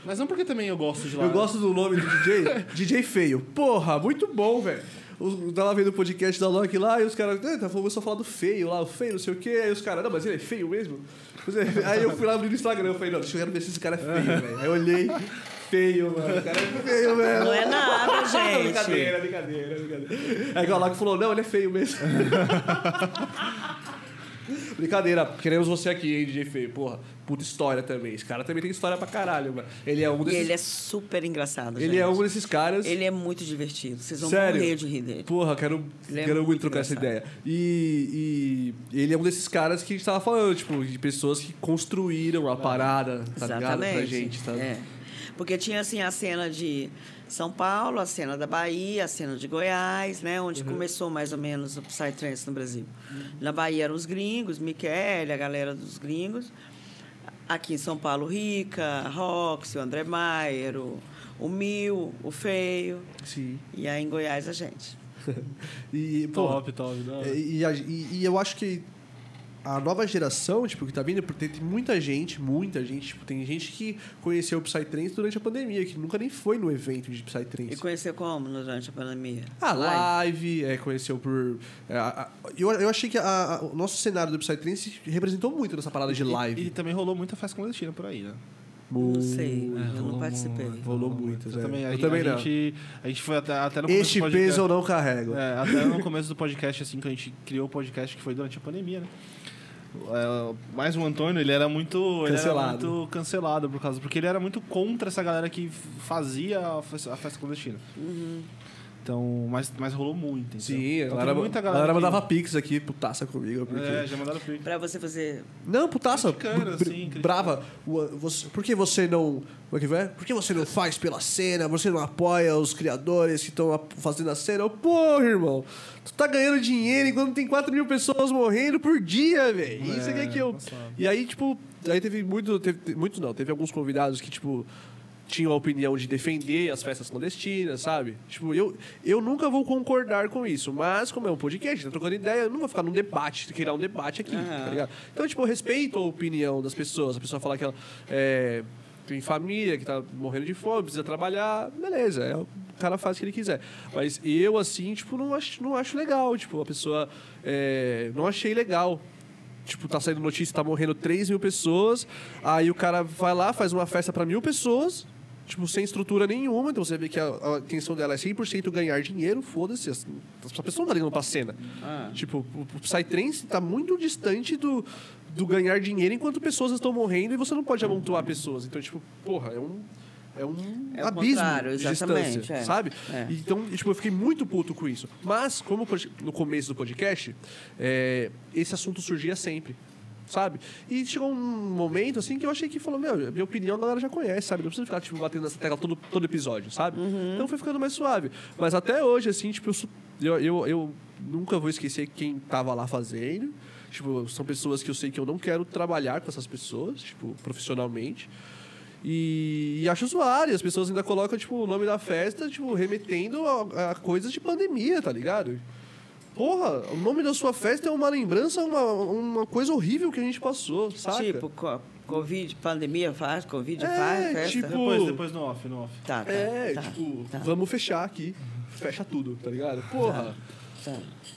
Mas não porque também eu gosto de lá. Eu gosto do nome do DJ, DJ Feio. Porra, muito bom, velho. Eu tava vendo o podcast da Loki lá e os caras, "Ah, tá, começou a falar do feio lá, o feio, não sei o quê. Aí os caras, não, mas ele é feio mesmo? É. Aí eu fui lá abrir no Instagram, eu falei, não, deixa eu ver se esse cara é feio, velho. Aí eu olhei, feio, mano. O cara é feio mesmo. Não é nada, gente. brincadeira, brincadeira, brincadeira. Aí igual lá que falou, não, ele é feio mesmo. Brincadeira, queremos você aqui, hein, DJ Feio. Porra, puta história também. Esse cara também tem história pra caralho, mano. Ele é um E desses. ele é super engraçado, ele gente. é um desses caras. Ele é muito divertido. Vocês vão Sério? morrer de rir dele. Porra, quero, Ele é quero muito muito trocar essa engraçado. ideia. E, e ele é um desses caras que a gente tava falando, tipo, de pessoas que construíram a parada, tá ligado? Pra gente, tá? É. Porque tinha assim a cena de São Paulo, a cena da Bahia, a cena de Goiás, né? Onde Uhum. começou mais ou menos o Psytrance no Brasil. Na Bahia eram os gringos, Michele, a galera dos gringos. Aqui em São Paulo, Rica, Roxy, o André Maier, o, o Mil, o Feio. Sim. E aí em Goiás a gente. E, pô, Top, top. hora. e, e- e eu acho que a nova geração, tipo, que tá vindo, porque tem muita gente, muita gente, tipo, tem gente que conheceu o Psytrance durante a pandemia, que nunca nem foi no evento de E Psytrance. conheceu como durante a pandemia? Ah, Live. live, é, conheceu por. é, a- a- eu, eu achei que a- a- o nosso cenário do Psytrance representou muito nessa parada de E- live. E, também rolou muita festa clandestina por aí, né? Não sei, Muito. eu não participei. Rolou muitas, Eu é. também, a, eu também a não. Gente, a gente foi até, até no começo Este do podcast. peso eu não carrego. É, até no começo do podcast, assim, que a gente criou o podcast, que foi durante a pandemia, né? É, mais o Antônio, ele era muito ele era Cancelado. muito cancelado por causa porque ele era muito contra essa galera que fazia a festa, a festa clandestina. Então, mas, mas rolou muito. Então. Sim, a Então, galera, teve muita a galera que- mandava pix aqui, putaça comigo. Porque... É, já mandaram pix. Pra você fazer Não, putaça. Criticando, br- assim, brava. Você, por que você não. Como é que vai? Por que você não faz pela cena? Você não apoia os criadores que estão fazendo a cena? Eu, Porra, irmão. Tu tá ganhando dinheiro enquanto tem 4 mil pessoas morrendo por dia, velho. Isso aqui é que eu. passado. E aí, tipo, aí teve muito. Teve, muito não, teve alguns convidados que, tipo. Tinham a opinião de defender as festas clandestinas, sabe? Tipo, eu, eu nunca vou concordar com isso. Mas, como é um podcast, tá trocando ideia, eu não vou ficar num debate, criar um debate aqui, Aham. tá ligado? Então, tipo, eu respeito a opinião das pessoas. A pessoa fala que ela é, tem família, que tá morrendo de fome, precisa trabalhar, beleza. É, o cara faz o que ele quiser. Mas eu, assim, tipo, não acho, não acho legal. Tipo, a pessoa. é, não achei legal. Tipo, tá saindo notícia, tá morrendo 3 mil pessoas. Aí o cara vai lá, faz uma festa pra mil pessoas. Tipo, sem estrutura nenhuma. Então você vê que a, a intenção dela é 100% ganhar dinheiro. Foda-se. As, as pessoas não tá ligando pra cena. Ah. Tipo, o, o Psytrance tá muito distante do, do ganhar dinheiro enquanto pessoas estão morrendo e você não pode amontoar pessoas. Então, tipo, porra, é um. É um É abismo de exatamente, distância, é. sabe? É. Então, tipo, eu fiquei muito puto com isso. Mas, como no começo do podcast, é, esse assunto surgia sempre. Sabe? E chegou um momento assim que eu achei que falou, meu, minha opinião a galera já conhece, sabe? Não precisa ficar tipo, batendo nessa tecla todo, todo episódio, sabe? Então foi ficando mais suave. Mas até hoje, assim, tipo, eu, eu, eu nunca vou esquecer quem tava lá fazendo. Tipo, são pessoas que eu sei que eu não quero trabalhar com essas pessoas, tipo, profissionalmente. E, e acho zoado. E as pessoas ainda colocam, tipo, o nome da festa, tipo, remetendo a, a coisas de pandemia, tá ligado? Porra, o nome da sua festa é uma lembrança, uma, uma coisa horrível que a gente passou, saca? Tipo, co- Covid, pandemia faz, Covid É, faz, festa. tipo- Depois, depois no off, no off. Tá, tá. é, tá, tipo, tá, vamos fechar aqui. Fecha tudo, tá ligado? Porra. tá.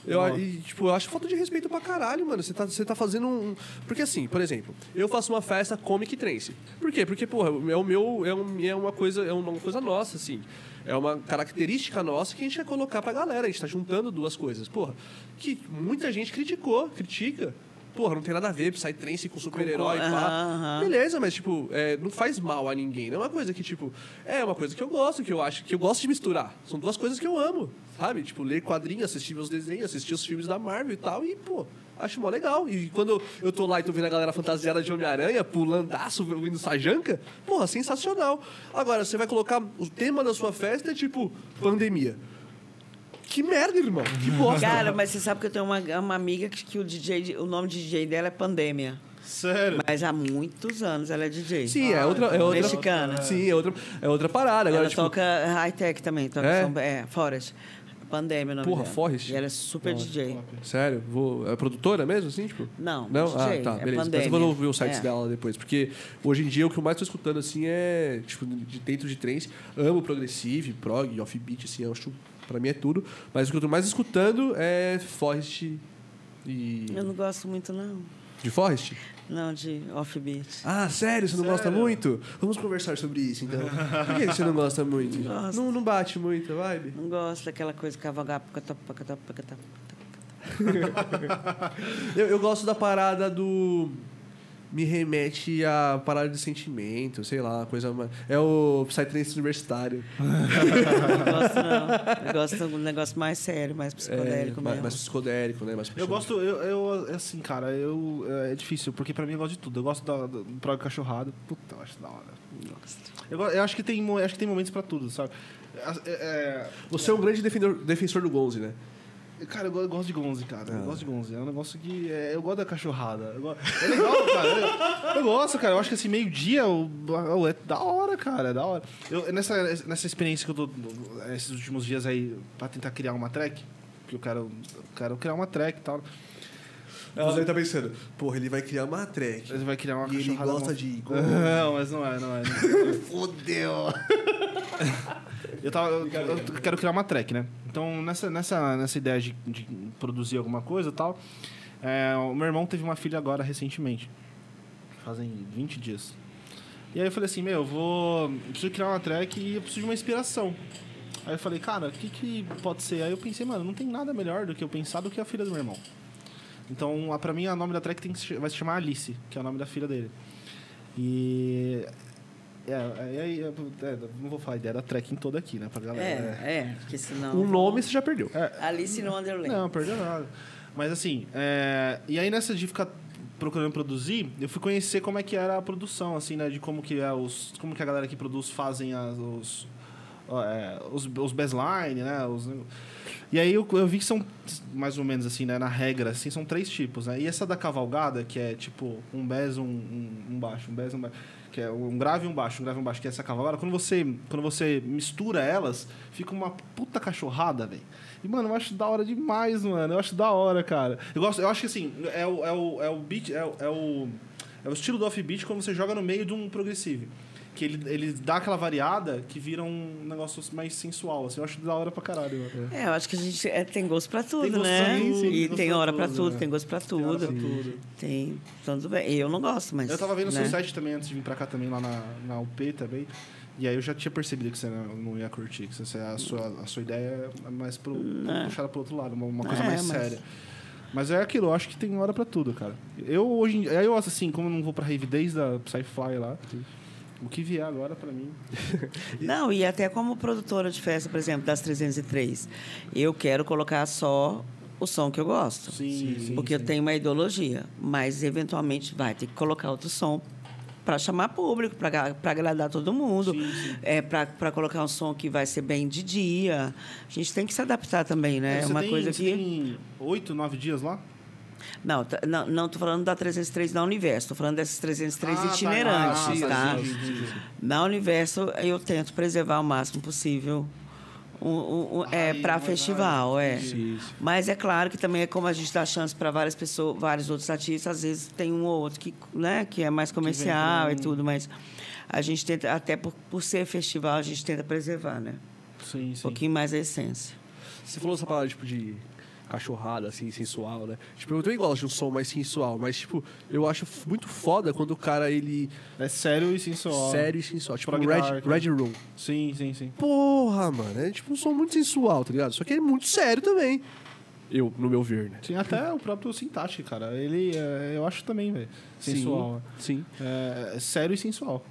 Eu, e, tipo, eu acho falta de respeito pra caralho, mano. Você tá, você tá fazendo um. Porque assim, por exemplo, eu faço uma festa comic trance. Por quê? Porque, porra, é o meu. É, um- é uma coisa, é uma coisa nossa, assim. É uma característica nossa que a gente quer colocar pra galera. A gente tá juntando duas coisas. Porra, que muita gente criticou, critica. Porra, não tem nada a ver Psytrance com super-herói, Aham, pá. Beleza, mas, tipo, é, não faz mal a ninguém. Não é uma coisa que, tipo, é uma coisa que eu gosto, que eu acho, que eu gosto de misturar. São duas coisas que eu amo, sabe? Tipo, ler quadrinhos, assistir meus desenhos, assistir os filmes da Marvel e tal, e, pô, acho mó legal. E quando eu tô lá e tô vendo a galera fantasiada de Homem-Aranha, pulandaço, ouvindo Sajanka, porra, sensacional. Agora, você vai colocar o tema da sua festa é, tipo, pandemia. Que merda, irmão. Que bosta. Cara, mas você sabe que eu tenho uma, uma amiga que, que o DJ, o nome de DJ dela é Pandemia. Sério? Mas há muitos anos ela é DJ. Sim, é outra, é outra. Mexicana. Sim, é outra, é outra parada. Agora, ela tipo, toca high-tech também, toca É? som- é, Forest. Pandemia, o nome Porra, dela. Forrest? E ela é super DJ. Sério? Vou... É produtora mesmo, assim, tipo? Não, Não? DJ, ah, tá, é beleza. Mas Pandemia. eu vou ouvir os sites É. dela depois. Porque hoje em dia o que eu mais tô escutando, assim, é... Tipo, de dentro de trens. Amo progressive, prog, offbeat, assim. Eu acho... Pra mim é tudo. Mas o que eu tô mais escutando é Forrest e... Eu não gosto muito, não. De Forrest? Não, de offbeat. Ah, sério? Você não gosta muito? Vamos conversar sobre isso, então. Por que você não gosta muito? Gosto. Não, não bate muito a vibe? Não gosto daquela coisa cavalgar. Eu, eu gosto da parada do. Me remete à parada de sentimento, sei lá, coisa mais. É o Psytrance universitário. Não gosto, não. Eu gosto de um negócio mais sério, mais psicodélico é, mais, mesmo. mais psicodélico, né? Mais Eu gosto, eu, eu, assim, cara, eu, é difícil, porque pra mim eu gosto de tudo. Eu gosto da, do prog cachorrado. Puta, eu acho da hora. Eu, eu acho, que tem, acho que tem momentos pra tudo, sabe? É, é, Você é um grande defendor- defensor do Gonze, né? Cara, eu go- eu gosto de Gonze, cara. Ah. Eu gosto de Gonze. É um negócio que. é, eu gosto da cachorrada. É legal, cara. Eu, eu gosto, cara. Eu acho que assim, meio-dia é da hora, cara. É da hora. Eu, nessa, nessa experiência que eu tô. Esses últimos dias aí, pra tentar criar uma track, que eu quero, eu quero criar uma track e tal. Você aí tá pensando, porra, ele vai criar uma track. Ele vai criar uma E ele gosta de. Não, mas não é, não é. Fodeu! Eu, tava, eu, eu quero criar uma track, né? Então, nessa, nessa, nessa ideia de, de produzir alguma coisa e tal, é, o meu irmão teve uma filha agora recentemente. Fazem 20 dias. E aí eu falei assim, meu, eu vou. eu preciso criar uma track e eu preciso de uma inspiração. Aí eu falei, cara, o que, que pode ser? Aí eu pensei, mano, não tem nada melhor do que eu pensar do que a filha do meu irmão. Então, a- pra mim, o nome da track tem que se, vai se chamar Alice, que é o nome da filha dele. E. É, eu- é, não vou falar a ideia da tracking toda aqui, né, pra galera. É, é, porque senão. Um nome você já perdeu. Alice no Wonderland. Não, perdeu nada. Mas assim, é, e aí nessa de ficar procurando produzir, eu fui conhecer como é que era a produção, assim, né? De como que é os. Como que a galera que produz fazem as, os. É, os, os baseline, né? Os, e aí eu, eu vi que são mais ou menos assim, né? Na regra, assim, são três tipos, né? E essa da cavalgada, que é tipo um bass, um, um, baixo, um bass, um baixo. Que é um grave e um baixo, um grave e um baixo, que é essa cavalgada. Quando você, quando você mistura elas, fica uma puta cachorrada, velho. E, mano, eu acho da hora demais, mano. Eu acho da hora, cara. Eu, gosto, eu acho que, assim, é o, é o, é o beat... É o, é o, é o estilo do offbeat quando você joga no meio de um progressive. Que ele, ele dá aquela variada que vira um negócio mais sensual, assim. Eu acho da hora pra caralho, mano. É, eu acho que a gente é, tem gosto pra tudo, Tem gosto né? pra tudo, tem e tem pra hora pra tudo, tudo, né? tem gosto pra Tem hora tudo. pra tudo. Tem. Tudo bem. Eu não gosto, mas. Eu tava vendo o né? seu set também antes de vir pra cá também, lá na, na UP também. E aí eu já tinha percebido que você não ia curtir, que você, a, sua, a sua ideia é mais pro, É. puxada pro outro lado, uma, uma coisa É, mais mas- séria. Mas é aquilo, eu acho que tem hora pra tudo, cara. Eu hoje em dia, aí eu assim, como eu não vou pra rave desde a Psyfly lá, o que vier agora pra mim. Não, e até como produtora de festa, por exemplo, das 303, eu quero colocar só o som que eu gosto. Sim, sim, porque sim. eu tenho uma ideologia, mas eventualmente vai ter que colocar outro som para chamar público, para agradar todo mundo, Sim, sim. é para colocar um som que vai ser bem de dia. A gente tem que se adaptar também, né? É Você uma tem, coisa que tem oito, nove dias lá? Não, tá- não, não tô falando da 303 da Universo, tô falando dessas 303 Ah, tá. itinerantes, Ah, sim, tá? sim, sim, sim. Na Universo, eu tento preservar o máximo possível um, um, um- é, para festival, é. Sim, sim. Mas é claro que também é como a gente dá chance para várias pessoas, vários outros artistas, às vezes tem um ou outro que, né, que é mais comercial e um- tudo, mas a gente tenta, até por, por ser festival, a gente tenta preservar, né? Sim, Um sim. pouquinho mais a essência. Você falou essa palavra, tipo, de cachorrada, assim, sensual, né? Tipo, eu também gosto de um som mais sensual, mas, tipo, eu acho muito foda quando o cara, ele... É sério e sensual. Sério e sensual. Tipo, Prog Red, Dark, Red Room. Sim, sim, sim. Porra, mano. É tipo um som muito sensual, tá ligado? Só que é muito sério também. Eu, no meu ver, né? Sim, até o próprio Sintaxe, cara. Ele, é, eu acho também, velho. Sensual. Sim. sim. É, é sério e sensual.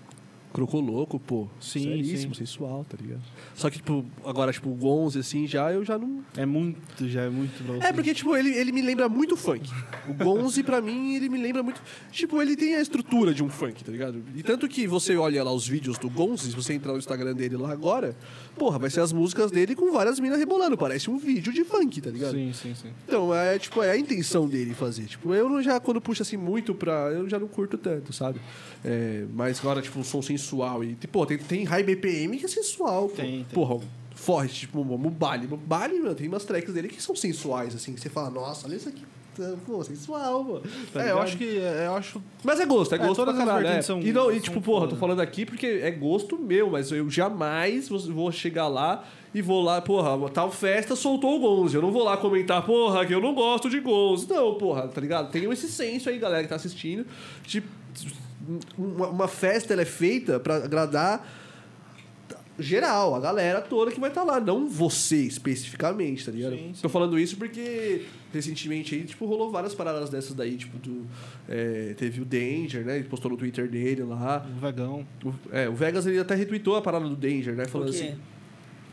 Crocoloco, pô. Sim, Seríssimo, sim. sensual, tá ligado? Só que, tipo, agora, tipo, o Gonze, assim, já, eu já não... É muito, já é muito pra você. É, porque, tipo, ele, ele me lembra muito funk. O Gonze, pra mim, ele me lembra muito... Tipo, ele tem a estrutura de um funk, tá ligado? E tanto que você olha lá os vídeos do Gonze, se você entrar no Instagram dele lá agora, porra, vai ser as músicas dele com várias minas rebolando. Parece um vídeo de funk, tá ligado? Sim, sim, sim. Então, é, tipo, é a intenção dele fazer. Tipo, eu já, quando puxa assim muito pra. Eu já não curto tanto, sabe? É, mas agora, tipo, um som sensual. E, pô, tem, tem high BPM que é sensual. Pô. Tem, tem. Porra, forte, tipo, o Mubali. Mubali, mano, tem umas tracks dele que são sensuais, assim, que você fala, nossa, olha isso aqui. tá, Pô, sensual, pô. Tá É, eu acho que. é, Eu acho. Mas é gosto, é É, gosto todas pra as caralho. é. são- e, não, e tipo, porra, tô falando aqui porque é gosto meu, mas eu jamais vou chegar lá e vou lá, porra, tal festa soltou o Gonzo. Eu não vou lá comentar, porra, que eu não gosto de Gonzo. Não, porra, tá ligado? Tem esse senso aí, galera que tá assistindo. De, uma, uma festa ela é feita pra agradar geral, a galera toda que vai estar lá, não você especificamente, tá ligado? Sim, sim. Tô falando isso porque recentemente aí, tipo, rolou várias paradas dessas daí, tipo, do. é, teve o Danger, né? Ele postou no Twitter dele lá. Um vegão. O, é, o Vegas ele até retweetou a parada do Danger, né? Falando assim.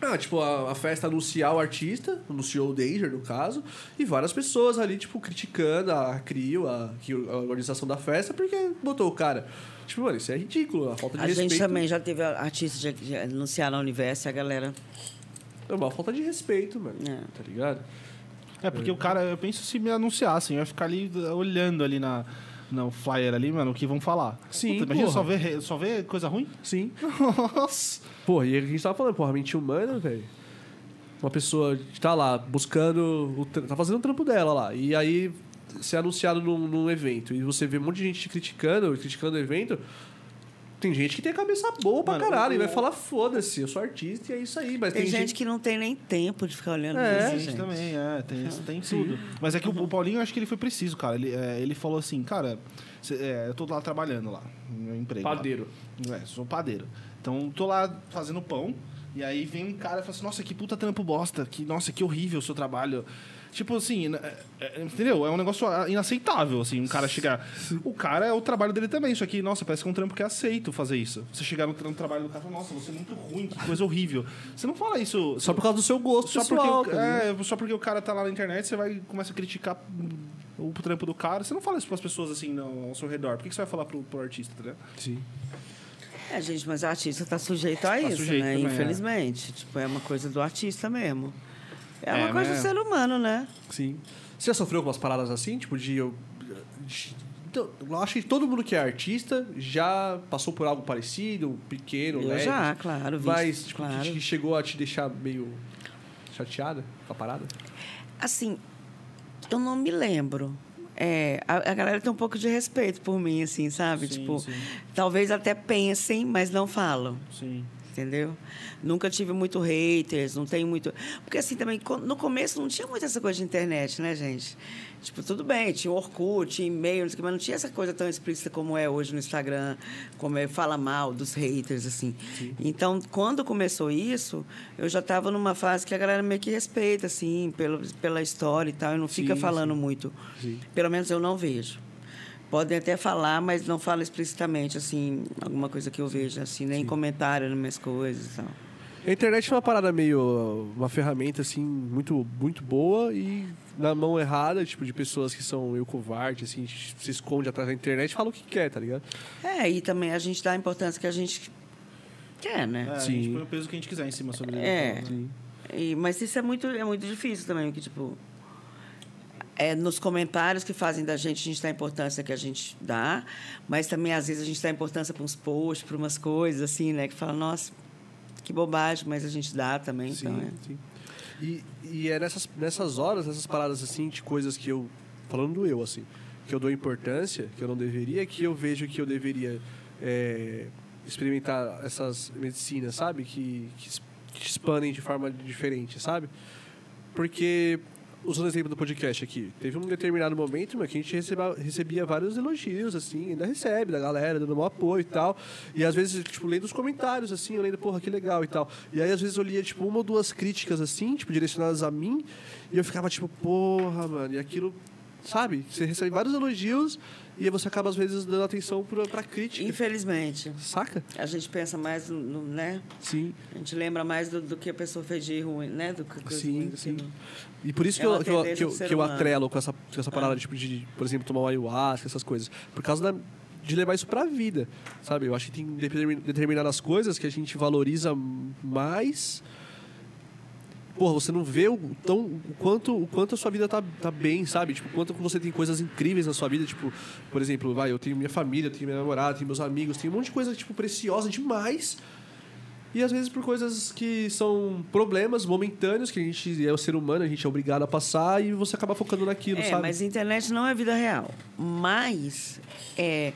Ah, tipo, a, a festa anunciar o artista, anunciou o Danger, no caso, e várias pessoas ali, tipo, criticando a CRIO, a, que- a organização da festa, porque botou o cara. Tipo, mano, isso é ridículo, a falta de A respeito. gente também já teve artistas de, de anunciar na Universo e a galera. É uma falta de respeito, mano. É. Tá ligado? É, porque o cara, eu penso se me anunciassem, eu ia ficar ali olhando ali na, no flyer ali, mano, o que vão falar. Sim, imagina porra. só ver, só ver coisa ruim? Sim. Nossa. Porra, e a gente tava falando, porra, mente humana, velho. Uma pessoa tá lá buscando. O, tá fazendo o trampo dela lá. E aí ser anunciado num, num evento. E você vê um monte de gente criticando, criticando o evento. Tem gente que tem a cabeça boa pra Mano, caralho. o- E vai falar, foda-se, eu sou artista e é isso aí. Mas Tem, tem, gente, que não tem nem tempo de ficar olhando É, isso, Gente, também, é, tem, isso, tem tudo. Mas é que o, o Paulinho, eu acho que ele foi preciso, cara. Ele, é, ele falou assim, cara, cê- é, eu tô lá trabalhando lá, no meu emprego. lá. Padeiro. É, sou padeiro. Então, tô lá fazendo pão, e aí vem um cara e fala assim, nossa, que puta trampo bosta, que, nossa, que horrível o seu trabalho. Tipo assim, é- é- entendeu? É um negócio inaceitável, assim, um cara chegar... O cara é o trabalho dele também, só que, nossa, parece que é um trampo que é aceito fazer isso. Você chegar no, no trabalho do cara e falar, nossa, você é muito ruim, que coisa horrível. Você não fala isso... Só por causa do seu gosto Só pessoal. porque, o, tá é, só porque o cara tá lá na internet, você vai começa a criticar o trampo do cara. Você não fala isso pras pessoas assim no- ao seu redor. Por que que você vai falar pro, pro artista, tá ligado? Sim. É, gente, mas o artista tá sujeito a isso, sujeito né? também, é. Infelizmente. Tipo, é uma coisa do artista mesmo. É, uma É, coisa né? do ser humano, né? Sim. Você já sofreu com umas paradas assim? Tipo, de. eu- eu acho que todo mundo que é artista já passou por algo parecido, pequeno, Eu leve. já, claro. Vi, Mas, tipo, claro. que chegou a te deixar meio chateada com a parada? Assim, eu não me lembro. É, a, a galera tem um pouco de respeito por mim, assim, sabe? Sim, tipo, sim. talvez até pensem, mas não falam. Sim. Entendeu? Nunca tive muito haters, não tenho muito. Porque assim também, no começo não tinha muito essa coisa de internet, né, gente? Tipo, tudo bem, tinha Orkut, tinha e-mail, não sei o quê, mas não tinha essa coisa tão explícita como é hoje no Instagram, como é fala mal dos haters, assim. Então, quando começou isso, eu já estava numa fase que a galera meio que respeita, assim, pelo, pela história e tal, e não fica Sim, falando sim. muito. Sim. Pelo menos eu não vejo. Podem até falar, mas não fala explicitamente, assim, alguma coisa que eu vejo, assim, nem comentário nas minhas coisas e tal. A internet é uma parada meio. uma ferramenta, assim, muito, muito boa e na mão errada, tipo, de pessoas que são meio covarde, assim, se esconde atrás da internet e fala o que quer, tá ligado? É, e também a gente dá a importância que a gente quer, É, né? a Sim. gente põe o peso que a gente quiser em cima sobre ele. É. E, mas isso é muito, é muito difícil também, que tipo. É nos comentários que fazem da gente, a gente dá a importância que a gente dá, mas também às vezes a gente dá importância para uns posts, para umas coisas, assim, né? Que fala, nossa, que bobagem, mas a gente dá também. Sim, Então, é. sim. E, e é nessas, nessas horas, nessas paradas assim, de coisas que eu. Falando do eu, assim, que eu dou importância, que eu não deveria, que eu vejo que eu deveria é, experimentar essas medicinas, sabe? Que, que, que expandem de forma diferente, sabe? Porque, usando o exemplo do podcast aqui, teve um determinado momento meu, que a gente recebia vários elogios, assim, ainda recebe da galera, dando um apoio e tal. E às vezes, tipo, lendo os comentários, assim, eu lendo, porra, que legal e tal. E aí, às vezes, eu lia, tipo, uma ou duas críticas, assim, tipo, direcionadas a mim, e eu ficava, tipo, porra, mano, e aquilo. Sabe? Você recebe vários elogios e você acaba, às vezes, dando atenção pra, pra crítica. Infelizmente, Saca? a gente pensa mais no, no- né? Sim. A gente lembra mais do, do que a pessoa fez de ruim, né? Do que coisa Sim, ruim do sim. não. E por isso É que, eu, uma que, eu, que, eu, do que eu atrelo com essa, com essa parada, tipo, de, por exemplo, tomar um ayahuasca, essas coisas. Por causa da, de levar isso pra vida, sabe? Eu acho que tem determin- determinadas coisas que a gente valoriza mais. Porra, você não vê o, tão, o, quanto, o quanto a sua vida tá, tá bem, sabe? Tipo, o quanto você tem coisas incríveis na sua vida. Tipo, por exemplo, vai, eu tenho minha família, eu tenho minha namorada, tenho meus amigos, tenho um monte de coisa, tipo, preciosa demais. E às vezes por coisas que são problemas momentâneos, que a gente é o ser humano, a gente é obrigado a passar e você acaba focando naquilo, É, sabe? mas a internet não é vida real. Mas, é,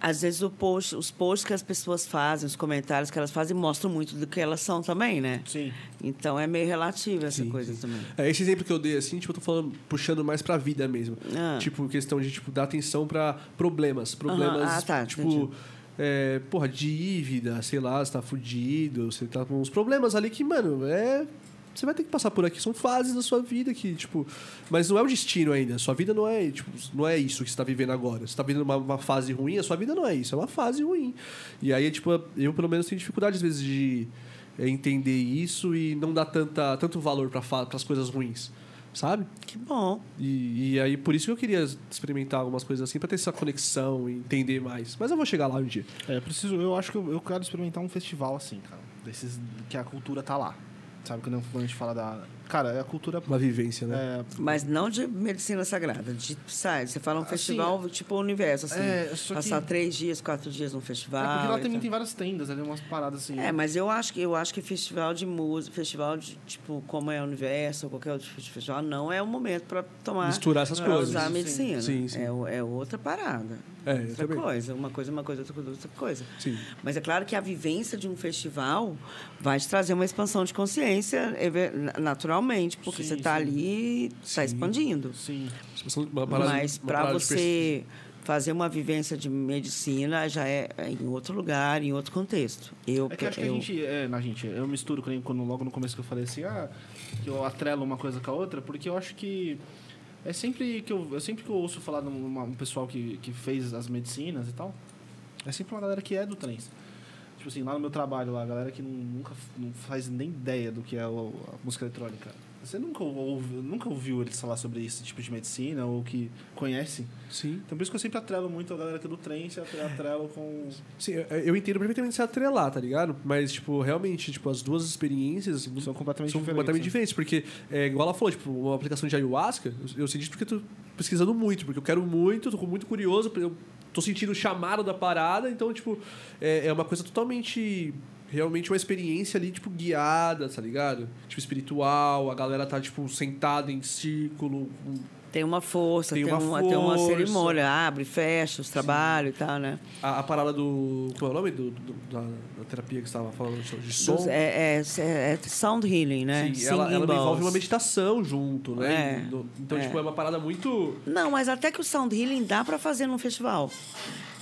às vezes, o post, os posts que as pessoas fazem, os comentários que elas fazem, mostram muito do que elas são também, né? Sim. Então, é meio relativo essa Sim, coisa sim. também. É, esse exemplo que eu dei, assim, tipo, eu tô falando, puxando mais pra vida mesmo. Ah. Tipo, questão de, tipo, dar atenção pra problemas. Problemas, Ah, tá, tipo, entendi. é, porra, dívida, sei lá, você tá fudido, você tá com uns problemas ali que, mano, é... Você vai ter que passar por aqui. São fases da sua vida que, tipo... Mas não é o destino ainda. Sua vida não é, tipo, não é isso que você tá vivendo agora. Você tá vivendo uma, uma fase ruim, a sua vida não é isso. É uma fase ruim. E aí, tipo, eu, pelo menos, tenho dificuldade, às vezes, de entender isso e não dar tanta, tanto valor para as coisas ruins, sabe? Que bom. E, e aí por isso que eu queria experimentar algumas coisas assim para ter essa conexão e entender mais. Mas eu vou chegar lá um dia. É, eu preciso, eu acho que eu, eu quero experimentar um festival assim, cara. Desses que a cultura tá lá. Sabe quando a gente fala da. Cara, é a cultura. Uma vivência, né? É, Mas não de medicina sagrada, de sai. Você fala um Assim, festival tipo universo, assim. É, só que- passar três dias, quatro dias num festival. é porque lá também tal. tem várias tendas ali, umas paradas assim. É, mas eu acho que eu acho que festival de música, festival de tipo como é o universo ou qualquer outro festival, não é o momento para tomar Misturar essas pra coisas. usar a medicina. Sim, sim. É, é outra parada. É, eu outra também. coisa, uma coisa, uma coisa, outra coisa, outra coisa. Sim. Mas é claro que a vivência de um festival vai te trazer uma expansão de consciência naturalmente, porque Sim, você está ali, está expandindo. Sim. Uma parada- Mas para você fazer uma vivência de medicina já é em outro lugar, em outro contexto. Eu, É que eu acho que a eu- gente. É, na gente, eu misturo quando, quando logo no começo que eu falei assim, ah, que eu atrelo uma coisa com a outra, porque eu acho que. É sempre que eu, eu sempre que eu ouço falar de uma- um pessoal que, que fez as medicinas e tal, é sempre uma galera que é do trens. Tipo assim, lá no meu trabalho, lá, a galera que não, nunca não faz nem ideia do que é o- a música eletrônica. Você nunca, ouve, nunca ouviu eles falar sobre esse tipo de medicina ou que conhece? Sim. Então por isso que eu sempre atrelo muito a galera que do trem, se atrelo com. Sim, eu- eu entendo perfeitamente se atrelar, tá ligado? Mas, tipo, realmente, tipo, as duas experiências São completamente são diferentes. completamente né? diferentes. Porque, é, igual ela falou, tipo, uma aplicação de ayahuasca, eu, eu sei disso porque eu tô pesquisando muito, porque eu quero muito, tô muito curioso, eu tô sentindo o chamado da parada, então, tipo, é, é uma coisa totalmente. Realmente uma experiência ali, tipo, guiada, tá ligado? Tipo, espiritual, a galera tá, tipo, sentada em círculo. Tem uma força, Tem tem, uma uma, tem uma força. cerimônia, abre, fecha os trabalhos e tal, né? A, a parada do. Como é o nome do, do- da, da terapia que você estava falando? De som? Dos- é, é, é- é sound healing, né? Sim, ela, ela envolve uma meditação junto, né? É, então, é. tipo, é uma parada muito. Não, mas até que o sound healing dá para fazer num festival.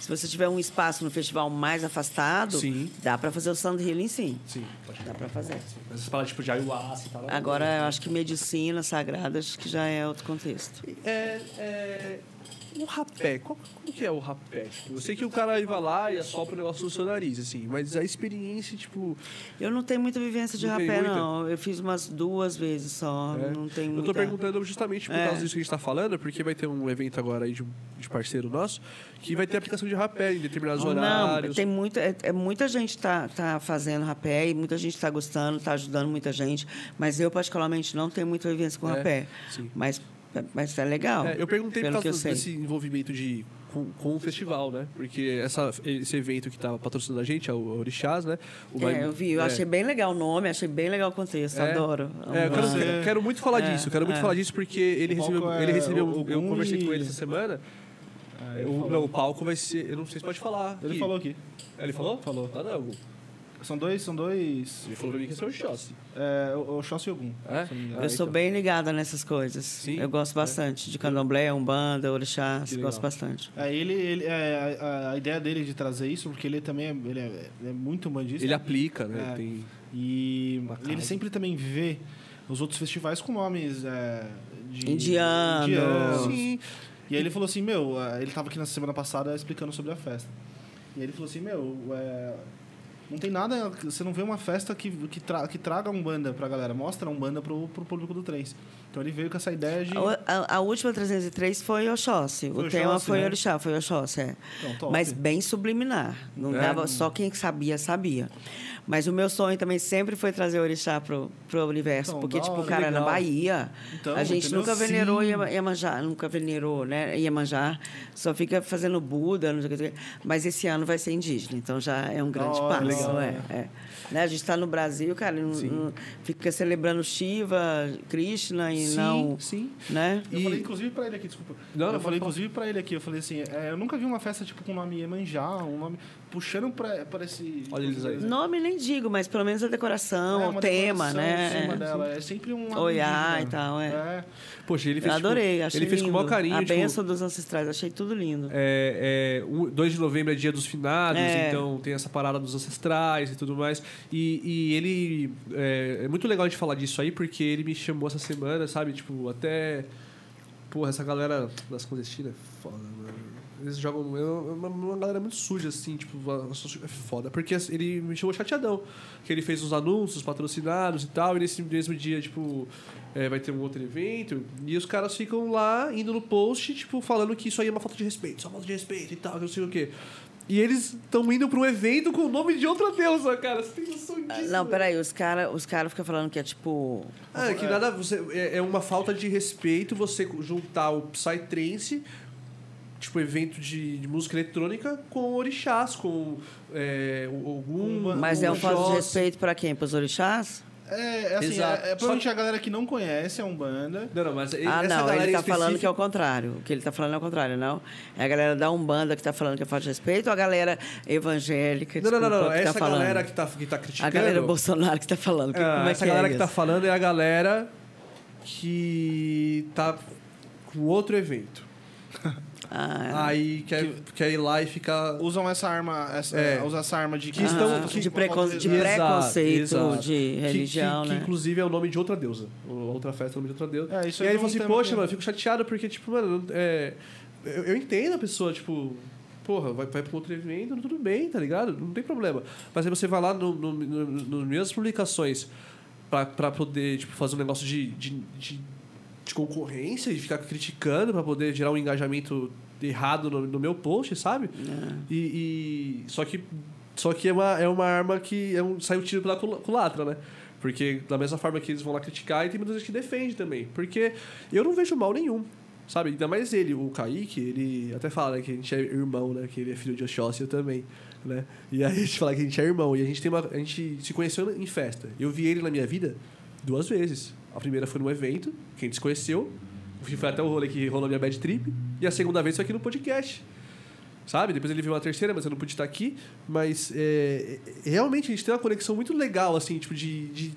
Se você tiver um espaço no festival mais afastado, Sim. dá para fazer o sound healing sim. Sim, pode Dá para fazer. Mas essas paradas tipo de ayahuasca e tal. Agora, eu acho que medicina sagrada, acho que já é outro contexto. É. é... O rapé, qual, como que é o rapé? Tipo, eu sei que o cara vai lá e assopra o negócio no seu nariz, assim, mas a experiência, tipo. Eu não tenho muita vivência de Não rapé, não. Eu fiz umas duas vezes só. é. Não tem Eu muita... tô perguntando justamente por É. causa disso que a gente tá falando, porque vai ter um evento agora aí de, de parceiro nosso que vai ter aplicação de rapé em determinados Não, horários. tem muita, é, é muita gente tá, tá fazendo rapé e muita gente está gostando, está ajudando muita gente. Mas eu, particularmente, não tenho muita vivência com É, rapé. sim. Mas, mas é legal. É, eu perguntei por pelo que eu causa sei. desse envolvimento de, com, com o festival, né? Porque essa, esse evento que estava patrocinando a gente, é o Orixás, né? O Vai- É, eu vi, eu é. achei bem legal o nome, achei bem legal o contexto, É. adoro. É, eu quero, quero- quero muito falar É, disso, quero muito é. falar disso porque ele O palco recebeu, é ele recebeu o- o eu conversei e- com ele essa semana. Ah, ele o, falou. não, o palco vai ser, eu não sei se pode falar. Ele aqui. falou aqui. Ele falou? Falou. Ah, não. São dois, são dois. Ele falou pra mim que é o Chossi. É, o, o Shossi Ogum. É? Eu sou então. bem ligada nessas coisas. Sim? Eu gosto bastante de candomblé, umbanda, orixás, gosto bastante. É, ele, ele, é, a, a ideia dele de trazer isso, porque ele também é, ele é, ele é muito bandista. Ele aplica, né? É. Tem... E ele sempre também vê os outros festivais com nomes é, de... Indianos. indianos. Sim. E aí ele falou assim, meu, é, ele tava aqui na semana passada explicando sobre a festa. E aí ele falou assim, meu, é, não tem nada, você não vê uma festa que, que, tra, que traga um banda pra galera, mostra um banda pro, pro público do trens. Então ele veio com essa ideia de. A, a- a última 303 foi Oxóssi. Foi o tema Oxóssi, foi né? Orixá, foi Oxóssi, é. Então. Mas bem subliminar. Não É. dava, só quem sabia, sabia. Mas o meu sonho também sempre foi trazer o Orixá pro, pro universo. Então, porque, tipo, hora, cara, na. Bahia, Então, a gente entendeu? nunca venerou Sim. Iema- Iemanjá, nunca venerou, né? Iemanjá, só fica fazendo Buda, não sei o que. Mas esse ano vai ser indígena, então já é um grande hora, passo. legal. é, é. Né? A gente está no Brasil, cara, não, não- fica celebrando Shiva, Krishna e sim, não. sim. Né? Eu E- falei inclusive pra ele aqui, desculpa. Não, não, eu pode falei inclusive pra ele aqui, eu falei assim, é, eu nunca vi uma festa tipo com o nome Iemanjá, um nome puxando pra, pra esse... Olha eles aí. Nome nem digo, mas pelo menos a decoração, É, o tema, né? dela, é sempre um Oiá indígena. e tal, é. Poxa, ele Eu fez. adorei, tipo, achei Ele fez com maior carinho. A tipo, benção dos ancestrais, achei tudo lindo. É, é, o 2 de novembro é dia dos finados, É. então tem essa parada dos ancestrais e tudo mais. E, e ele. É, é muito legal a gente falar disso aí, porque ele me chamou essa semana, sabe? Tipo, até. Porra, essa galera das clandestinas é foda, mano. Eles jogam. É uma, uma galera muito suja, assim, tipo, é foda. Porque ele me chamou chateadão. Que ele fez uns anúncios patrocinados e tal, e nesse mesmo dia, tipo, é, vai ter um outro evento. E os caras ficam lá, indo no post, tipo, falando que isso aí é uma falta de respeito, só falta de respeito e tal, que não sei o quê. E eles estão indo para um evento com o nome de outra deusa, cara. Você tem noção disso? Não, peraí, os caras os cara ficam falando que é tipo. Ah, que nada. Você, é, é uma falta de respeito você juntar o Psytrance, tipo, evento de, de música eletrônica, com orixás, com é, algum. Mas é um falta de respeito pra quem? Pros orixás? É, é assim, Exato. é, é provavelmente a galera que não conhece a Umbanda. Não, não, mas Ah, essa não, ele tá em falando que é o contrário. O que ele tá falando é o contrário, não? É a galera da Umbanda que tá falando que é falta de respeito ou a galera evangélica Não, não, não, não. que tá Essa falando? galera que tá, que tá criticando. A galera Bolsonaro que tá falando. Que, Ah, como é essa que galera é que tá isso? falando é a galera que tá com outro evento. Ah, Aí quer, quer ir lá e ficar. Usam essa arma, essa, É. usam essa arma de Que estão- ah, que- de, precon... de preconceito exato. de Que- religião, que, né? que, inclusive é o nome de outra deusa. Outra festa é o nome de outra deusa. É, isso e aí ele é falou assim, poxa, que- mano, eu fico chateado porque, tipo, mano, é, eu, eu entendo a pessoa, tipo, porra, vai, vai pra outro evento, tudo bem, tá ligado? Não tem problema. Mas aí você vai lá no, no, no, no- nas minhas publicações pra, pra poder, tipo, fazer um negócio de, de, de, de concorrência e ficar criticando pra poder gerar um engajamento errado no, no meu post, sabe? É. E, e- só que só que é uma, é uma arma que é um, sai o tiro pela cula- culatra, né? Porque da mesma forma que eles vão lá criticar, e tem muita gente que defende também. Porque eu não vejo mal nenhum, sabe? Ainda mais ele, o Kaique, ele até fala né, que a gente é irmão, né? Que ele é filho de Oxóssi, eu também, né? E aí a gente fala que a gente é irmão. E a gente, tem uma, a gente se conheceu em festa. Eu vi ele na minha vida duas vezes. A primeira foi num evento, que a gente se conheceu. Foi até o rolê que rolou minha bad trip. E a segunda vez foi aqui no podcast sabe? Depois ele viu uma terceira, mas eu não pude estar aqui. Mas é, é, realmente a gente tem uma conexão muito legal, assim, tipo, de. de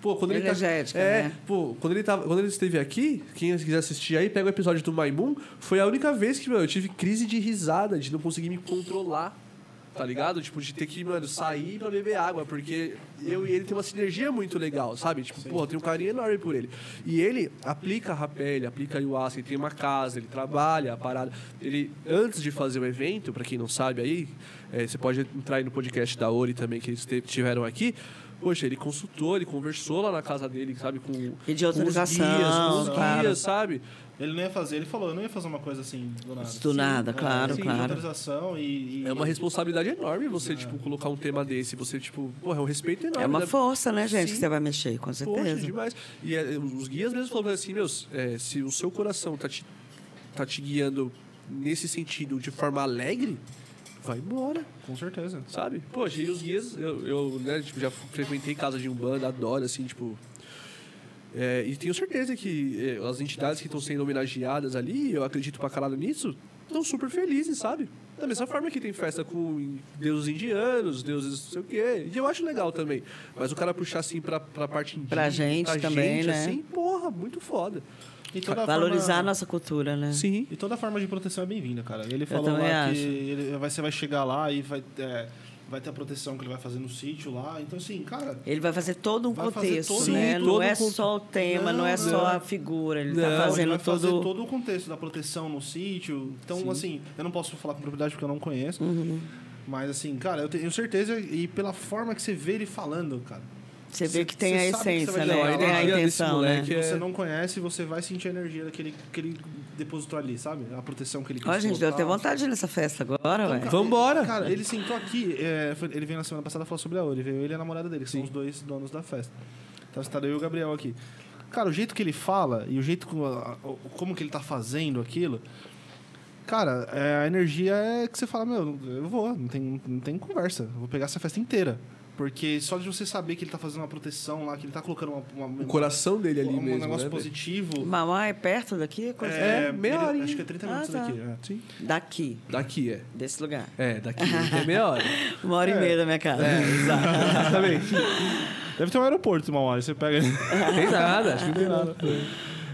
pô, quando ele tá, Energética, é, né? pô, quando ele, tava, quando ele esteve aqui, quem quiser assistir aí, pega o episódio do Maimun, foi a única vez que, meu, eu tive crise de risada, de não conseguir me controlar. Tá ligado? Tipo, de ter que, mano, sair pra beber água, porque eu e ele tem uma sinergia muito legal, sabe? Tipo, porra, tem um carinho enorme por ele. E ele aplica rapé, ele aplica ayahuasca, ele tem uma casa, ele trabalha a parada. Ele, antes de fazer o evento, pra quem não sabe aí, é, você pode entrar aí no podcast da Ori também, que eles tiveram aqui. Poxa, ele consultou, ele conversou lá na casa dele, sabe? Com, Pedir com os autorização, guias, com os claro. guias, sabe? Ele não ia fazer, ele falou, eu não ia fazer uma coisa assim do nada. Do nada, claro, sim, claro. De autorização e, e- É uma responsabilidade enorme você, tipo, colocar um tema desse. Você, tipo, porra, é um respeito enorme. É uma né? força, né, gente, Sim. que você vai mexer, com Poxa, certeza. demais. E é, os guias mesmo falaram assim, meus, é, se o seu coração tá te, tá te guiando nesse sentido de forma alegre, vai embora, Com certeza. sabe? Poxa, e os guias, eu, eu né, tipo, já frequentei casa de Umbanda, adoro, assim, tipo... é, e tenho certeza que é, as entidades que estão sendo homenageadas ali, eu acredito pra caralho nisso, estão super felizes, sabe? Da mesma forma que tem festa com deuses indianos, deuses não sei o quê. E eu acho legal também. Mas o cara puxar assim pra, pra parte indígena. Pra gente também, gente, né? assim, porra, muito foda. Toda a Valorizar a forma- nossa cultura, né? Sim. E toda forma de proteção é bem-vinda, cara. Ele falou lá acho. que ele vai, você vai chegar lá e vai, é, vai ter a proteção que ele vai fazer no sítio lá. Então, assim, cara, Ele vai fazer todo um Vai fazer contexto, todo- né? Sim, não é um só o tema, não, Não, é só não. a figura. Ele Não, tá ele fazendo vai fazer todo... todo o contexto da proteção no sítio. Então, Sim. assim, eu não posso falar com propriedade porque eu não conheço. Uhum. Mas, assim, cara, eu tenho certeza e pela forma que você vê ele falando, cara. Você vê que tem a que essência, né? Tem a a energia desse intenção, né? moleque. Se você é- não conhece, você vai sentir a energia daquele que ele depositou ali, sabe? A proteção que ele quis Ó, gente, deu até vontade nessa festa agora, ué. Vambora! Cara, ele sentou aqui, é, foi- ele veio na semana passada falar sobre a Ori, veio ele e a namorada dele, que são os dois donos da festa. Então está eu e o Gabriel aqui. Cara, o jeito que ele fala e o jeito como, como que ele tá fazendo aquilo, cara, é, a energia é que você fala, meu, eu vou, não tem, não tem conversa, eu vou pegar essa festa inteira. Porque só de você saber que ele tá fazendo uma proteção lá, que ele tá colocando uma, uma- O coração dele ali um mesmo, negócio né, positivo. Mamá é perto daqui? Coisa- É, meia ele- horinha. Acho que é 30 Ah, minutos tá. daqui. é. Sim. Daqui, Daqui é. desse lugar. É, daqui é meia hora. Uma hora e meia da minha casa. É, exato. Exatamente. Deve ter um aeroporto hora, você pega. Tem nada, acho que não tem nada.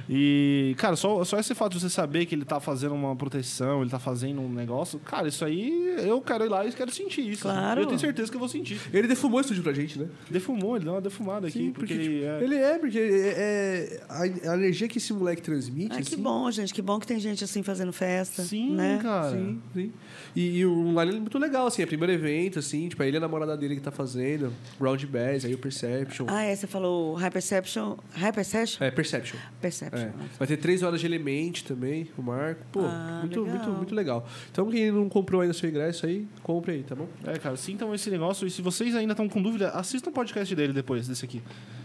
E, cara, só, só esse fato de você saber que ele tá fazendo uma proteção, ele tá fazendo um negócio, cara, isso aí eu quero ir lá e quero sentir isso. Claro. Eu tenho certeza que eu vou sentir. Ele defumou esse estúdio pra gente, né? Defumou, ele deu uma defumada aqui, Sim, porque, porque, tipo, ele é. ele é, porque é, é- a, energia que esse moleque transmite. Ai, que assim, bom, gente. Que bom que tem gente assim fazendo festa. Sim, né? cara. Sim, sim. E, e o line é muito legal, assim, é o primeiro evento, assim, tipo, é ele e a namorada dele que tá fazendo, Round Bass, aí o Perception. Ah, é, você falou High Perception. High Perception? É, Perception. Perception. É. Vai ter três horas de Element também, o Marco. Pô, Ah, muito, legal. muito, muito legal. Então, quem não comprou ainda seu ingresso aí, compre aí, tá bom? É, cara, sintam esse negócio. E se vocês ainda estão com dúvida, assistam o podcast dele depois desse aqui.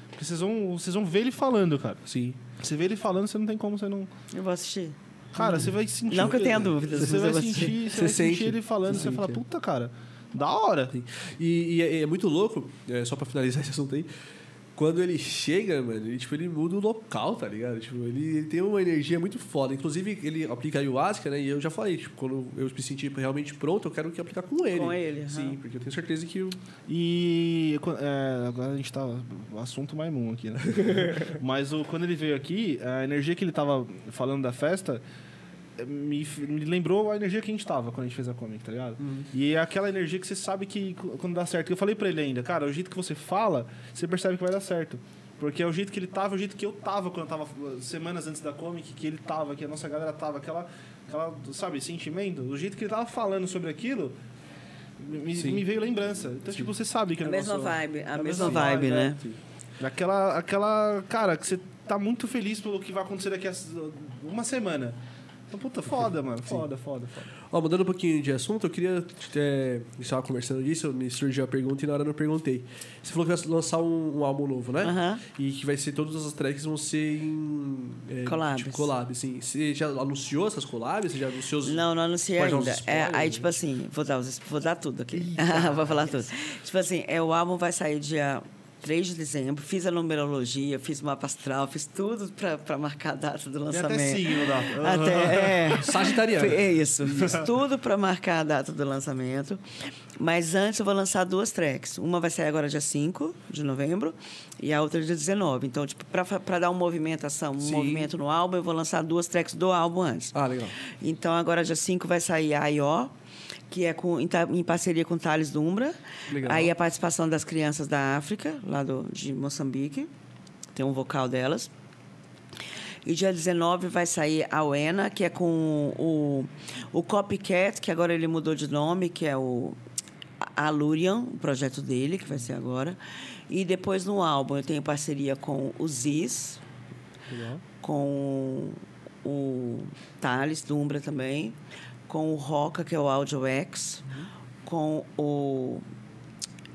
Porque vocês vão, vocês vão ver ele falando, cara. Sim. Você vê ele falando, você não tem como você não. Eu vou assistir. Cara, você vai sentir. Não que eu tenha dúvidas, Você vai sentir, você Você vai sente. sentir ele falando, Você você vai falar, sente, é. puta, cara, da hora. E, e é, é muito louco, é, só pra finalizar esse assunto aí, quando ele chega, mano, ele, tipo, ele muda o local, tá ligado? Tipo, ele, ele tem uma energia muito foda. Inclusive, ele aplica a ayahuasca, né? E eu já falei, tipo, quando eu me sentir realmente pronto, eu quero que aplicar com ele. Com ele. Sim, porque eu tenho certeza que o. E qu- é, agora a gente tá. Assunto Maimun aqui, né? Mas o, quando ele veio aqui, a energia que ele tava falando da festa me, me lembrou a energia que a gente tava quando a gente fez a comic, tá ligado? E é aquela energia que você sabe que quando dá certo. Eu falei pra ele ainda, cara, o jeito que você fala, você percebe que vai dar certo. Porque é o jeito que ele tava, é o jeito que eu tava quando eu tava semanas antes da comic, que ele tava, que a nossa galera tava, aquela, aquela sabe, sentimento. O jeito que ele tava falando sobre aquilo me, Sim. me veio lembrança. Então, tipo, você sabe que A mesma negócio- vibe, a a mesma mesma vibe, vibe, né? Aquela, aquela, cara, que você tá muito feliz pelo que vai acontecer daqui a uma semana. Puta, foda, mano. Foda, foda, foda. Ó, mudando um pouquinho de assunto, eu queria. É, a gente estava conversando disso, me surgiu a pergunta e na hora eu não perguntei. Você falou que vai lançar um, um álbum novo, né? Aham. E que vai ser todas as tracks vão ser em. É, Collabs. Tipo, collab, sim. Você já anunciou essas collabs? Você já anunciou os. Não, não anunciei Pode ainda. É, aí, né? tipo assim, vou dar, os- vou dar tudo aqui. vou falar tudo. Tipo assim, é, o álbum vai sair dia 3 de dezembro. Fiz a numerologia, fiz mapa astral, fiz tudo pra marcar a data do Tem lançamento. até signo da. Até, é. Sagitariano. É isso. Fiz tudo para marcar a data do lançamento. Mas antes eu vou lançar duas tracks. Uma vai sair agora dia 5 de novembro e a outra dia 19. Então, tipo, para dar uma movimentação, um Sim. movimento no álbum, eu vou lançar duas tracks do álbum antes. Ah, legal. Então, agora dia 5 vai sair a IO, que é com, em, parceria com Thales Dumbra. Legal. Aí a participação das crianças da África, lá do, de Moçambique. Tem um vocal delas. E dia 19 vai sair a Uena, que é com o, o Copycat, que agora ele mudou de nome, que é o Alurian, o projeto dele, que vai ser agora. E depois no álbum eu tenho parceria com o Ziz, Legal. com o Thales Dumbra também, com o Roca, que é o Audio X, com o.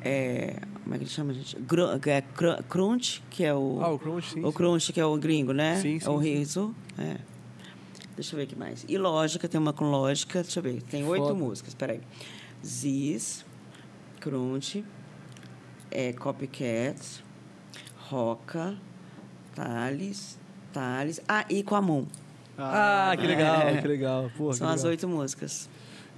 é, como é que ele chama, gente? É, Cru- Crunch, que é o. Ah, o Crunch, sim. o Crunch, que é o gringo, né? Sim, É o sim, riso. É. Deixa eu ver o que mais. E lógica, tem uma com lógica. Deixa eu ver. Tem oito músicas. Peraí. Ziz, Crunch, é, Copycat, Roca, Thales, Thales. Ah, e com a Moon. Ah, que legal, É. que legal. Porra, São que as legal. oito músicas.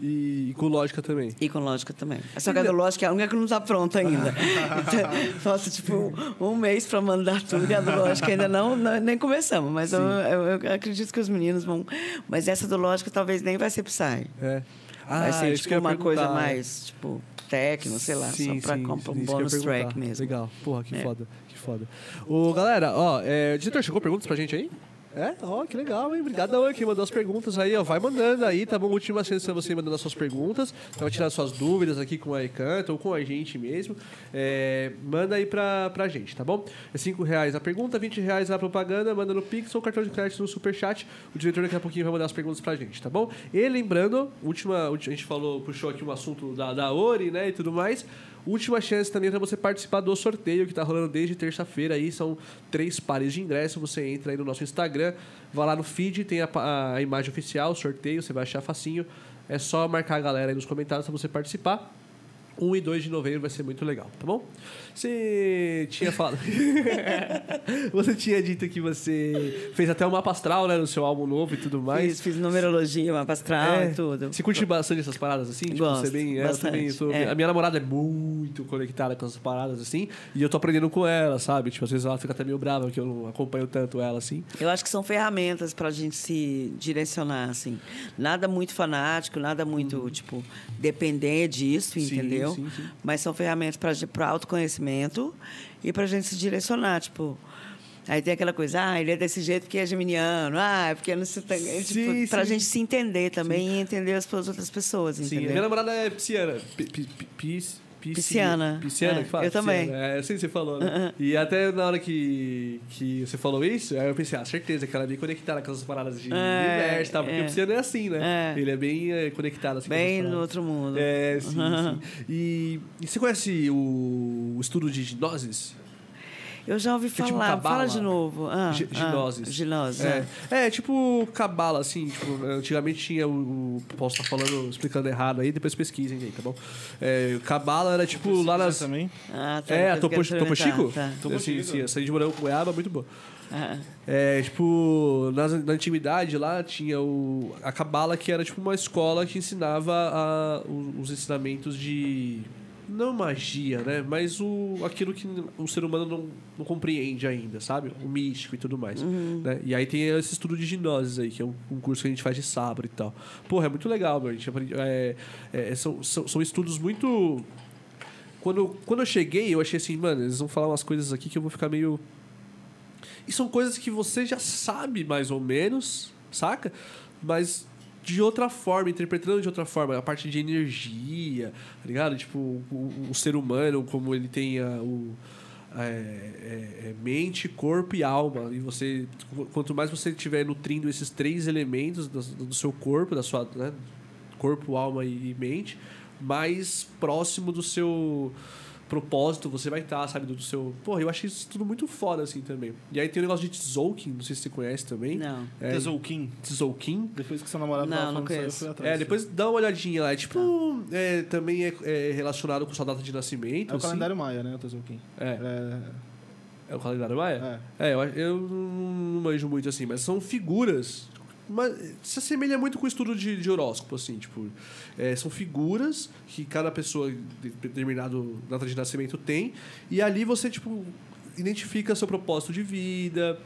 E, e com lógica também. E com lógica também. Só que a do lógica é a única que não está pronta ainda. Então, falta tipo um mês para mandar tudo e a do lógica ainda não, não- nem começamos. Mas eu, eu- eu acredito que os meninos vão. Mas essa do lógica talvez nem vai ser Psy. É. vai ser tipo uma coisa perguntar. mais, tipo, techno, sei lá, Sim, só para sim, um bônus track mesmo. Legal. Porra, que É. foda. Que foda. Ô, galera, ó, é, diretor, chegou perguntas pra gente aí? É? Ó, que legal, hein? Obrigadão aí quem mandou as perguntas aí, ó. Vai mandando aí, tá bom? Última chance pra você mandando as suas perguntas. Então, tirar suas dúvidas aqui com a Ecanto ou com a gente mesmo. É, manda aí pra, pra gente, tá bom? É 5 reais a pergunta, 20 reais a propaganda, manda no Pix ou cartão de crédito no Superchat. O diretor daqui a pouquinho vai mandar as perguntas pra gente, tá bom? E lembrando, última, a gente falou, puxou aqui um assunto da, da Ori, né, e tudo mais. Última chance também para você participar do sorteio que está rolando desde terça-feira. Aí são três pares de ingresso. Você entra aí no nosso Instagram, vai lá no feed, tem a, a imagem oficial, sorteio, você vai achar facinho. É só marcar a galera aí nos comentários para você participar. 1 e 2 de novembro vai ser muito legal, tá bom? Você tinha falado. você tinha dito que você fez até o mapa astral, né? No seu álbum novo e tudo mais. Fiz, fiz numerologia, mapa astral É. e tudo. Você curte bastante essas paradas assim? Tipo, Gosto, você bem, é, bastante, também sou- é. A minha namorada é muito conectada com essas paradas assim. E eu tô aprendendo com ela, sabe? Tipo, às vezes ela fica até meio brava que eu não acompanho tanto ela assim. Eu acho que são ferramentas para a gente se direcionar, assim. Nada muito fanático, nada muito, tipo, depender disso, Uhum. Sim, entendeu? sim, sim. Mas são ferramentas para autoconhecimento e para a gente se direcionar, tipo... Aí tem aquela coisa, ah, ele é desse jeito porque é geminiano, ah, é porque não se tem... Sim, Tipo, para a sim. gente se entender também e entender as outras pessoas, Sim, entendeu? minha namorada é pisciana. Pi- pi- pi- pis- pisci- Pisciana. Pisciana É, que fala? eu também. Pisciana. É, assim que você falou, né? E até na hora que, que você falou isso, aí eu pensei, ah, certeza que ela é bem conectada com essas paradas de É, universo e tal. Porque é. o pisciano é assim, né? É. Ele é bem é, conectado assim Bem no outro mundo. É, sim, sim. E, e você conhece o, o estudo de ginoses? Eu já ouvi Que é falar, tipo cabala. fala de novo. Ah, ah, ginoses. ginoses, É, é. é, tipo cabala, assim, tipo, antigamente tinha o, o- Posso estar falando, explicando errado aí, depois pesquisem aí, tá bom? É, cabala era tipo lá nas. também. Ah, tá, É, a Topo, Topo Chico? Tá. Topo Sim, Chico. sim, essa de morango com goiaba, muito boa. Ah, É, tipo, nas, na antiguidade lá tinha o, a cabala que era tipo uma escola que ensinava a, os, os ensinamentos de. Não magia, né? Mas o, aquilo que o ser humano não, não compreende ainda, sabe? O místico e tudo mais. né? E aí tem esse estudo de ginoses aí, que é um, um curso que a gente faz de sábado e tal. Porra, é muito legal, meu. A gente aprende, é, é, são, são, são estudos muito. Quando, quando eu cheguei, eu achei assim, mano, eles vão falar umas coisas aqui que eu vou ficar meio e são coisas que você já sabe mais ou menos, saca? Mas de outra forma, interpretando de outra forma, a parte de energia, tá ligado? Tipo, o, o ser humano, como ele tem a, o, é, é, é mente, corpo e alma. E você, quanto mais você estiver nutrindo esses três elementos do, do seu corpo, da sua né? corpo, alma e mente, mais próximo do seu propósito você vai estar, sabe? Do seu. Porra, eu achei isso tudo muito foda assim também. E aí tem o negócio de Tzolk'in, não sei se você conhece também. Não. É, Tzolk'in. Tzolk'in. Depois que seu namorado Não, tava não falando isso eu conheço. fui atrás. É, depois dá uma olhadinha lá. É tipo, é, também é, é relacionado com sua data de nascimento. É o assim. calendário maia, né, o Tzolk'in. É. É, É o calendário maia? é. É, eu, eu não manjo muito assim, mas são figuras. Mas se assemelha muito com o estudo de, de horóscopo, assim, tipo. é, são figuras que cada pessoa de determinado data de nascimento tem, e ali você, tipo, identifica seu propósito de vida.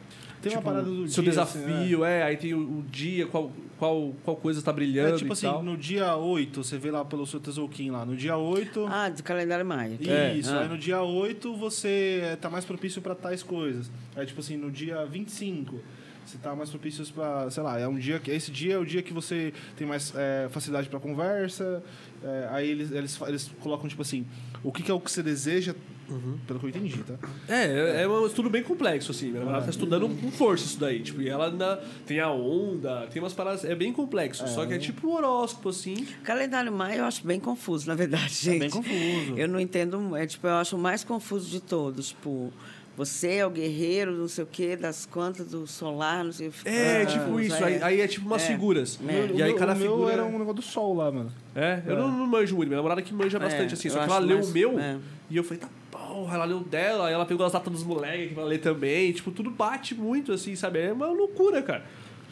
Tem uma tipo, parada do seu dia, desafio, é, aí tem o, o dia, qual, qual, qual coisa está brilhando. É tipo e assim, tal. no dia 8, você vê lá pelo seu Tzolk'in lá, no dia 8... Ah, do calendário maia. É. Isso, Ah. aí no dia 8 você eh, tá mais propício pra tais coisas. Aí, tipo assim, no dia 25, você tá mais propício pra, sei lá, é um dia que. Esse dia é o dia que você tem mais eh, facilidade pra conversa. eh, aí eles, eles, eles colocam, tipo assim, o que, que é o que você deseja, Uhum. pelo que eu entendi, tá? É, é- é um estudo bem complexo, assim. Minha namorada tá estudando com força isso daí. Tipo, e ela ainda tem a onda, tem umas paradas. É bem complexo. Só que é tipo um horóscopo, assim. Calendário maia eu acho bem confuso, na verdade, gente. É bem confuso. Eu não entendo, é tipo, eu acho o mais confuso de todos, tipo, você é o guerreiro, não sei o quê, das quantas do solar, não sei o que. É, Ah, tipo isso. Aí, aí é tipo umas É. figuras. É. E aí o meu, cada o meu figura. era um negócio do sol lá, mano. É, eu não, não manjo muito. Minha namorada que manja bastante, assim. Só que ela leu mais- o meu é. e eu falei, tá porra, ela leu o dela, aí ela pegou as datas dos moleques que vai ler também. Tipo, tudo bate muito, assim, sabe? É uma loucura, cara.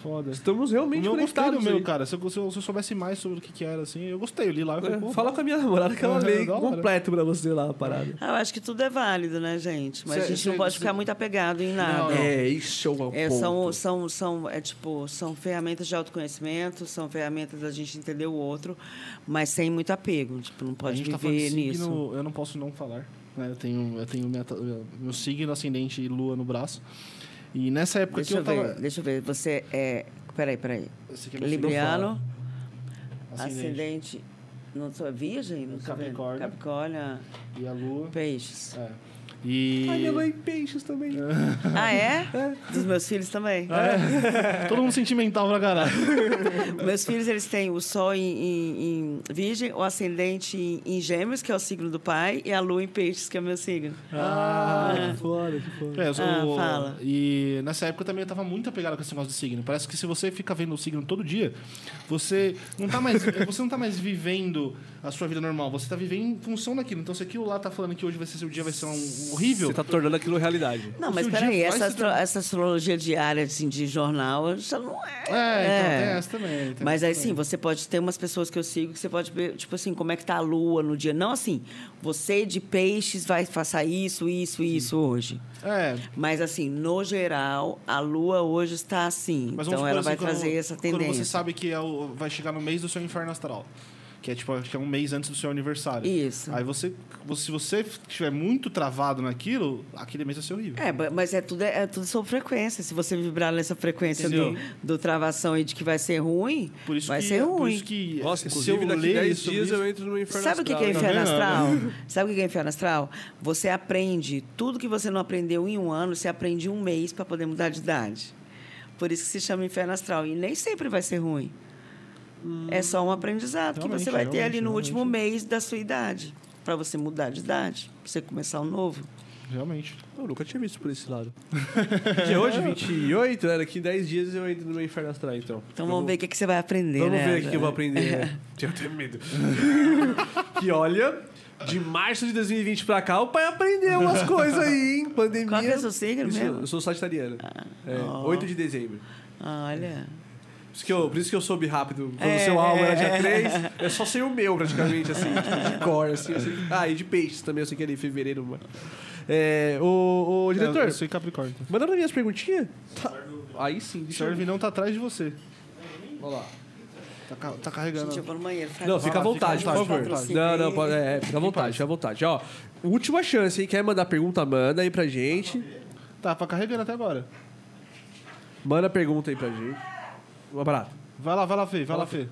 Foda. Estamos O realmente meu eu gostei conectados. do meu, aí. cara. Se eu, se eu- se eu soubesse mais sobre o que, que era, assim, eu gostei. Eu li lá e falei, É, fala com a minha namorada que ela É, lê hora. completo pra você lá a parada. Ah, eu acho que tudo é válido, né, gente? Mas Cê- a gente não cê- pode cê- ficar muito apegado em nada. Não, não. É, isso é o É, ponto. são, são, são, é, tipo, são ferramentas de autoconhecimento, são ferramentas da gente entender o outro, mas sem muito apego. Tipo, não a pode gente tá viver nisso. signo, eu não posso não falar. né? Eu tenho, eu tenho minha- meu signo, ascendente e lua no braço. E nessa época Deixa que eu tava. ver, deixa eu ver. Você é. Peraí, peraí. É Libriano, Ascendente. ascendente. Não sou virgem? Não. Capricórnio. Capricórnio, E a lua. peixes. É. E. Ai, minha mãe peixes também. Ah, é? Dos meus filhos também. Todo mundo sentimental pra caralho. Meus filhos, eles têm o sol em, em- em virgem, o ascendente em, em gêmeos, que é o signo do pai, e a lua em peixes, que é o meu signo. Ah, que foda, que foda. É, eu sou- Ah, fala. E nessa época também eu tava muito apegado com esse negócio de signo. Parece que se você fica vendo o signo todo dia, você não tá mais, você não tá mais vivendo a sua vida normal. Você tá vivendo em função daquilo. Então, se aquilo lá tá falando que hoje vai ser seu dia, vai ser um horrível. Você tá tornando aquilo realidade. Não, O mas peraí, essa, astro- essa astrologia diária assim, de jornal já não é. É, então tem essa também. tem Mas essa aí sim, você pode ter umas pessoas que eu sigo que você pode ver, tipo assim, como é que tá a lua no dia. Não assim, você de peixes vai faça isso, isso, isso hoje. É, Mas assim, no geral, a lua hoje está assim. mas então supor ela vai assim, quando- trazer essa Quando tendência. você sabe que é o- vai chegar no mês do seu inferno astral. Que é tipo, acho que é um mês antes do seu aniversário. Isso. Aí você, você- se você estiver muito travado naquilo, aquele mês vai ser horrível. É, mas é tudo, é tudo sobre frequência. Se você vibrar nessa frequência do, do travação e de que vai ser ruim, Por isso vai que, ser Por ruim. isso que Nossa, se eu ler 10 sobre dias isso- eu entro no inferno Sabe o que que é inferno vendo? astral? Sabe o que é inferno astral? Você aprende tudo que você não aprendeu em um ano, você aprende em um mês para poder mudar de idade. Por isso que se chama inferno astral. E nem sempre vai ser ruim. É só um aprendizado que Realmente, você vai ter ali no realmente. último mês da sua idade. Para você mudar de idade, para você começar um novo. Realmente. Eu nunca tinha visto por esse lado. que é hoje, 28, né? Daqui 10 dias eu entro no meu inferno astral, então. Então vamos ver o que, que você vai aprender, Vamos né? ver o que eu vou aprender. né? Tenho até medo. que olha, de março de 2020 pra cá, o pai aprendeu umas coisas aí, hein? Pandemia. Qual que é o seu signo mesmo? Eu sou sagitariano. É, ó. 8 de dezembro. Olha. Por isso, que eu, por isso que eu soube rápido. Quando o É, seu álbum era é. dia 3, é só ser o meu, praticamente, assim, tipo, de cor, assim. eu sei que- Ah, e de peixes também, eu sei que era em fevereiro, mano. É, o, o diretor, Eu, eu sou Capricórnio. então. manda pra mim as perguntinhas. Tá. Aí sim, O deixa eu ver. Não tá atrás de você. Olha lá. Tá, ca- tá carregando. Gente, eu vou no banheiro. Não, fica à vontade, por favor. fica Não, não, pode, é, fica à vontade, fica à vontade. Ó, última chance, hein? Quer mandar pergunta, manda aí pra gente. Tá, tá carregando até agora. Manda pergunta aí pra gente. Uma barata. Vai lá, vai lá, Fê. Vai lá, Fê.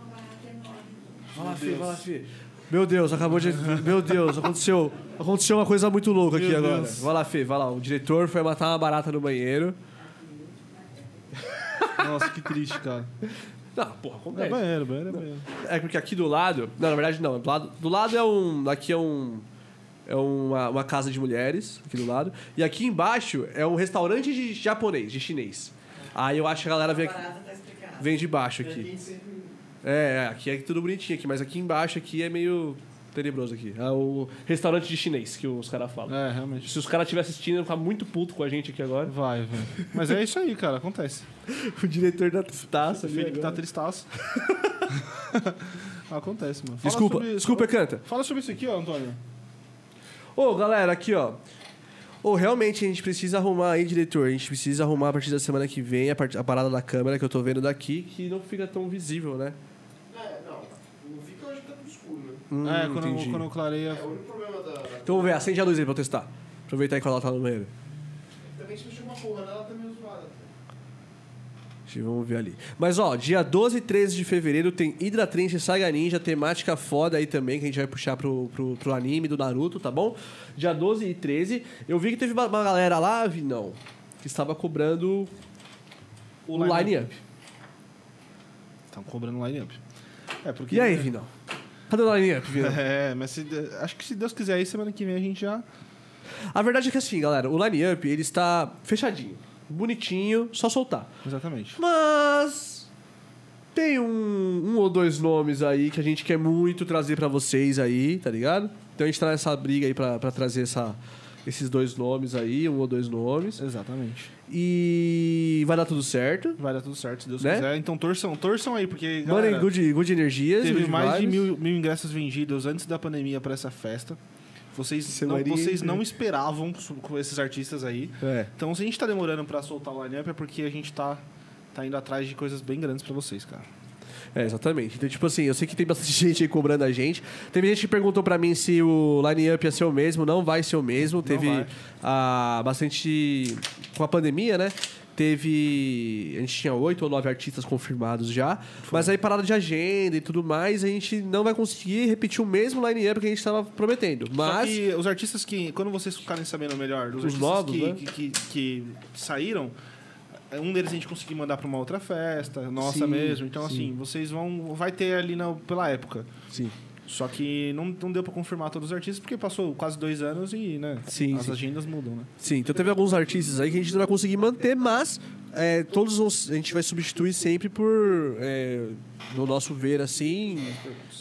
Vai lá, Fê, vai lá, Fê. Meu Deus, acabou de. Meu Deus, aconteceu. Aconteceu uma coisa muito louca aqui Meu agora. Deus. Vai lá, Fê, vai lá. O diretor foi matar uma barata no banheiro. Nossa, que triste, cara. Não, porra, É acontece. banheiro, banheiro, é banheiro. É porque aqui do lado. Não, na verdade não. Do lado, do lado é um. Aqui é um. É uma, uma casa de mulheres, aqui do lado. E aqui embaixo é um restaurante de japonês, de chinês. Aí eu acho que a galera vem, aqui, vem de baixo aqui. É, é, aqui é tudo bonitinho aqui, mas aqui embaixo aqui é meio tenebroso aqui. É o restaurante de chinês que os caras falam. É, realmente. Se os caras estiverem assistindo, iam ficar muito puto com a gente aqui agora. Vai, velho. Mas é isso aí, cara. Acontece. O diretor da taça. O Felipe tá tristaço. Acontece, mano. Fala Desculpa, sobre- desculpa, canta. Fala sobre isso aqui, ó, Antônio. Ô, galera, aqui, ó. Ô, realmente, a gente precisa arrumar aí, diretor. A gente precisa arrumar a partir da semana que vem a, part- a parada da câmera que eu tô vendo daqui, que não fica tão visível, né? É, não. Não fica hoje que tá tudo escuro, né? Hum, é, quando, eu- entendi. quando eu clareia. É o único problema da. Então vamos ver, acende a luz aí pra eu testar. Aproveitar aí quando ela tá no banheiro. Também se mexer uma porra nela, tá meio zoada. Deixa eu- Vamos ver ali. Mas ó, dia 12 e 13 de fevereiro tem Hydra Trench Saga Ninja, temática foda aí também, que a gente vai puxar pro, pro, pro anime do Naruto, tá bom? Dia 12 e 13. Eu vi que teve uma, uma galera lá, vi não, que estava cobrando o, O line-up. Estão cobrando line-up. É, porque. E aí, Vinão? Cadê o line-up, Vinão? É, mas se, acho que se Deus quiser aí, semana que vem a gente já. A verdade é que assim, galera, o line-up ele está fechadinho, bonitinho, só soltar. Exatamente. Mas tem um, um ou dois nomes aí que a gente quer muito trazer pra vocês aí, tá ligado? Então a gente tá nessa briga aí pra, pra trazer essa, esses dois nomes aí, um ou dois nomes. Exatamente. E vai dar tudo certo. Vai dar tudo certo, se Deus Né? quiser. Então torçam, torçam aí, porque. Galera, good, good energias. Teve good mais de vibes. mil, mil ingressos vendidos antes da pandemia para essa festa. Vocês não, vocês não esperavam com esses artistas aí. É. Então, se a gente tá demorando para soltar o line-up, é porque a gente tá, tá indo atrás de coisas bem grandes para vocês, cara. É, exatamente. Então, tipo assim, eu sei que tem bastante gente aí cobrando a gente. Teve gente que perguntou pra mim se o line-up ia ser o mesmo. Não vai ser o mesmo. Teve ah, bastante... Com a pandemia, né? Teve. A gente tinha oito ou nove artistas confirmados já. Mas aí, parada de agenda e tudo mais, a gente não vai conseguir repetir o mesmo line-up que a gente estava prometendo. Mas. os artistas que, quando vocês ficarem sabendo melhor dos Os artistas novos, que, né? que, que, que saíram, um deles a gente conseguir mandar para uma outra festa, nossa Sim, mesmo. Então, sim. assim, vocês vão. Vai ter ali na, pela época. Sim. Só que não, não deu para confirmar todos os artistas, porque passou quase dois anos e, né? Sim, as sim. agendas mudam, né? Sim, então teve alguns artistas aí que a gente não vai conseguir manter, mas é, todos vão- a gente vai substituir sempre por, é, no nosso ver assim,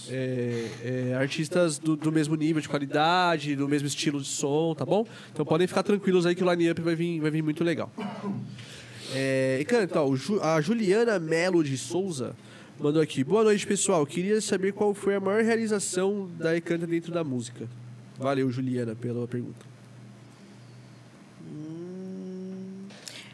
é, é, artistas do, do mesmo nível de qualidade, do mesmo estilo de som, tá bom? Então podem ficar tranquilos aí que o line-up vai vir, vai vir muito legal. É, e cara, então, a Juliana Melo de Souza mandou aqui. Boa noite, pessoal. Queria saber qual foi a maior realização da Ecanta dentro da música. Valeu, Juliana, pela pergunta.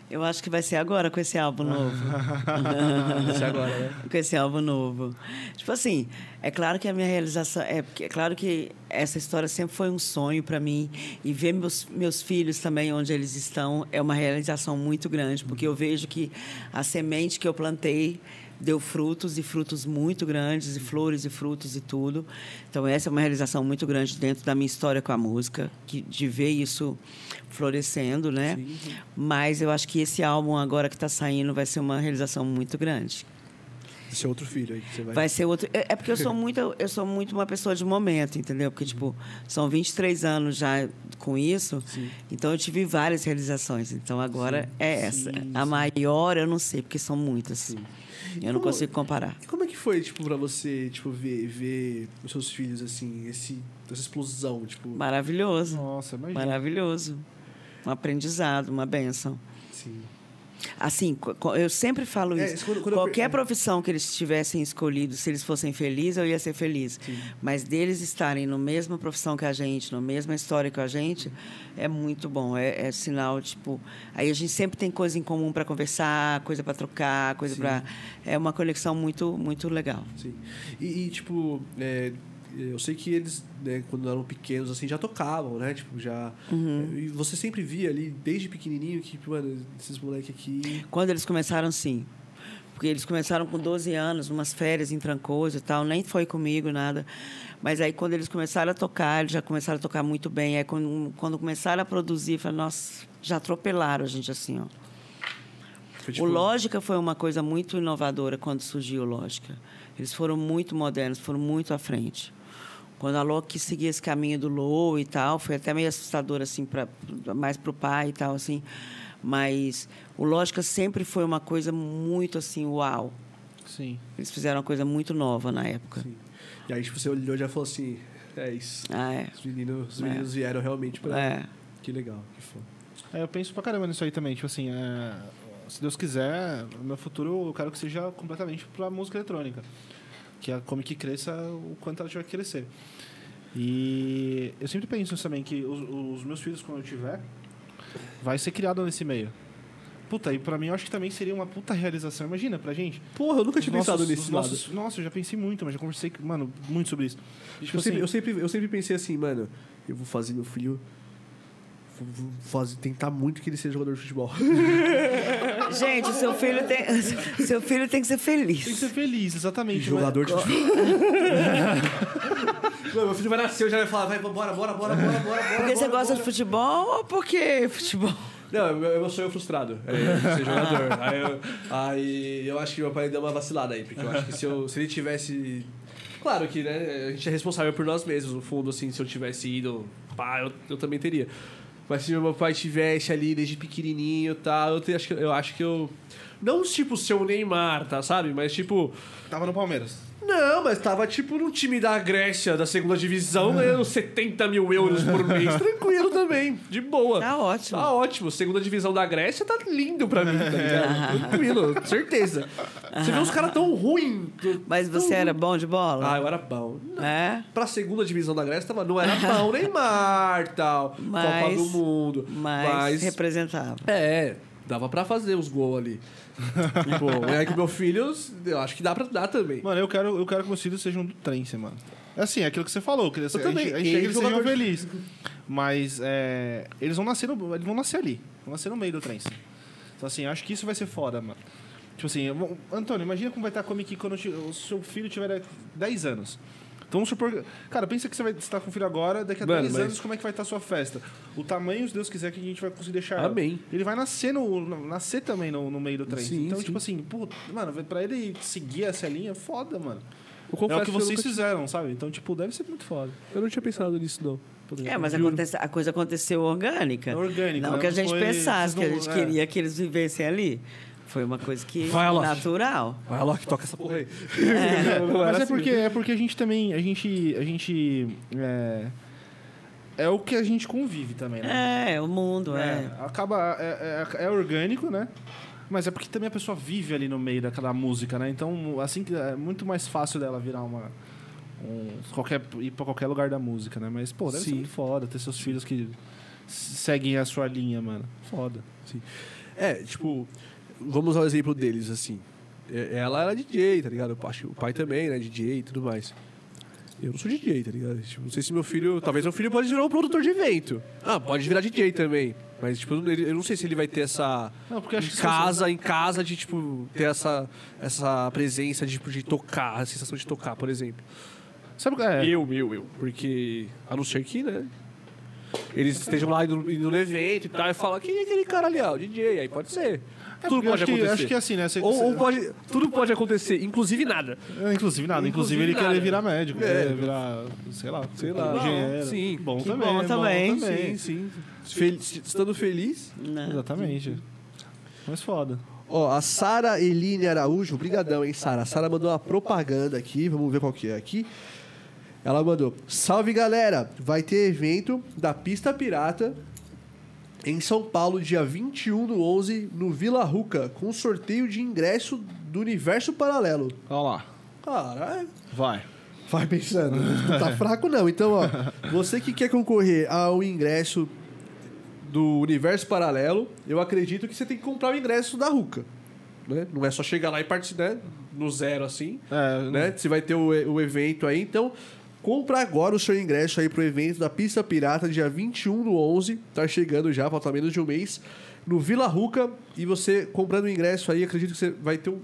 Eu acho que vai ser agora com esse álbum novo. Esse é agora, né? com esse álbum novo. Tipo assim, é claro que a minha realização. É, é claro que essa história sempre foi um sonho para mim. E ver meus, meus filhos também onde eles estão é uma realização muito grande, porque eu vejo que a semente que eu plantei deu frutos e frutos muito grandes, e flores e frutos e tudo. Então, essa é uma realização muito grande dentro da minha história com a música, que, de ver isso florescendo, né? Mas eu acho que esse álbum agora que está saindo vai ser uma realização muito grande. Esse é outro filho aí que você vai. Vai ser outro. É é porque eu sou muito, eu sou muito uma pessoa de momento, entendeu? Porque, tipo, são 23 anos já com isso. Então eu tive várias realizações. Então agora é essa. a maior eu não sei, porque são muitas. Eu não como- consigo comparar. E como é que foi, tipo, pra você, tipo, ver, ver os seus filhos, assim, esse, essa explosão, tipo... Maravilhoso. Nossa, imagina. Maravilhoso. Um aprendizado, uma benção. Assim, Assim, eu sempre falo É, isso. quando- quando eu Qualquer per- profissão que eles tivessem escolhido, se eles fossem felizes, eu ia ser feliz. Mas deles estarem na mesma profissão que a gente, na mesma história que a gente, é muito bom. É, é sinal, tipo. Aí a gente sempre tem coisa em comum para conversar, coisa para trocar, coisa para. É uma conexão muito, muito legal. Sim. E, e, tipo, é, eu sei que eles, né, quando eram pequenos, assim, já tocavam, né? Tipo, já... E você sempre via ali, desde pequenininho, que, mano, esses moleques aqui... Quando eles começaram, sim. Porque eles começaram com 12 anos, umas férias em Trancoso e tal, nem foi comigo, nada. Mas aí, quando eles começaram a tocar, eles já começaram a tocar muito bem. Aí, quando, quando começaram a produzir, falei, nossa, já atropelaram a gente assim, ó. Foi, tipo, O Lógica foi uma coisa muito inovadora quando surgiu o Lógica. Eles foram muito modernos, foram muito à frente. Quando a Ló quis seguir esse caminho do Low e tal, foi até meio assustador, assim, pra, mais para o pai e tal, assim. Mas o Lógica sempre foi uma coisa muito, assim, uau. Sim. Eles fizeram uma coisa muito nova na época. Sim. E aí, tipo, você olhou e já falou assim, é isso. Ah, é. Os meninos, os É. meninos vieram realmente pra... É. Que legal, que foda. É, eu penso pra caramba nisso aí também. Tipo assim, é, se Deus quiser, o meu futuro eu quero que seja completamente pra música eletrônica. Que a Comic cresça o quanto ela tiver que crescer. E eu sempre penso nisso também, que os, os meus filhos, quando eu tiver, vai ser criado nesse meio. Puta, e pra mim eu acho que também seria uma puta realização. Imagina pra gente. Porra, eu nunca tinha Nossos- pensado lado. nossos- Nossa, eu já pensei muito, mas já conversei, mano, muito sobre isso. Tipo eu, sempre, assim, eu, sempre, eu sempre pensei assim, mano, eu vou fazer meu filho. Fazer, tentar muito que ele seja jogador de futebol. Gente, o seu filho tem, seu filho tem que ser feliz. Tem que ser feliz, exatamente. jogador de mas- futebol. Mano, meu filho vai nascer, eu já vai falar, vai, bora, bora, bora, bora, bora, bora. Porque você bora, gosta bora. de futebol ou porque futebol? Não, meu, é meu sonho frustrado. É ser jogador. aí, eu, aí eu acho que meu pai deu uma vacilada aí, porque eu acho que se, eu, se ele tivesse. Claro que, né, a gente é responsável por nós mesmos, no fundo, assim, se eu tivesse ido, pá, eu, eu também teria. Mas se meu pai tivesse ali desde pequenininho e tal, eu, acho que, eu acho que eu. Não tipo o Neymar, tá, sabe? Mas tipo. Tava no Palmeiras. Não, mas tava tipo num time da Grécia, da segunda divisão, ganhando 70 mil euros por mês. Tranquilo também, de boa. Tá ótimo. Tá ótimo. Segunda divisão da Grécia tá lindo pra mim, tá ligado? Tranquilo, certeza. Você vê os caras tão ruins. Mas você era bom de bola? Ah, eu era bom. É? Pra segunda divisão da Grécia, tava, não era bom Neymar tal. Copa Mas- do Mundo. Mas, Mas. representava. É, dava pra fazer os gols ali. Pô, é que meu filho, eu acho que dá pra dar também. Mano, eu quero, eu quero que meus filhos sejam do Trense, mano. É assim, é aquilo que você falou. Que eles, Eu a também. gente, a gente E que eles sejam felizes. Mas é, eles, vão nascer no, eles vão nascer ali. Vão nascer no meio do Trense. Então, assim, acho que isso vai ser foda, mano. Tipo assim, eu- Antônio, imagina como vai estar a Comic Con quando o seu filho tiver 10 anos. Então vamos supor. Cara, pensa que você vai estar com o filho agora, daqui a Mano, 10 mas- anos, como é que vai estar a sua festa? O tamanho, se Deus quiser, que a gente vai conseguir deixar. ela. Amém. Ele vai nascer no, nascer também no, no meio do trem. Sim, então, sim. tipo assim, pô, mano, pra ele seguir essa linha, foda, mano. Eu É o que eu vocês fizeram, sabe? Então, tipo, deve ser muito foda. Eu não tinha pensado nisso, não. É, mas acontece, a coisa aconteceu orgânica. É orgânico, Não né? que a Não gente foi- pensasse, vocês que a não- gente é. queria que eles vivessem ali. Foi uma coisa que Vai, Alok. natural. Vai lá que toca essa porra aí. Não Mas é assim. porque, é porque a gente também. A gente. A gente. É, é o que a gente convive também, né? É, o mundo, é. É, acaba. É, é, é orgânico, né? Mas é porque também a pessoa vive ali no meio daquela música, né? Então, assim, que é muito mais fácil dela virar uma. Um, qualquer, ir pra qualquer lugar da música, né? Mas, pô, deve ser Sim. muito foda ter seus filhos que seguem a sua linha, mano. Foda. É, tipo, vamos ao exemplo deles, assim. É- Ela era DJ, tá ligado? Eu acho que O pai também, né? DJ e tudo mais. Eu não sou DJ, tá ligado? Tipo, não sei se meu filho. Talvez meu filho pode virar um produtor de evento. Ah, pode virar DJ também. Mas, tipo, eu não sei se ele vai ter essa. Não, porque acho em que casa, em casa, de, tipo, ter essa, essa presença de, tipo, de tocar, a sensação de tocar, por exemplo. Sabe o que é? Eu, eu, eu. Porque, a não ser que, né? Eles estejam lá indo, indo no evento e tal, e falam, quem é aquele cara ali? Ah, o DJ, aí pode ser. É, tudo pode acho que, acontecer. acho que é assim, né? Você- ou, você- ou pode, tudo pode acontecer, inclusive nada. É, Inclusive nada. Inclusive, Inclusive ele nada. querer virar médico, É. querer virar, sei lá, Sei lá. engenheiro. Sim. Bom Que também. bom também. Sim, sim. Fel- estando feliz. Né? Exatamente. Mas foda. Ó, a Sara Eline Araújo, brigadão, hein, Sara? A Sara mandou uma propaganda aqui, vamos ver qual que é aqui. Ela mandou: Salve galera! Vai ter evento da Pista Pirata em São Paulo, dia 21 do 11, no Vila Ruca, com sorteio de ingresso do Universo Paralelo. Olha lá. Caralho. Vai. Vai pensando, não tá fraco não. Então, ó, você que quer concorrer ao ingresso do Universo Paralelo, eu acredito que você tem que comprar o ingresso da Ruca. Né? Não é só chegar lá e participar né? no zero assim. É, Né? Você vai ter o, o evento aí, então compra agora o seu ingresso aí pro evento da Pista Pirata, dia 21 do 11. Tá chegando já, falta menos de um mês. No Vila Ruca. E você comprando o ingresso aí, acredito que você vai ter um-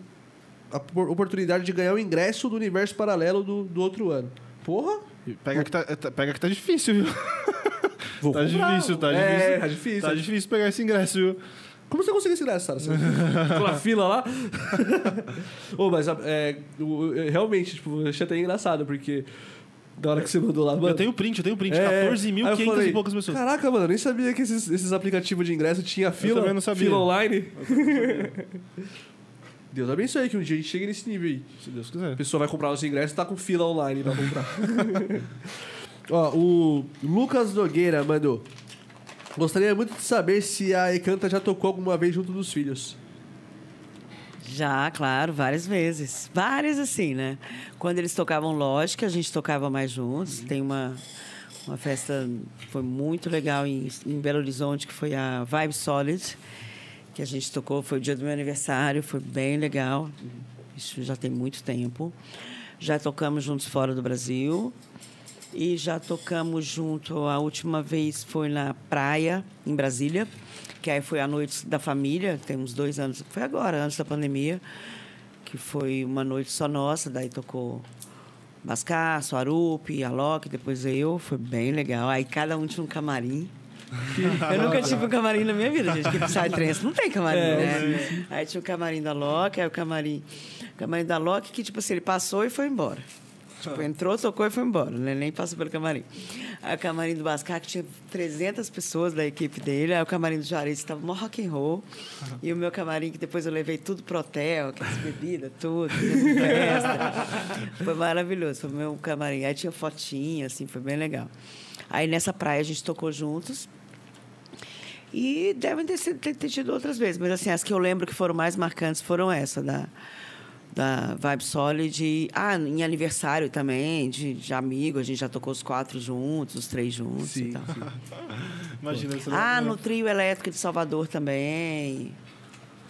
a por- oportunidade de ganhar o ingresso do Universo Paralelo do, do outro ano. Porra! Pega que, tá, é, tá- pega que tá difícil, viu? Vou Tá comprar. difícil, tá É, difícil. tá difícil. Tá difícil pegar esse ingresso, viu? Como você conseguiu esse ingresso, Sara? Você- na fila lá. Ô, mas é, realmente, tipo, eu achei até engraçado, porque da hora que você mandou lá, mano. Eu tenho print, eu tenho print. É, aí eu 14.500 falei, e poucas pessoas. Caraca, mano, eu nem sabia que esses, esses aplicativos de ingresso tinha fila, também não sabia. fila online. Deus abençoe que um dia a gente chegue nesse nível aí. Se Deus quiser. A pessoa vai comprar os ingressos e tá com fila online pra comprar. Ó, o Lucas Nogueira mandou. Gostaria muito de saber se a Ekanta já tocou alguma vez junto dos filhos. Já, claro, várias vezes. Várias assim, né? Quando eles tocavam lógica, a gente tocava mais juntos. Tem uma, uma festa, foi muito legal em, em Belo Horizonte, que foi a Vibe Solid, que a gente tocou, foi o dia do meu aniversário, foi bem legal. Isso já tem muito tempo. Já tocamos juntos fora do Brasil. E já tocamos junto, a última vez foi na praia, em Brasília, que aí foi a noite da família, tem uns dois anos, foi agora, antes da pandemia, que foi uma noite só nossa, daí tocou Bascaço, Arupi, Alok, depois eu, foi bem legal. Aí cada um tinha um camarim. Eu nunca tive um camarim na minha vida, gente. Que Psytrance não tem camarim, né? Aí tinha o camarim da Loki, aí o camarim, o camarim da Loki, que tipo assim, ele passou e foi embora. Tipo, entrou, tocou e foi embora, né? Nem passou pelo camarim. Aí o camarim do Bascar, que tinha 300 pessoas da equipe dele. Aí o camarim do Juarez estava mó rock and roll. E o meu camarim, que depois eu levei tudo pro hotel, aquelas bebidas, tudo, festa. Foi maravilhoso, foi o meu camarim. Aí tinha fotinha, assim, foi bem legal. Aí nessa praia a gente tocou juntos. E devem ter, sido- ter, ter tido outras vezes, mas assim, as que eu lembro que foram mais marcantes foram essa, da, da Vibe Solid. E, ah, em aniversário também, de, de amigo, a gente já tocou os quatro juntos, os três juntos e Sim, tal. Imagina. você Ah, no trio elétrico de Salvador também.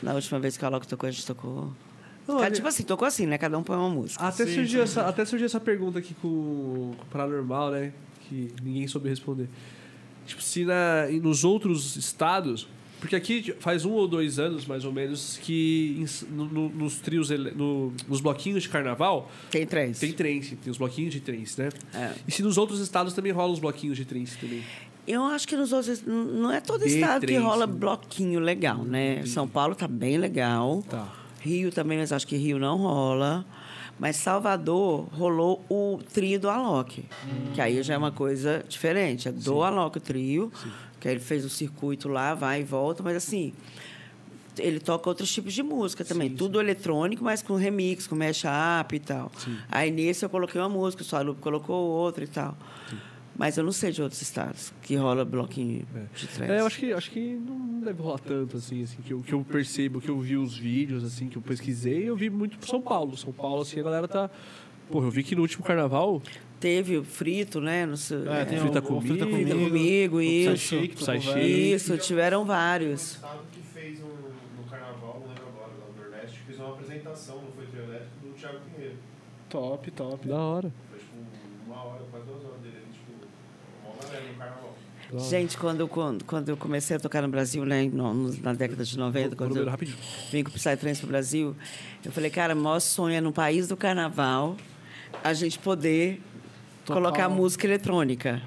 Na última vez que a Loki tocou, a gente tocou. Olha- tipo assim, tocou assim, né? Cada um põe uma música. Até, Sim, surgiu sim, essa, até surgiu essa pergunta aqui com o Paranormal, né? Que ninguém soube responder. Tipo, se na, e nos outros estados Porque aqui faz um ou dois anos, mais ou menos, que no- no- nos trios, no- nos bloquinhos de carnaval, Tem três. tem trance, tem os bloquinhos de trance, né? É. E se nos outros estados também rolam os bloquinhos de trance também? Eu acho que nos outros. Não é todo De estado que três, rola né? bloquinho legal, né? São Paulo tá bem legal. Tá. Rio também, mas acho que Rio não rola. Mas Salvador rolou o trio do Alok. Que aí já é uma coisa diferente. É do Alok o trio. Que aí ele fez o circuito lá, vai e volta. Mas assim, ele toca outros tipos de música também. Tudo eletrônico, mas com remix, com mashup e tal. Aí nesse eu coloquei uma música, o Salup colocou outra e tal. Mas eu não sei de outros estados que rola bloquinho de trance. É, eu acho que, acho que não deve rolar tanto, assim, assim, que eu, que eu percebo, que eu vi os vídeos, assim, que eu pesquisei, eu vi muito pro São Paulo. São Paulo, assim, a galera tá... Porra, eu vi que no último carnaval... Teve o frito, né? No, seu- É, tem Frita o, o Frita Comigo. Frita Comigo. comigo, o isso. Shake, tocou Shake. vários. Isso, tiveram vários. que fez um, no carnaval, não lembro agora, lá no Nordeste, fez uma apresentação, não foi trio elétrico, do Thiago Pinheiro. Top, top. Da hora. Foi tipo uma hora, quase duas horas dele, tipo, uma galera no carnaval. Gente, quando, eu- quando, quando eu comecei a tocar no Brasil, né, no- na década de 90, Vou quando eu rapidinho. vim com o Psytrance pro Brasil, eu falei, cara, o maior sonho é no país do carnaval a gente poder Tocar colocar música eletrônica.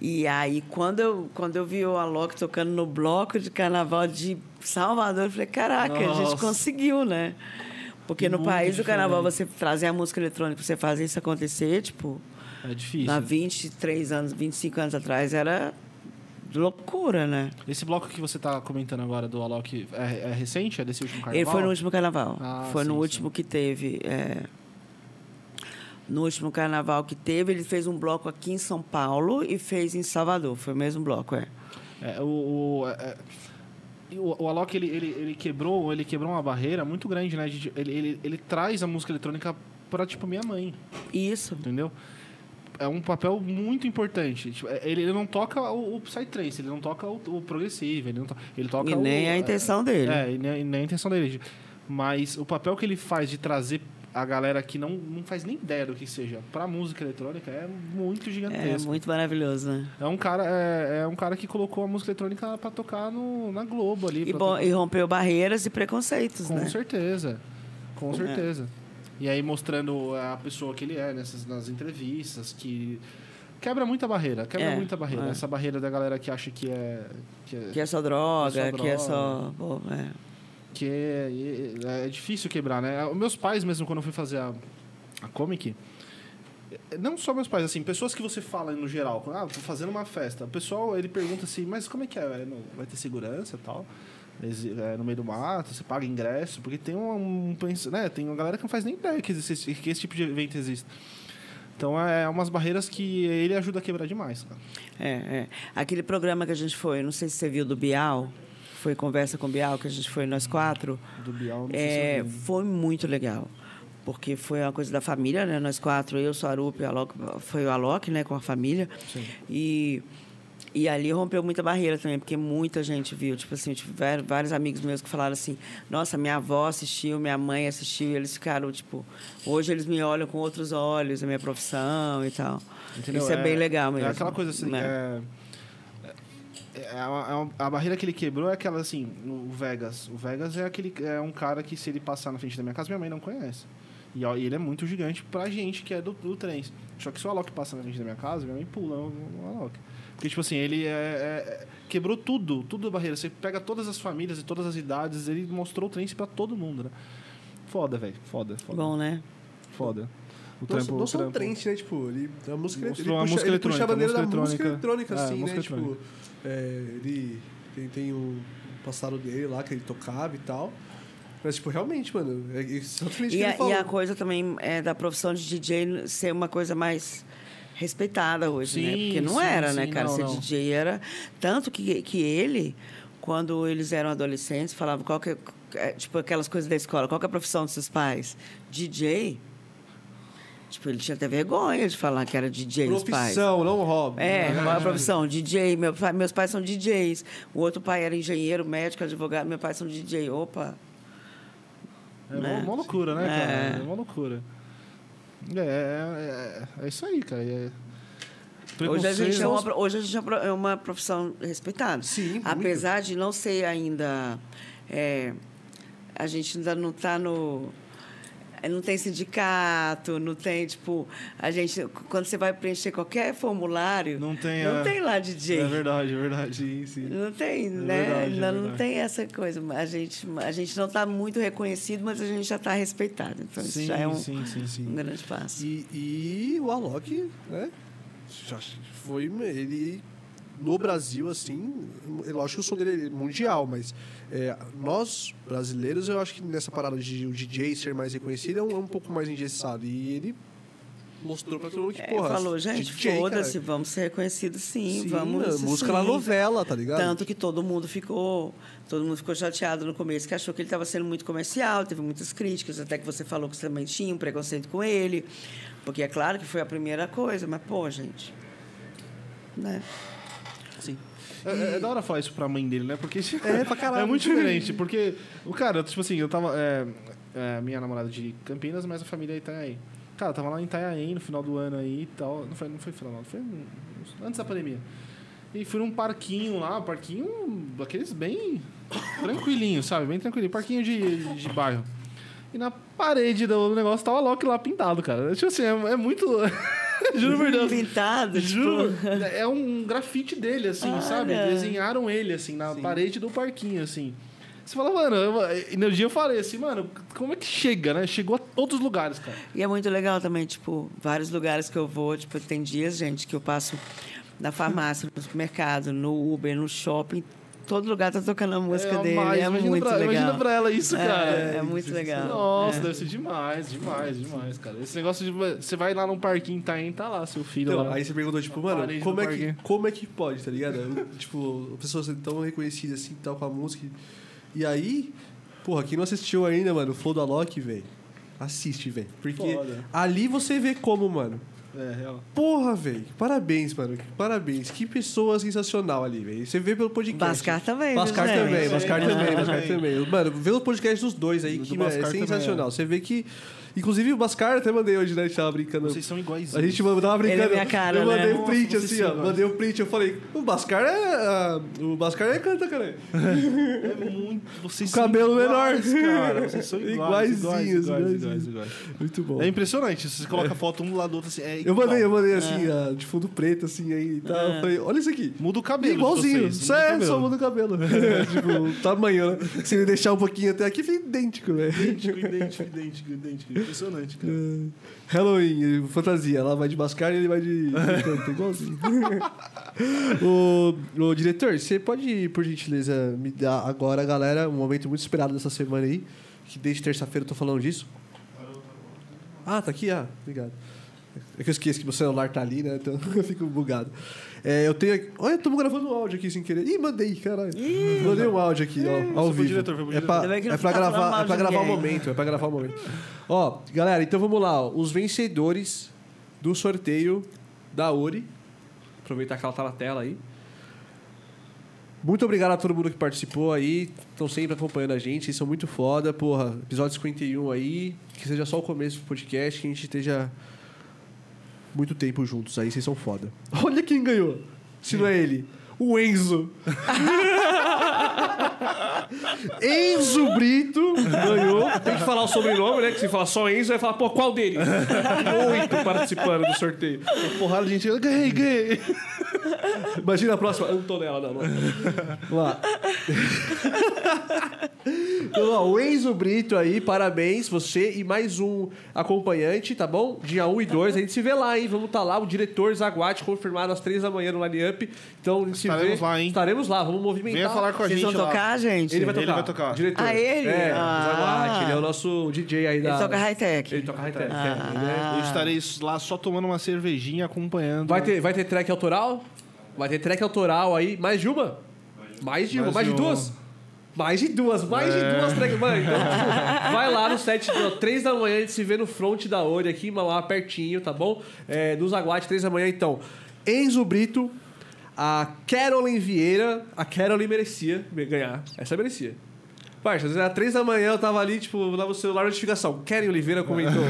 E aí, quando eu, quando eu vi o Alok tocando no bloco de carnaval de Salvador, eu falei, caraca, a gente Nossa. conseguiu, né? Porque no Muito país do carnaval, você trazer a música eletrônica, você fazer isso acontecer, tipo, É difícil. há 23 anos, 25 anos atrás, era loucura, né? Esse bloco que você tá comentando agora do Alok é, é recente? É desse último carnaval? Ele foi no último carnaval. Ah, foi no sim, último que teve. é, No último carnaval que teve, ele fez um bloco aqui em São Paulo e fez em Salvador. Foi o mesmo bloco, é. É, o, o, é, é, o, o Alok, ele, ele, ele, quebrou, ele quebrou uma barreira muito grande, né? ele, ele, ele traz a música eletrônica pra, tipo, minha mãe, Isso. entendeu? É um papel muito importante. Tipo, é, ele, ele não toca o, o Psytrance, ele não toca o, o progressivo, ele, não to, ele toca E nem o, a intenção dele. É, e nem, e nem a intenção dele. Mas o papel que ele faz de trazer a galera que não, não faz nem ideia do que seja pra música eletrônica é muito É gigantesco. muito maravilhoso, né? É um cara, é, é um cara que colocou a música eletrônica pra tocar no, na Globo ali. E, bom, e rompeu barreiras e preconceitos, Com né? certeza. Com É. certeza. E aí mostrando a pessoa que ele é nessas, nas entrevistas, que quebra muita barreira, quebra É, muita barreira. é. Essa barreira da galera que acha que é. Que é, Que é só droga, É só que é droga. só. pô, é. Que é, é difícil quebrar, né? Os meus pais, mesmo, quando eu fui fazer a, a comic, não só meus pais, assim, pessoas que você fala no geral, ah, tô fazendo uma festa. O pessoal, ele pergunta assim, mas como é que é? É Vai ter segurança e tal? É no meio do mato, você paga ingresso, porque tem um, um né, tem uma galera que não faz nem ideia que, existe, que esse tipo de evento existe. Então é umas barreiras que ele ajuda a quebrar demais, cara. É, é. Aquele programa que a gente foi, não sei se você viu do Bial, foi conversa com o Bial, que a gente foi nós quatro. Do Bial, não se É, vi. foi muito legal. Porque foi uma coisa da família, né? Nós quatro, eu, Sarup, Alok, foi o Alok, né? Com a família. E, e ali rompeu muita barreira também, porque muita gente viu. Tipo assim, eu tive vé- vários amigos meus que falaram assim, nossa, minha avó assistiu, minha mãe assistiu, e eles ficaram, tipo, hoje eles me olham com outros olhos, a minha profissão e tal. Entendeu? Isso é, bem legal mesmo. É aquela coisa assim. né? É, é, é uma- é uma- a barreira que ele quebrou é aquela assim, o Vegas. O Vegas é aquele é um cara que se ele passar na frente da minha casa, minha mãe não conhece. E, ó, e ele é muito gigante pra gente que é do, do trem. Só que se o Alok passa na frente da minha casa, minha mãe pula no Alok. Porque, tipo assim, ele é, é- é- quebrou tudo, tudo a barreira. Você pega todas as famílias e todas as idades, ele mostrou o trem pra todo mundo, né? Foda, velho. Foda, foda. Bom, né? Foda. O Não, trampo, não o só um trampo. trance, né? Tipo, ele, a música, ele a puxa, música ele puxa a eletrônica, bandeira da música música eletrônica. É, assim, música né? Tipo, é, ele tem, tem um passado dele lá que ele tocava e tal. Mas, tipo, realmente, mano, é exatamente o E que a, ele falou. e a coisa também é da profissão de DJ ser uma coisa mais respeitada hoje, né? Sim, Porque não sim, era, né, sim, cara? não, Ser não. DJ era. Tanto que, que ele, quando eles eram adolescentes, falava qual que é, é, tipo, aquelas coisas da escola, qual que é a profissão dos seus pais? DJ. Tipo, ele tinha até vergonha de falar que era DJ. Profissão, não hobby. É, qual é profissão? DJ. Meu pai, meus pais são DJs. O outro pai era engenheiro, médico, advogado. Meu pai são DJ. Opa. É né? uma, loucura, né, cara? É. É uma loucura. É, é, é, é isso aí, cara. É- Hoje a gente é uma, hoje a gente é uma é profissão respeitada. Sim, muito. Apesar de não ser ainda. é, a gente ainda não está no. É, Não tem sindicato, não tem, tipo, a gente, quando você vai preencher qualquer formulário, Não tem, não é. tem lá DJ. É verdade, é verdade. Sim. Não tem, né? verdade, é Ainda não tem essa coisa. A gente, a gente não está muito reconhecido, mas a gente já está respeitado. Então, isso Sim, já é um, sim, sim, sim. um grande passo. E, e o Alok, né? Já foi ele no Brasil, assim, é lógico que o som dele é mundial, mas é, nós, brasileiros, eu acho que nessa parada de o DJ ser mais reconhecido é um, é um pouco mais engessado. E ele mostrou pra todo mundo que, É, porra, falou, gente, foda-se, vamos ser reconhecidos sim, Sim, vamos. a música sim. na novela, tá ligado? Tanto que todo mundo ficou, todo mundo ficou chateado no começo, que achou que ele estava sendo muito comercial, teve muitas críticas, até que você falou que você também tinha um preconceito com ele, porque é claro que foi a primeira coisa, mas pô, gente, né? Sim. É, é da hora falar isso pra mãe dele, né? Porque É, pra caralho. é muito diferente. Porque o cara, tipo assim, eu tava. É, é, minha namorada de Campinas, mas a família é Itanhaém. Cara, eu tava lá em Itanhaém no final do ano aí e tal. Não foi, não foi final, não. Foi antes da pandemia. E fui num parquinho lá, um parquinho daqueles bem tranquilinho, sabe? Bem tranquilinho. Parquinho de, de bairro. E na parede do negócio tava Loki lá pintado, cara. Tipo assim, é, é muito. Juro por Deus. Pintado, Juro, tipo, é um grafite dele, assim, Olha. sabe? Desenharam ele, assim, na parede do parquinho, assim. Você fala, mano, eu, e no dia eu falei assim, mano, como é que chega, né? Chegou a todos os lugares, cara. E é muito legal também, tipo, vários lugares que eu vou, tipo, tem dias, gente, que eu passo na farmácia, no supermercado, no Uber, no shopping, todo lugar tá tocando a música É, dele, mas é imagina muito pra, legal. Imagina pra ela isso, É, cara. é muito legal. Nossa, É. deve ser demais, demais, demais, cara. Esse negócio de. Você vai lá num parquinho, tá aí, tá lá, seu filho Então, lá. aí você perguntou, tipo, mano, como é, que, como é que pode, tá ligado? tipo, pessoas tão reconhecidas assim, tal, com a música. E aí, porra, quem não assistiu ainda, mano, o Flow da Loki, velho, assiste, velho. Porque Foda. ali você vê como, mano. É, real. Porra, velho, parabéns, mano, parabéns. Que pessoa sensacional ali, velho. Você vê pelo podcast. Bascar também, Bascar também, Bascar É. também, É. Bascar também. Mano, vê o podcast dos dois aí, Do que Bascar é também, sensacional. é. Você vê que... Inclusive, o Bascar até mandei hoje, né? A gente tava brincando. Vocês são iguais. A gente mandava brincando. Ele é minha cara, eu mandei né? um print Nossa, assim, ó. sim, Mandei um print, eu falei, o Bascar é. ah, o Bascar é canta, cara. É muito. Vocês O cabelo são iguais, menor. Cara, vocês são iguais. Iguaizinhos, iguais, iguais, iguais, iguais. Muito bom. É impressionante. Você coloca a foto um do lado do outro assim. É Eu mandei, eu mandei assim, ah, de fundo preto, assim, aí e tal. Eu falei, olha isso aqui. Muda o cabelo. Igualzinho. o é, só muda o cabelo. tipo, o tamanho, né? Se ele deixar um pouquinho até aqui, fica idêntico, velho. Idêntico, idêntico, idêntico, idêntico. Impressionante, cara. Halloween, fantasia. Ela vai de Bascar e ele vai de. de canta, igualzinho. o, o diretor, você pode, por gentileza, me dar agora, galera, um momento muito esperado dessa semana aí. Que desde terça-feira eu tô falando disso. Ah, tá aqui? Ah, obrigado. É que eu esqueço que meu celular tá ali, né? Então eu fico bugado. É, eu tenho. Olha, estamos gravando um áudio aqui sem querer. Ih, mandei, caralho. Mandei um áudio aqui, ó, ao vivo. diretor, é pra, que não é pra tá falando gravar, é pra gravar o momento, é pra gravar o momento. Ó, galera, então vamos lá. ó. Os vencedores do sorteio da Uri. Aproveitar que ela tá na tela aí. Muito obrigado a todo mundo que participou aí. Estão sempre acompanhando a gente. Vocês são muito foda. Porra, episódio 51 aí. Que seja só o começo do podcast. Que a gente esteja muito tempo juntos aí. Vocês são foda. Olha quem ganhou. Se não é ele. O Enzo. Enzo Brito ganhou. Tem que falar o sobrenome, né? Que se falar só Enzo, vai falar, pô, qual deles? Oito participando do sorteio. Porrada de gente. Eu ganhei, ganhei. Imagina a próxima. Antonella, não, não. Vamos lá. Então, ó, o Enzo Brito aí, parabéns, você e mais um acompanhante, tá bom? Dia 1 e 2, a gente se vê lá, hein? Vamos estar lá, o diretor Zaguate confirmado às 3 da manhã no Line Up. Então, a gente se Estaremos vê. lá, hein? Estaremos lá, vamos movimentar. Venha falar com a Vocês gente vão lá. tocar, gente? Ele vai tocar. Ele vai tocar. Diretor. Ah, ele? É, Ah. o Zaguate, ele é o nosso DJ aí da... Ele toca high-tech. Ele toca high-tech, Ah. é, ele é- Eu estarei lá só tomando uma cervejinha, acompanhando. Vai ter, vai ter track autoral? Vai ter track autoral aí. Mais de uma? Mais de uma. Mais Mais de duas? Mais de duas. Mais de duas tracks. Mano, então, tipo, vai lá no set, três da manhã, a gente se vê no front da Ori aqui, em Mauá, pertinho, tá bom? É, no Zaguate, três da manhã, então. Enzo Brito, a Carolyn Vieira. A Carolyn merecia ganhar. Essa merecia. Parça, às vezes era três da manhã, eu tava ali, tipo, lá no celular, notificação. Karen Oliveira comentou.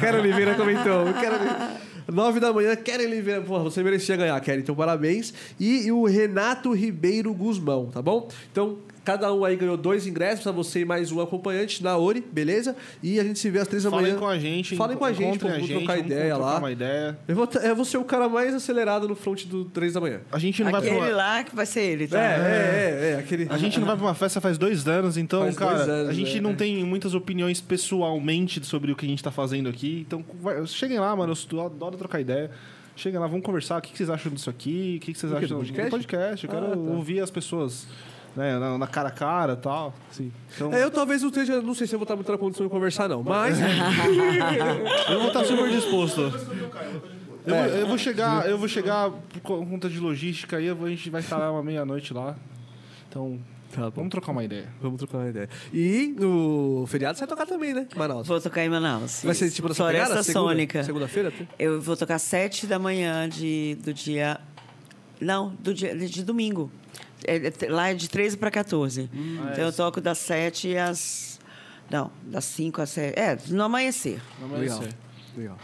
Karen Oliveira comentou. Karen... 9 da manhã, Keren Oliveira. Porra, você merecia ganhar, Keren, então parabéns. E, e o Renato Ribeiro Guzmão, tá bom? Então, cada um aí ganhou dois ingressos pra você e mais um acompanhante na Ori, beleza? E a gente se vê às 3 da Falem manhã. com a gente. Falem com a gente, encontrem pô, a vamos gente, trocar vamos ideia trocar lá. uma ideia. Eu vou, eu vou ser o cara mais acelerado no front do 3 da manhã. A gente não vai pra Aquele uma... lá que vai ser ele, tá? É, é, é, é, aquele... A gente não vai pra uma festa faz dois anos, então, Faz cara, dois anos, a gente é. não tem muitas opiniões pessoalmente sobre o que a gente tá fazendo aqui. Então, vai- cheguem lá, mano. Eu adoro trocar ideia. Cheguem lá, vamos conversar. O que que vocês acham disso aqui? O que que vocês acham do podcast? podcast? Eu quero Ah, tá. ouvir as pessoas né, na, na cara a cara e tal. Sim. Então, É, eu talvez não esteja, não sei se eu vou estar muito na condição de conversar, não. Mas. eu vou estar super disposto. Eu, É. vou, eu vou chegar, eu vou chegar por conta de logística aí, eu vou- a gente vai estar lá uma meia-noite lá. Então, Tá bom. vamos trocar uma ideia. Vamos trocar uma ideia. E no feriado você vai tocar também, né? Manaus. Vou tocar em Manaus. Vai ser tipo nessa Floresta pegada? Segunda- Sônica. Segunda-feira? Eu vou tocar sete da manhã de, do dia. Não, do dia, de domingo. É, é, lá é de 13 para 14. Hum. então eu toco das 7 às. Não, das 5 às 7. É, no amanhecer. Legal. Legal.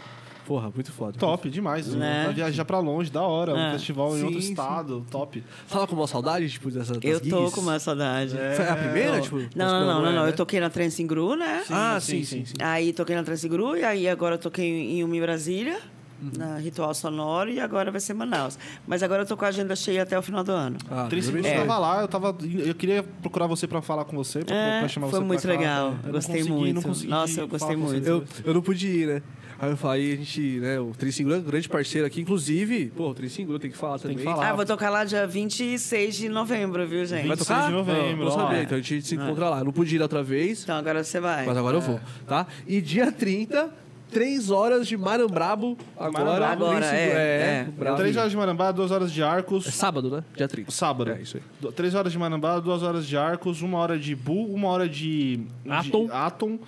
Porra, muito foda. Top, demais. Né? Vai viajar pra longe, da hora. Um É. festival em Sim, outro sim. estado, top. Fala com uma saudade, tipo, dessa das Eu tô gigs? com uma saudade. Foi a primeira, Tô. tipo? Não, não, não, não, não. é, Eu né? toquei na Transingru, né? Ah, sim, sim, sim, sim. sim. Aí toquei na Transingru e aí agora eu toquei em Uma em Brasília, Uhum. na Ritual Sonoro, e agora vai ser Manaus. Mas agora eu tô com a agenda cheia até o final do ano. Ah, eu tava lá, eu tava. Eu queria procurar você pra falar com você, pra, É, pra chamar foi você muito pra cá. legal. Eu não Gostei consegui, muito. Não consegui Nossa, eu gostei muito. Eu, eu não pude ir, né? Aí eu falei, a gente, né, o Tricingulo é um grande parceiro aqui, inclusive, pô, o Tricingulo tem que falar Tem também. que falar. Ah, eu vou tocar lá dia 26 de novembro, viu, gente? Vai 26 tocar? de novembro, Não, saber, É. então a gente se encontra lá. Eu não pude ir da outra vez, Então agora você vai. mas agora eu vou, tá? E dia 30, 3 horas de Marambrabo, agora. Marambrabo. Agora, é, é. Bravo. Três horas de Marambá, duas horas de É Arcos. sábado, né? Dia 30. Sábado. É, isso aí. Três horas de Marambá, duas horas de Arcos, uma hora de Bu, uma hora de. de Atom. Atom.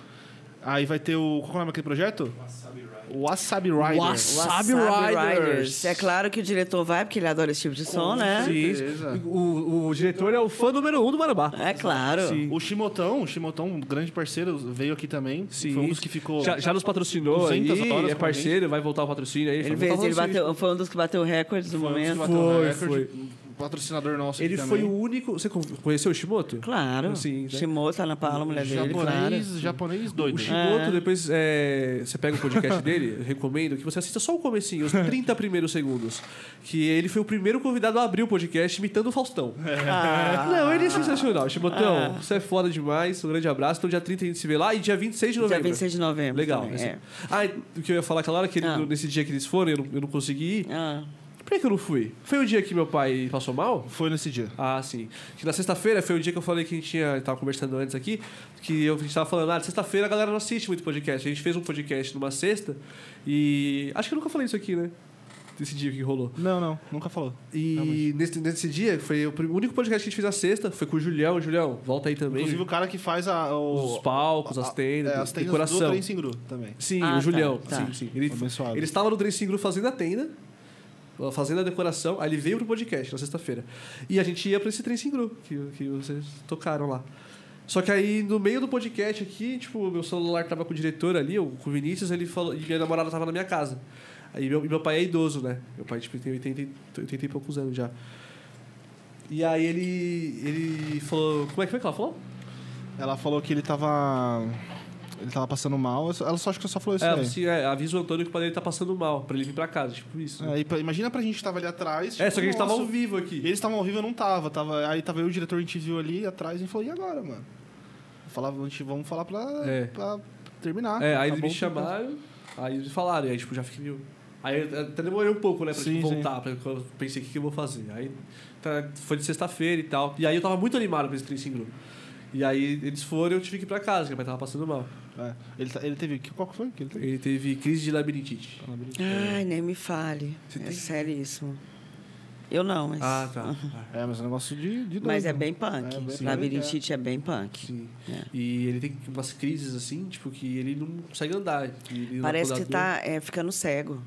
Aí vai ter o. Qual é o nome daquele projeto? Wasabi Wasabi Wasabi Riders. É claro que o diretor vai, porque ele adora esse tipo de som, né? Sim. O, o diretor é o fã número 1 um do Marambá. É claro. Sim. O Shimotão, o Shimotão, um grande parceiro, veio aqui também. Sim. Foi um dos que ficou. Já, já nos patrocinou 200 aí, é com parceiro, vai voltar o patrocínio aí. Ele, Foi fez, ele bateu, foi um dos que bateu recordes no Foi um dos que momento. bateu Foi, recorde, foi. Patrocinador nosso. Ele aqui foi também. o único. Você conheceu o Shimoto? Claro. Sim, né? Shimoto, Ana Paula, mulher dele, claro. japonês, japonês doido. O Shimoto, depois é, você pega o podcast dele, eu recomendo que você assista só o comecinho, os 30 primeiros segundos. Que ele foi o primeiro convidado a abrir o podcast imitando o Faustão. Ah. Não, ele é sensacional. Shimotão, você é foda demais. Um grande abraço. Então, dia 30 a gente se vê lá e dia 26 de Dia novembro. 26 de novembro. Legal. também, esse- é. Ah, o que eu ia falar aquela hora, que ele- Ah. nesse dia que eles foram, eu não, eu não consegui ir. Ah, Por que, que eu não fui? Foi o dia que meu pai passou mal? Foi nesse dia. Ah, sim. Que na sexta-feira foi o dia que eu falei que a gente tinha. Tava conversando antes aqui. Que eu, a gente tava falando, ah, sexta-feira a galera não assiste muito podcast. A gente fez um podcast numa sexta e. Acho que eu nunca falei isso aqui, né? Desse dia que rolou. Não, não, nunca falou. E nesse, nesse dia, foi o único podcast que a gente fez na sexta, foi com o Julião. Julião, volta aí também. Inclusive o cara que faz a, o- Os palcos, as tendas, é, as tendas decoração. do Trem Singru também. Sim, Ah, o tá, Julião. tá. Sim, sim. Ele, ele estava no Dressing Group fazendo a tenda, fazendo a decoração, aí ele veio pro podcast na sexta-feira. E a gente ia pra esse Dressing Group que, que vocês tocaram lá. Só que aí, no meio do podcast aqui, tipo, meu celular tava com o diretor ali, com o Vinícius, ele falou, e minha namorada tava na minha casa. Aí meu, meu pai é idoso, né? Meu pai, tipo, tem 80, e- 80 e poucos anos já. E aí ele, ele falou... Como é que foi que ela falou? Ela falou que ele tava. Ele tava passando mal. Ela só acho que só falou isso É, assim, é, avisa o Antônio que o pai dele tá passando mal, pra ele vir pra casa, tipo isso. É, pra- imagina pra gente que tava ali atrás. É, tipo, só que a gente tava nossa, ao vivo aqui. Eles estavam ao vivo, eu não tava. tava. Aí tava eu e o diretor, a gente viu ali atrás e falou, e agora, mano? Eu falava, a gente, vamos falar pra, É. pra terminar. É, aí eles me chamaram, aí eles falaram, e aí tipo, já fiquei meio... Aí até demorei um pouco, né, pra Sim, tipo, sim. voltar, pra, eu pensei, o que, que eu vou fazer? Aí tá, foi de sexta-feira e tal, e aí eu tava muito animado pra esse Tracing Group. E aí eles foram e eu tive que ir pra casa, que meu pai tava passando mal. É. Ele, tá- ele teve. que- Qual que foi que ele teve? Ele teve crise de labirintite. Ai, nem me fale. Você É tem- seríssimo. Eu não, mas. Ah, tá. É, mas é um negócio de, de Mas doido. é bem punk. É, bem- Labirintite é bem punk. Sim. É. E ele tem umas crises assim, tipo, que ele não consegue andar. que ele Parece que tá é, ficando cego.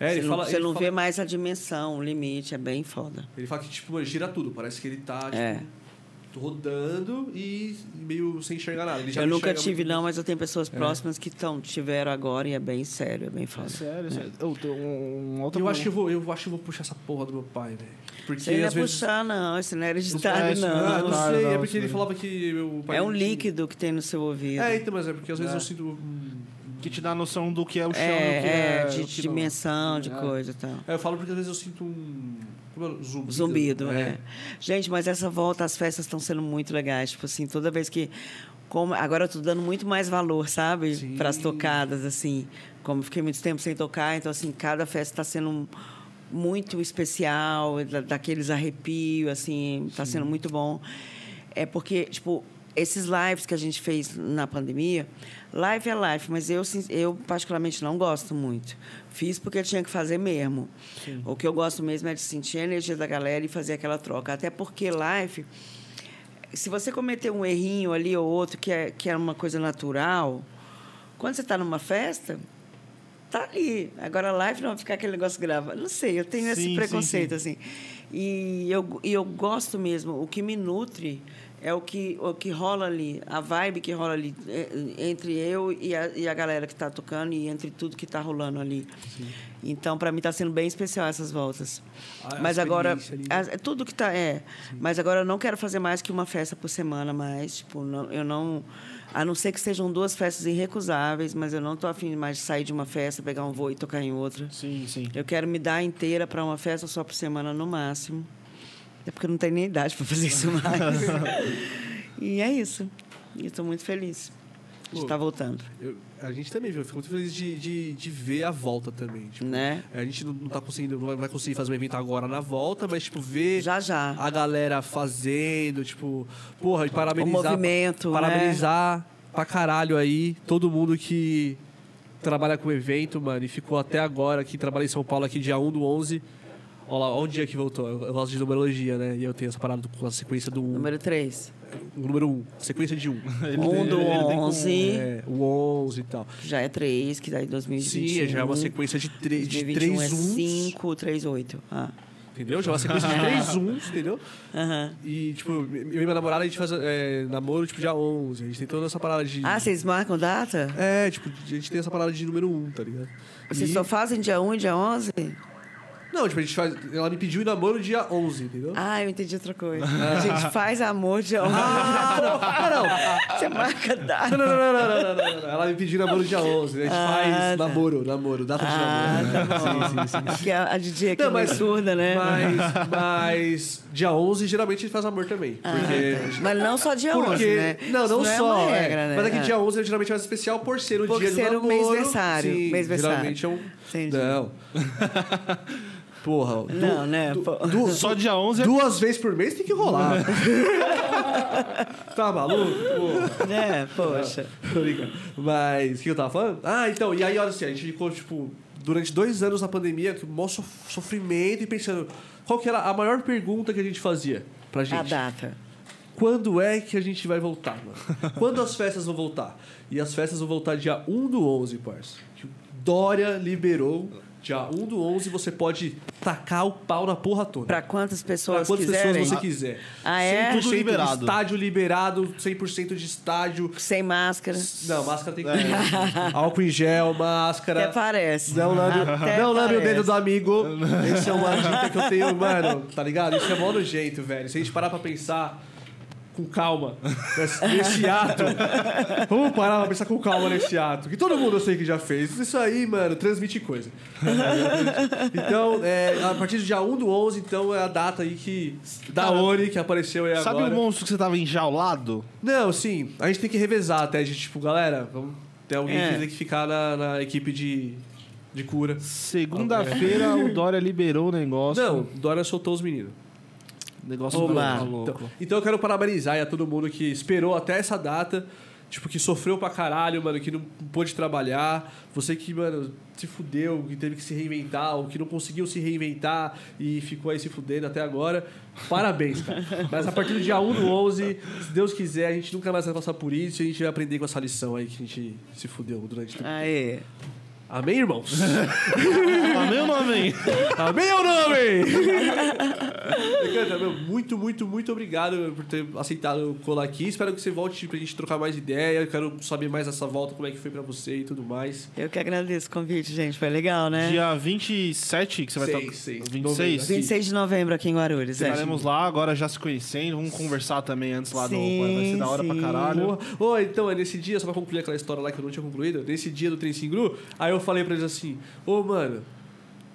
É, você ele não, fala, você ele não fala- vê mais a dimensão, o limite, é bem foda. Ele fala que, tipo, gira tudo. Parece que ele tá, tipo... É. rodando e meio sem enxergar nada. Ele já Eu não nunca tive, muito. não, mas eu tenho pessoas próximas que tão, tiveram agora e é bem sério, é bem foda. Sério, sério. Eu um, um outro Eu acho, que eu, vou, eu acho que eu vou puxar essa porra do meu pai, velho. Porque aí não é às vezes. puxar, não. Isso não é É, hereditário, Ah, não. não Não, sei, não, é porque isso ele daí. falava que meu pai. É um não tinha- líquido que tem no seu ouvido. É, então, mas é porque às vezes É. eu sinto. hum, que te dá noção do que é o chão e o que É, é. é, de o que não. dimensão, de É. coisa e tal. É, eu falo porque às vezes eu sinto um. É? Zumbido. Zumbido, é. Gente, mas essa volta às festas estão sendo muito legais. Tipo assim, toda vez que. Como, agora eu tô dando muito mais valor, sabe? Para as tocadas, assim. Como fiquei muito tempo sem tocar, então, assim, cada festa está sendo muito especial, da- daqueles arrepios, assim, está sendo muito bom. É porque, tipo, esses lives que a gente fez na pandemia, live é live, mas eu, eu particularmente não gosto muito. Fiz porque eu tinha que fazer mesmo. O que eu gosto mesmo é de sentir a energia da galera e fazer aquela troca. Até porque live, se você cometer um errinho ali ou outro, que é, que é uma coisa natural, quando você está numa festa, tá ali. Agora, live não vai ficar aquele negócio grava. Não sei, eu tenho Sim, esse sim, preconceito, assim. E eu, e eu gosto mesmo, o que me nutre é o que, o que rola ali, a vibe que rola ali é, entre eu e a, e a galera que está tocando e entre tudo que está rolando ali. Então, para mim, está sendo bem especial essas voltas. Ah, a Mas agora, ali, né? é tudo que tá é. Mas agora eu não quero fazer mais que uma festa por semana mais. Tipo, não- eu não. A não ser que sejam duas festas irrecusáveis, mas eu não tô afim mais de sair de uma festa, pegar um voo e tocar em outra. Sim, sim. Eu quero me dar inteira para uma festa só por semana no máximo. É porque eu não tenho nem idade para fazer isso mais. e é isso. E estou muito feliz de estar voltando. Eu- a gente também, viu? Eu fico muito feliz de, de, de ver a volta também. Tipo, Né? A gente não, não tá conseguindo, não vai- conseguir fazer um evento agora na volta, mas, tipo, ver Já já. a galera fazendo, tipo, porra, e parabenizar. O movimento, né? Parabenizar pra caralho aí todo mundo que trabalha com evento, mano, e ficou até agora, que trabalha em São Paulo aqui dia 1 do 11. Olha lá, olha o dia que voltou. Eu, eu gosto de numerologia, né? E eu tenho essa parada com a sequência do 1. Número 3. O número 1, sequência de 1. Um do ele tem com- 11. É, o 11 e tal. Já é 3, que dá em 2021. Sim, já é uma sequência de, tre de 2021 três é uns. 5, 3, 8. Ah. Entendeu? Já é uma sequência de três uns, entendeu? Aham. E, tipo, eu e minha namorada, a gente faz é, namoro, tipo, dia 11. A gente tem toda essa parada de... Ah, vocês marcam data? É, tipo, a gente tem essa parada de número 1, tá ligado? Vocês E- só fazem dia 1 e dia 11? Não, tipo, a gente faz... Ela me pediu em namoro dia 11, entendeu? Ah, eu entendi outra coisa. A gente faz amor dia 11. Ah, não, Você marca não, data. não, não, não, não, não, não, não. Ela me pediu namoro dia 11. A gente Ah, faz tá. namoro, namoro, data de Ah, namoro. tá bom. Sim, sim, sim. A, DJ aqui Não, é meio mas- surda, né? Mas, mas dia 11, geralmente, a gente faz amor também. Ah, Porque... tá. Mas não só dia 11, Porque, né? não, não, é só. uma é. regra, né? Mas aqui Ah. dia 11 é geralmente mais especial por ser o Por dia ser do o namoro. mêsversário, Sim, geralmente é um... Entendi. Não. Porra. du- Não, né? du- du- Só dia 11 é Duas vezes por mês tem que rolar. tá maluco? Porra. É, poxa. Tô brincando. Mas, o que eu tava falando? Ah, então, e aí, olha assim, a gente ficou, tipo, durante dois anos na pandemia, com o maior sof- sofrimento e pensando, qual que era a maior pergunta que a gente fazia pra gente? A data. Quando é que a gente vai voltar, mano? Quando as festas vão voltar? E as festas vão voltar dia 1 do 11, parça. Que o Dória liberou. Dia 1 do 11 você pode tacar o pau na porra toda. Pra quantas pessoas Pra quantas quiserem. pessoas você quiser. Ah, é? 100% Tudo liberado. estádio liberado, 100% de estádio. Sem máscara. Não, máscara tem que ter. Álcool em gel, máscara. Até parece. Não lambe, Até não lambe o parece. dedo do amigo. Esse é uma dica que eu tenho, mano. Tá ligado? Isso é mó jeito, velho. Se a gente parar pra pensar com calma nesse, nesse ato. Vamos parar pra pensar com calma nesse ato. Que todo mundo eu sei que já fez. Isso aí, mano, transmite coisa. Então, é, a partir do dia 1 do 11, então, é a data aí que... Da Cara, Oni, que apareceu aí Sabe agora. o monstro que você tava enjaulado? Não, sim. A gente tem que revezar até. A gente, tipo, galera, vamos... Tem alguém É. que tem que ficar na, na equipe de, de cura. Segunda-feira o Dória liberou o negócio. Não, Dória soltou os meninos. O negócio Oba. tá louco. Então, então eu quero parabenizar a todo mundo que esperou até essa data. Tipo, que sofreu pra caralho, mano, que não pôde trabalhar. Você que, mano, se fudeu, que teve que se reinventar, ou que não conseguiu se reinventar e ficou aí se fudendo até agora. Parabéns, cara. Mas a partir do dia 1 do 11, se Deus quiser, a gente nunca mais vai passar por isso e a gente vai aprender com essa lição aí que a gente se fudeu durante tudo. Aê. Amém, irmãos? Amém ou não amém? Amém ou não amém? Meu, muito, muito, muito obrigado por ter aceitado colar aqui. Espero que você volte pra gente trocar mais ideia. Eu quero saber mais dessa volta, como é que foi pra você e tudo mais. Eu que agradeço o convite, gente. Foi legal, né? Dia 27 que você vai tocar. seis. 26? 26 de novembro aqui em Guarulhos. é. Estaremos lá, agora já se conhecendo. Vamos conversar também antes lá Sim, do. Vai ser da hora pra sim. caralho. Ô, ô, então, é nesse dia, só pra concluir aquela história lá que eu não tinha concluído, nesse dia do Trem Singru, aí eu falei pra eles assim, ô, mano,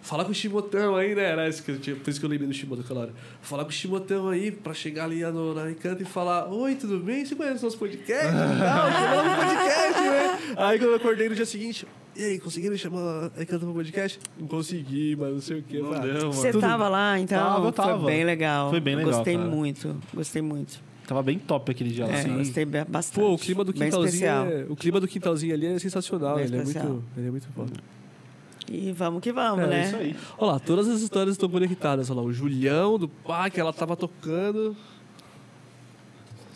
fala com o Chimotão aí, né? Era isso que eu tinha, por isso que eu lembrei do Chimotão aquela hora. Fala com o Chimotão aí, pra chegar ali no, na Encanto e falar, oi, tudo bem? Você conhece o nosso podcast? Não, chama no podcast, né? Aí quando eu acordei no dia seguinte, e aí, conseguiram chamar a Encanto pro podcast? Não consegui, mas não sei o quê. Não deu, mano. Você Tudo- tava lá, então? Tava, tava. Foi bem legal. Foi bem legal, Gostei cara. muito, gostei muito. Tava bem top aquele dia lá. É, assim. gostei bastante. Pô, o clima do quintalzinho, é, o clima do quintalzinho ali é sensacional, ele é muito, ele é muito foda. E vamos que vamos, É, né? isso aí. Olha lá, todas as histórias estão conectadas. Olha lá, o Julião do que ela tava tocando.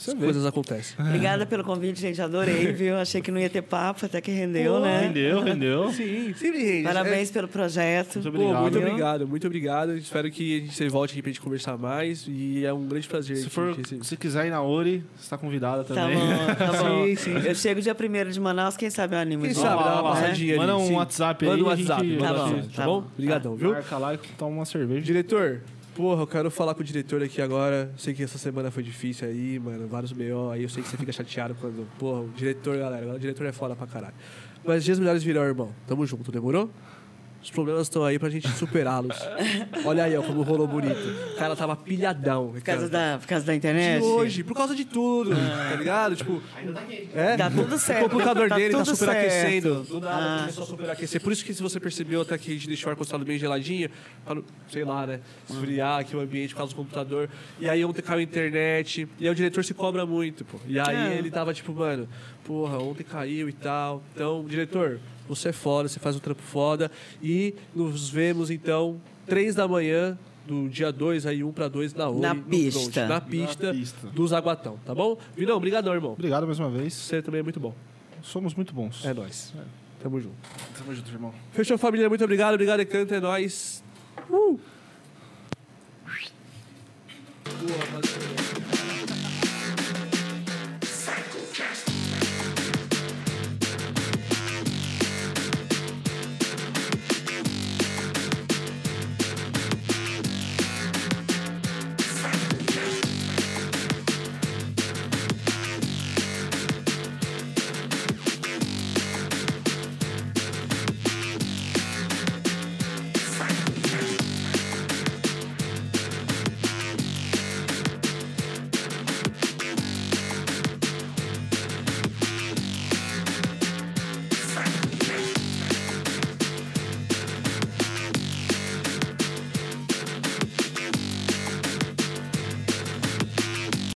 As coisas acontecem. Obrigada pelo convite, gente. Adorei, viu? Achei que não ia ter papo, até que rendeu, né? Rendeu, rendeu. Sim, sempre rende. Parabéns pelo projeto. Muito Pô, obrigado. muito Viu? obrigado, muito obrigado. Espero que a gente você volte aqui pra gente conversar mais. E é um grande prazer. Se for, receber. se quiser ir na Ori, você tá convidada Tá também. bom, tá bom. Sim, sim. Eu chego dia 1 de Manaus, quem sabe eu animo Quem sabe, dá uma né? passadinha Manda um sim. WhatsApp Manda aí, um gente- WhatsApp, manda Tá um bom, WhatsApp, tá tá bom? bom. Obrigadão, viu? Marca lá e toma uma cerveja. Diretor, porra, eu quero falar com o diretor aqui agora. Sei que essa semana foi difícil aí, mano. Vários BO aí. Eu sei que você fica chateado quando. Porra, o diretor, galera. O diretor é foda pra caralho. Mas dias melhores virão, irmão. Tamo junto, demorou? Os problemas estão aí pra gente superá-los. Olha aí, ó, como rolou bonito. O cara tava pilhadão. Por causa da, por causa da internet? De hoje, por causa de tudo, tá ligado? Tipo, é? Tá tudo certo. O computador tá dele tá tudo superaquecendo. certo. Do nada Ah. começou a superaquecer. Por isso que se você percebeu até que a gente deixou o ar-condicionado bem geladinho, pra, não- sei lá, né? Esfriar aqui o ambiente por causa do computador. E aí ontem caiu a internet. E aí o diretor se cobra muito, pô. E aí É. ele tava tipo, mano, porra, ontem caiu e tal. Então, diretor, você é foda, você faz um trampo foda. E nos vemos então, três da manhã. Do dia 2 aí, 1 um pra 2 na Oi, Na pista. front, na pista, Na pista. do Zaguatão, tá bom? Vinão, obrigadão, irmão. Obrigado mais uma vez. Você também é muito bom. Somos muito bons. É nóis. Tamo junto. Tamo junto, irmão. Fechou, família. Muito obrigado. Obrigado, Encanto. É nóis. Uh! Boa, rapaziada.